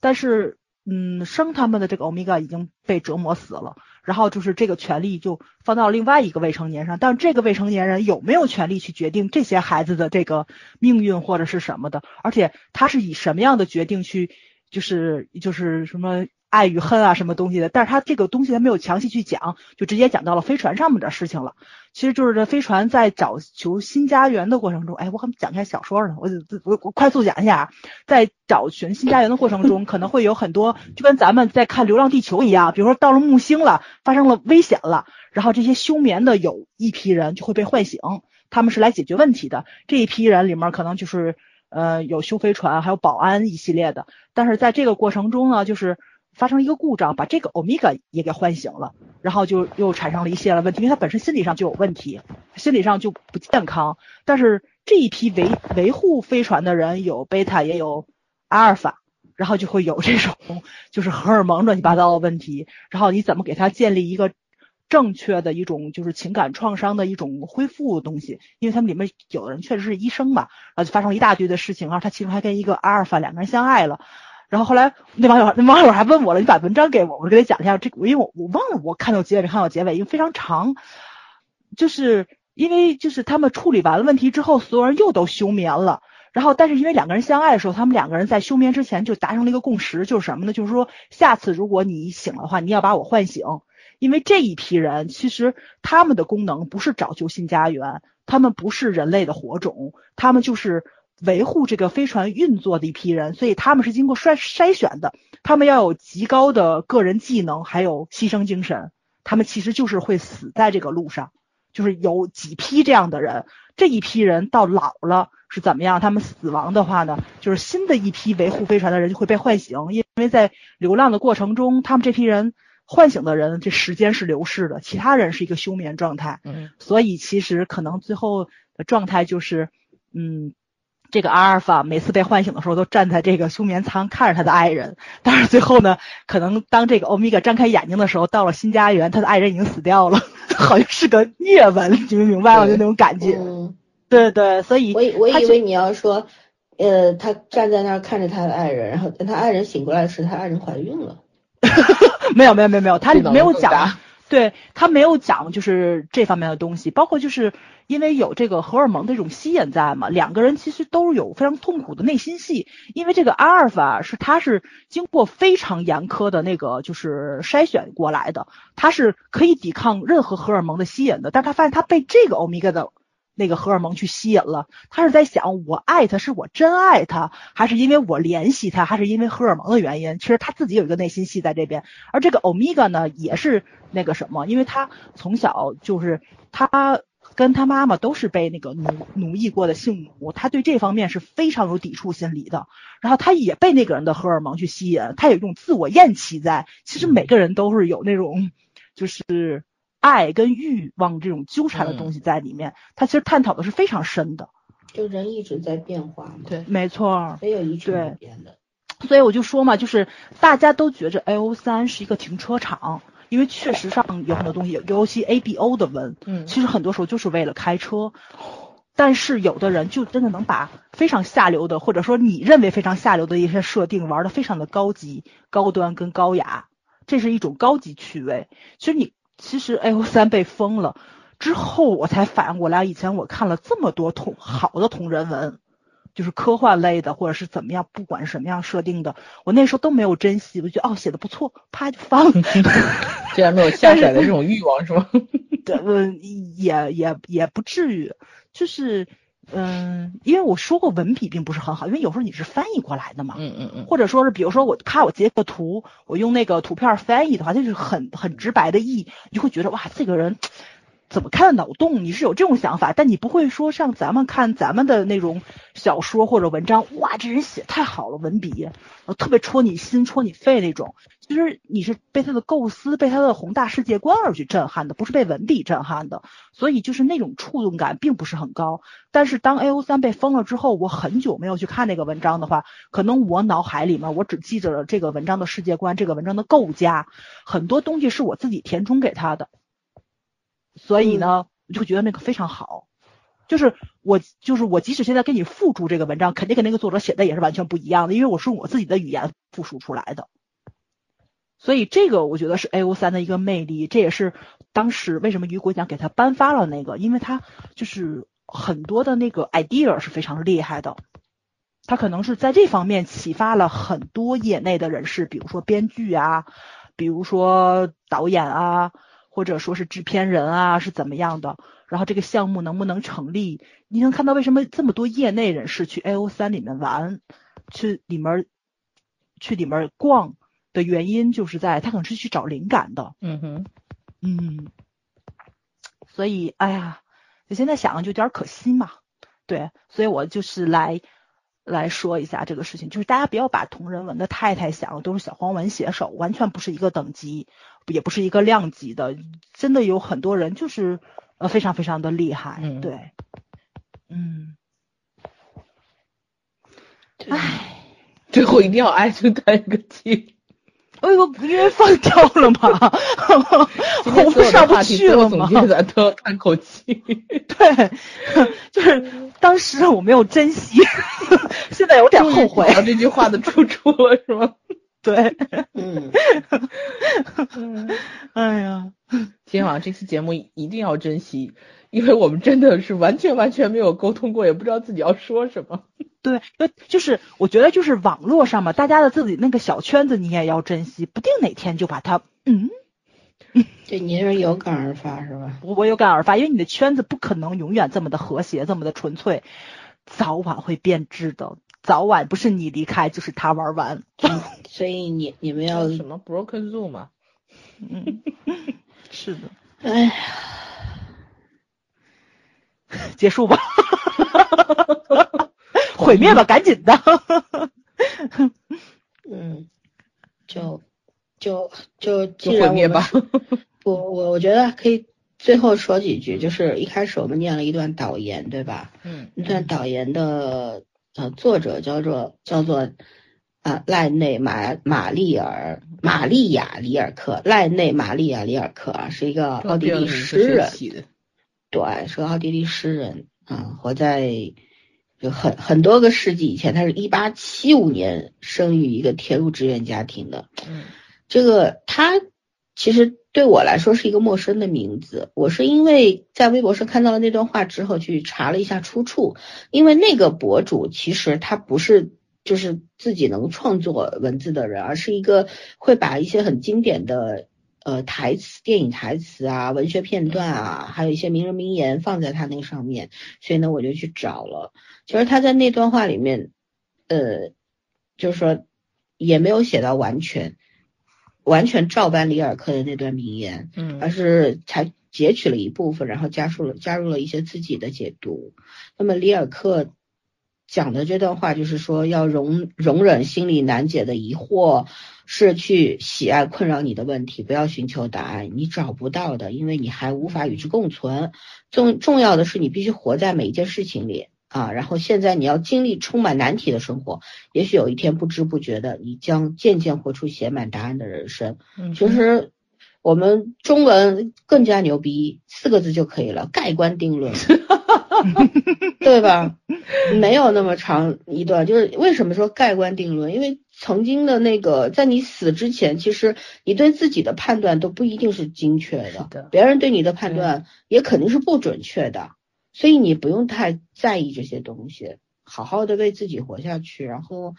但是嗯，生他们的这个欧米伽已经被折磨死了，然后就是这个权利就放到另外一个未成年上，但这个未成年人有没有权利去决定这些孩子的这个命运或者是什么的，而且他是以什么样的决定去，就是就是什么。爱与恨啊，什么东西的，但是他这个东西他没有详细去讲，就直接讲到了飞船上面的事情了。其实就是这飞船在找求新家园的过程中，哎，我还没讲开小说呢，我我我快速讲一下啊，在找寻新家园的过程中，可能会有很多，就跟咱们在看《流浪地球》一样，比如说到了木星了，发生了危险了，然后这些休眠的有一批人就会被唤醒，他们是来解决问题的。这一批人里面可能就是呃有修飞船，还有保安一系列的，但是在这个过程中呢，就是。发生了一个故障，把这个欧米伽也给唤醒了，然后就又产生了一系列的问题，因为他本身心理上就有问题，心理上就不健康。但是这一批维维护飞船的人有贝塔也有阿尔法，然后就会有这种 就是荷尔蒙乱七八糟的问题，然后你怎么给他建立一个正确的一种就是情感创伤的一种恢复东西？因为他们里面有的人确实是医生嘛，然后就发生了一大堆的事情，然后他其中还跟一个阿尔法两个人相爱了。然后后来那网友那网友还问我了，你把文章给我，我给他讲一下这个，因为我我忘了我看到结尾没看到结尾，因为非常长，就是因为就是他们处理完了问题之后，所有人又都休眠了。然后但是因为两个人相爱的时候，他们两个人在休眠之前就达成了一个共识，就是什么呢？就是说下次如果你醒了的话，你要把我唤醒，因为这一批人其实他们的功能不是找救新家园，他们不是人类的火种，他们就是。维护这个飞船运作的一批人，所以他们是经过筛筛选的，他们要有极高的个人技能，还有牺牲精神。他们其实就是会死在这个路上，就是有几批这样的人。这一批人到老了是怎么样？他们死亡的话呢，就是新的一批维护飞船的人就会被唤醒，因为在流浪的过程中，他们这批人唤醒的人，这时间是流逝的，其他人是一个休眠状态。嗯，所以其实可能最后的状态就是，嗯。这个阿尔法每次被唤醒的时候，都站在这个休眠舱看着他的爱人。但是最后呢，可能当这个欧米伽张开眼睛的时候，到了新家园，他的爱人已经死掉了，好像是个虐文，你们明白吗？就那种感觉。嗯，对对，所以我我以为你要说，呃，他站在那儿看着他的爱人，然后等他爱人醒过来时，他爱人怀孕了。没有没有没有没有，他没有讲。对他没有讲就是这方面的东西，包括就是因为有这个荷尔蒙的这种吸引在嘛，两个人其实都有非常痛苦的内心戏。因为这个阿尔法是他是经过非常严苛的那个就是筛选过来的，他是可以抵抗任何荷尔蒙的吸引的，但他发现他被这个欧米伽的那个荷尔蒙去吸引了，他是在想我爱他是我真爱他，还是因为我怜惜他，还是因为荷尔蒙的原因？其实他自己有一个内心戏在这边，而这个欧米伽呢也是那个什么，因为他从小就是他跟他妈妈都是被那个奴奴役过的性奴，他对这方面是非常有抵触心理的。然后他也被那个人的荷尔蒙去吸引，他有一种自我厌弃在。其实每个人都是有那种就是爱跟欲望这种纠缠的东西在里面。他其实探讨的是非常深的。就人一直在变化嘛。对，没错。没有一直不变的。所以我就说嘛，就是大家都觉着 A O 三是一个停车场。因为确实上有很多东西，尤其 A B O 的文，嗯，其实很多时候就是为了开车。但是有的人就真的能把非常下流的，或者说你认为非常下流的一些设定玩的非常的高级、高端跟高雅，这是一种高级趣味。其实你其实 A O 三被封了之后，我才反应过来，以前我看了这么多同好的同人文。就是科幻类的，或者是怎么样，不管什么样设定的，我那时候都没有珍惜，我觉得哦写的不错，啪就放。竟然没有下载的这种欲望是吗？对，嗯，也也也不至于，就是嗯，因为我说过文笔并不是很好，因为有时候你是翻译过来的嘛，嗯嗯嗯，或者说是比如说我咔我截个图，我用那个图片翻译的话，就是很很直白的译，你就会觉得哇这个人。怎么看脑洞？你是有这种想法，但你不会说像咱们看咱们的那种小说或者文章，哇，这人写太好了，文笔，特别戳你心、戳你肺那种。其实你是被他的构思、被他的宏大世界观而去震撼的，不是被文笔震撼的。所以就是那种触动感并不是很高。但是当 A O 三被封了之后，我很久没有去看那个文章的话，可能我脑海里面我只记着了这个文章的世界观、这个文章的构架，很多东西是我自己填充给他的。所以呢，我就觉得那个非常好，就是我就是我，即使现在给你复述这个文章，肯定跟那个作者写的也是完全不一样的，因为我是用我自己的语言复述出来的。所以这个我觉得是 A O 三的一个魅力，这也是当时为什么雨果奖给他颁发了那个，因为他就是很多的那个 idea 是非常厉害的，他可能是在这方面启发了很多业内的人士，比如说编剧啊，比如说导演啊。或者说是制片人啊是怎么样的，然后这个项目能不能成立？你能看到为什么这么多业内人士去 A O 三里面玩，去里面去里面逛的原因，就是在他可能是去找灵感的。嗯哼，嗯，所以哎呀，我现在想就有点可惜嘛。对，所以我就是来。来说一下这个事情，就是大家不要把同人文的太太想的都是小黄文写手，完全不是一个等级，也不是一个量级的。真的有很多人就是呃非常非常的厉害，对，嗯，唉，最后一定要挨着干一个气。哎呦，不因为放掉了吗？我不上不去了吗？咱都要叹口气。对，就是当时我没有珍惜，现在有点后悔。这句话的出处了是吗？对，嗯，哎呀，今晚这期节目一定要珍惜，因为我们真的是完全完全没有沟通过，也不知道自己要说什么。对，就是我觉得就是网络上嘛，大家的自己那个小圈子，你也要珍惜，不定哪天就把它，嗯，对，你是有感而发是吧？我我有感而发，因为你的圈子不可能永远这么的和谐，这么的纯粹，早晚会变质的。早晚不是你离开，就是他玩完。所以你你们要什么 broken zoom 嘛？嗯，是的。哎呀，结束吧，毁灭吧，赶紧的。嗯，就就就就毁灭吧。不，我我觉得可以最后说几句，就是一开始我们念了一段导言，对吧？嗯，那段导言的。呃，作者叫做叫做啊赖内马玛丽尔玛丽亚里尔克赖内玛丽亚里尔克啊，是一个奥地利诗人，对，是个奥地利诗人啊，活在就很很多个世纪以前，他是一八七五年生于一个铁路职员家庭的，嗯，这个他其实。对我来说是一个陌生的名字，我是因为在微博上看到了那段话之后去查了一下出处，因为那个博主其实他不是就是自己能创作文字的人，而是一个会把一些很经典的呃台词、电影台词啊、文学片段啊，还有一些名人名言放在他那上面，所以呢我就去找了。其实他在那段话里面，呃，就是说也没有写到完全。完全照搬里尔克的那段名言，嗯，而是才截取了一部分，然后加入了加入了一些自己的解读。那么里尔克讲的这段话就是说，要容容忍心里难解的疑惑，是去喜爱困扰你的问题，不要寻求答案，你找不到的，因为你还无法与之共存。重重要的是，你必须活在每一件事情里。啊，然后现在你要经历充满难题的生活，也许有一天不知不觉的，你将渐渐活出写满答案的人生。嗯，其实我们中文更加牛逼，四个字就可以了，盖棺定论，对吧？没有那么长一段，就是为什么说盖棺定论？因为曾经的那个，在你死之前，其实你对自己的判断都不一定是精确的，别人对你的判断也肯定是不准确的。所以你不用太在意这些东西，好好的为自己活下去，然后，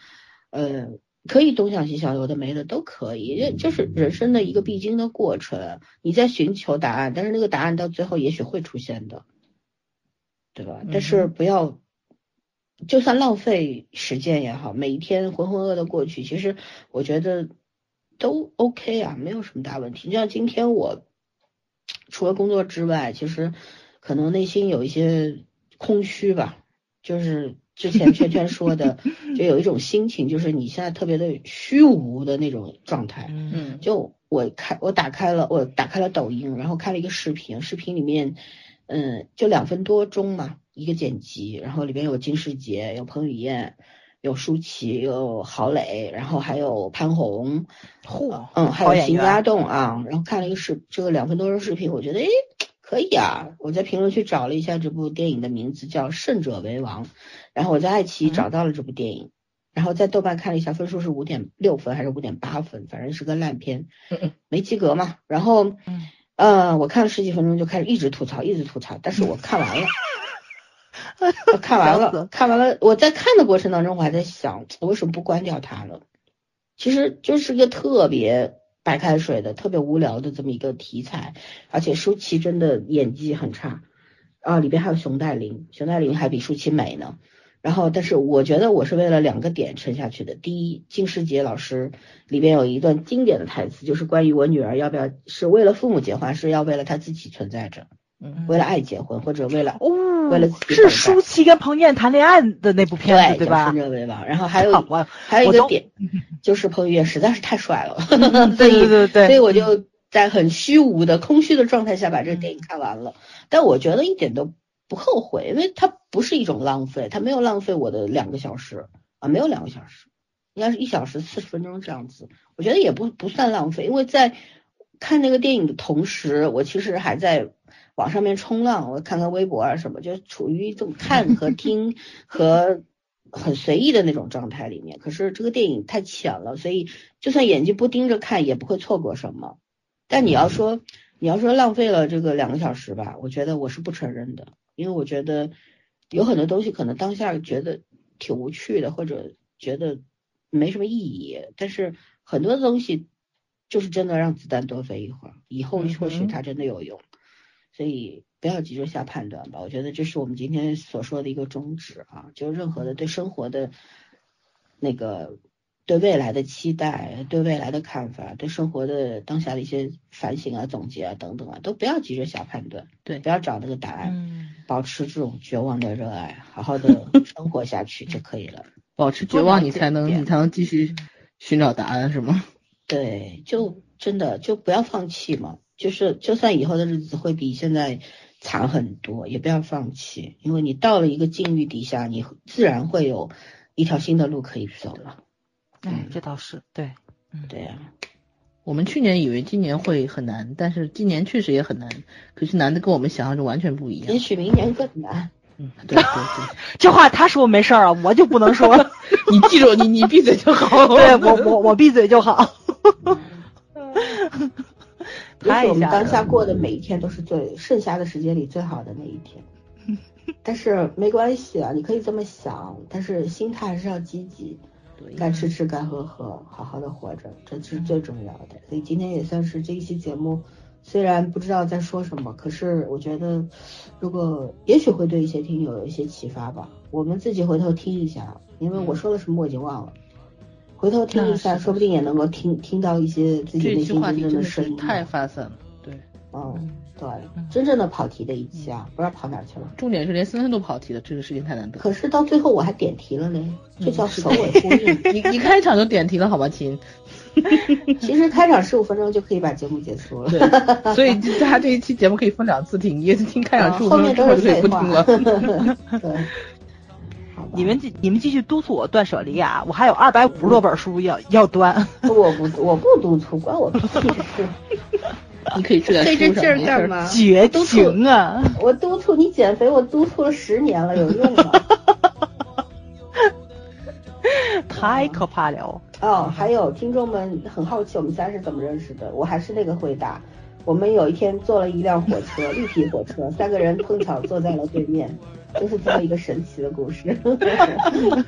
呃，可以东想西想，有的没的都可以，就是人生的一个必经的过程。你在寻求答案，但是那个答案到最后也许会出现的，对吧？但是不要，就算浪费时间也好，每一天浑浑噩的过去，其实我觉得都 OK 啊，没有什么大问题。就像今天我除了工作之外，其实。可能内心有一些空虚吧，就是之前圈圈说的，就有一种心情，就是你现在特别的虚无的那种状态。嗯，就我开我打开了我打开了抖音，然后看了一个视频，视频里面，嗯，就两分多钟嘛，一个剪辑，然后里边有金世杰，有彭于晏，有舒淇，有郝蕾，然后还有潘虹，嚯，嗯，还有邢家栋啊，然后看了一个视这个两分多钟视频，我觉得诶。可以啊，我在评论区找了一下这部电影的名字叫《胜者为王》，然后我在爱奇艺找到了这部电影，然后在豆瓣看了一下，分数是五点六分还是五点八分，反正是个烂片，没及格嘛。然后，呃，我看了十几分钟就开始一直吐槽，一直吐槽，但是我看完了，看完了，看完了。我在看的过程当中，我还在想，我为什么不关掉它了？其实就是个特别。白开水的特别无聊的这么一个题材，而且舒淇真的演技很差啊，里边还有熊黛林，熊黛林还比舒淇美呢。然后，但是我觉得我是为了两个点撑下去的。第一，金世杰老师里边有一段经典的台词，就是关于我女儿要不要是为了父母结婚，是要为了她自己存在着，为了爱结婚，或者为了哦，为了是舒淇跟彭于晏谈恋爱的那部片子对吧？然后还有还有一个点。就是彭于晏实在是太帅了，所以所以我就在很虚无的空虚的状态下把这个电影看完了。但我觉得一点都不后悔，因为它不是一种浪费，它没有浪费我的两个小时啊，没有两个小时，应该是一小时四十分钟这样子。我觉得也不不算浪费，因为在看那个电影的同时，我其实还在网上面冲浪，我看看微博啊什么，就处于一种看和听 和。很随意的那种状态里面，可是这个电影太浅了，所以就算眼睛不盯着看，也不会错过什么。但你要说你要说浪费了这个两个小时吧，我觉得我是不承认的，因为我觉得有很多东西可能当下觉得挺无趣的，或者觉得没什么意义，但是很多东西就是真的让子弹多飞一会儿，以后或许它真的有用，所以。不要急着下判断吧，我觉得这是我们今天所说的一个宗旨啊，就是任何的对生活的那个、对未来的期待、对未来的看法、对生活的当下的一些反省啊、总结啊等等啊，都不要急着下判断，对，不要找那个答案，保持这种绝望的热爱，好好的生活下去就可以了。保持绝望，你才能你才能继续寻找答案，是吗？对，就真的就不要放弃嘛，就是就算以后的日子会比现在。惨很多，也不要放弃，因为你到了一个境遇底下，你自然会有一条新的路可以走了。嗯，这倒是对，嗯，对呀。我们去年以为今年会很难，但是今年确实也很难，可是难的跟我们想象中完全不一样。也许明年更难。嗯，对对对，这话他说没事儿啊，我就不能说。你记住，你你闭嘴就好。对我我我闭嘴就好。就是我们当下过的每一天都是最剩下的时间里最好的那一天，但是没关系啊，你可以这么想，但是心态还是要积极，该吃吃该喝喝，好好的活着，这是最重要的。所以今天也算是这一期节目，虽然不知道在说什么，可是我觉得如果也许会对一些听友有一些启发吧。我们自己回头听一下，因为我说了什么我已经忘了。回头听一下，说不定也能够听听到一些自己内心真正的声音。太发散了，对嗯，对，真正的跑题的一期啊，不知道跑哪去了。重点是连森森都跑题了，这个事情太难得。可是到最后我还点题了呢，这叫首尾呼应。你你开场就点题了，好吧，亲。其实开场十五分钟就可以把节目结束了。所以大家这一期节目可以分两次听，一次听开场十五分钟之后就可以不听了。对。你们继你们继续督促我断舍离啊！我还有二百五十多本书要要断。我不我不督促，关我屁事。你可以吃点费这劲儿干嘛？绝情啊！我督促你减肥，我督促了十年了，有用吗？太可怕了！哦，还有听众们很好奇我们仨是怎么认识的，我还是那个回答。我们有一天坐了一辆火车，绿皮火车，三个人碰巧坐在了对面。就是这么一个神奇的故事，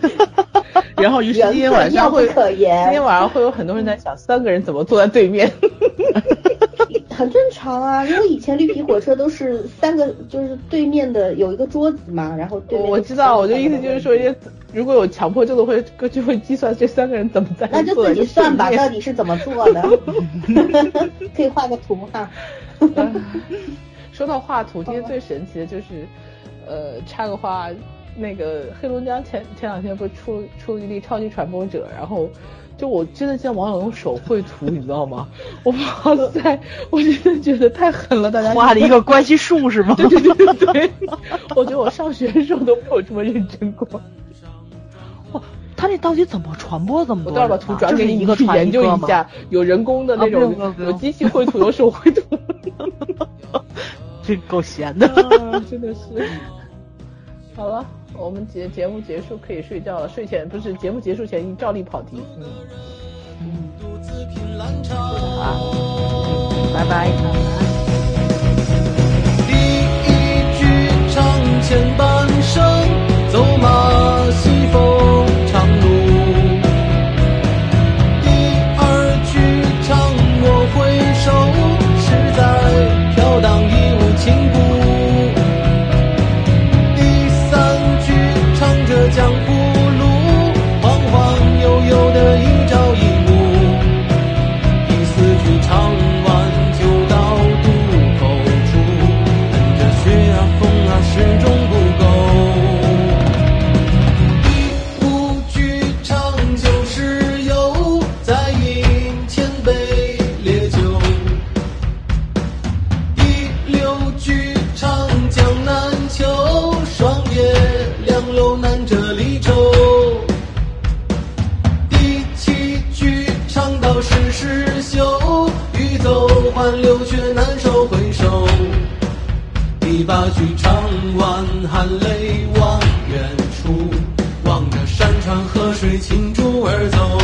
然后于是今天晚上会，今天晚上会有很多人在想，三个人怎么坐在对面？很正常啊，因为以前绿皮火车都是三个，就是对面的有一个桌子嘛，然后对面。我知道，我的意思就是说，如果有强迫症的会就会计算这三个人怎么在。那就自己算吧，到底是怎么做的？可以画个图哈。说到画图，今天最神奇的就是。呃，插个话，那个黑龙江前前两天不是出出一例超级传播者，然后就我真的见网友用手绘图，你知道吗？我哇塞，我真的觉得太狠了，大家画了一个关系树是吗？对对对对，我觉得我上学的时候都没有这么认真过。哇，他那到底怎么传播？怎么？我待会把图转给你，你去研究一下，有人工的那种，有机器绘图，有手绘图。这够闲的，真的是。好了，我们节节目结束可以睡觉了。睡前不是节目结束前照例跑题。嗯嗯。啊，拜拜。第一句唱前半生，走马西风走还留却难收回首。第八句唱完含泪望远处，望着山川河水倾注而走，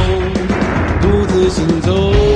独自行走。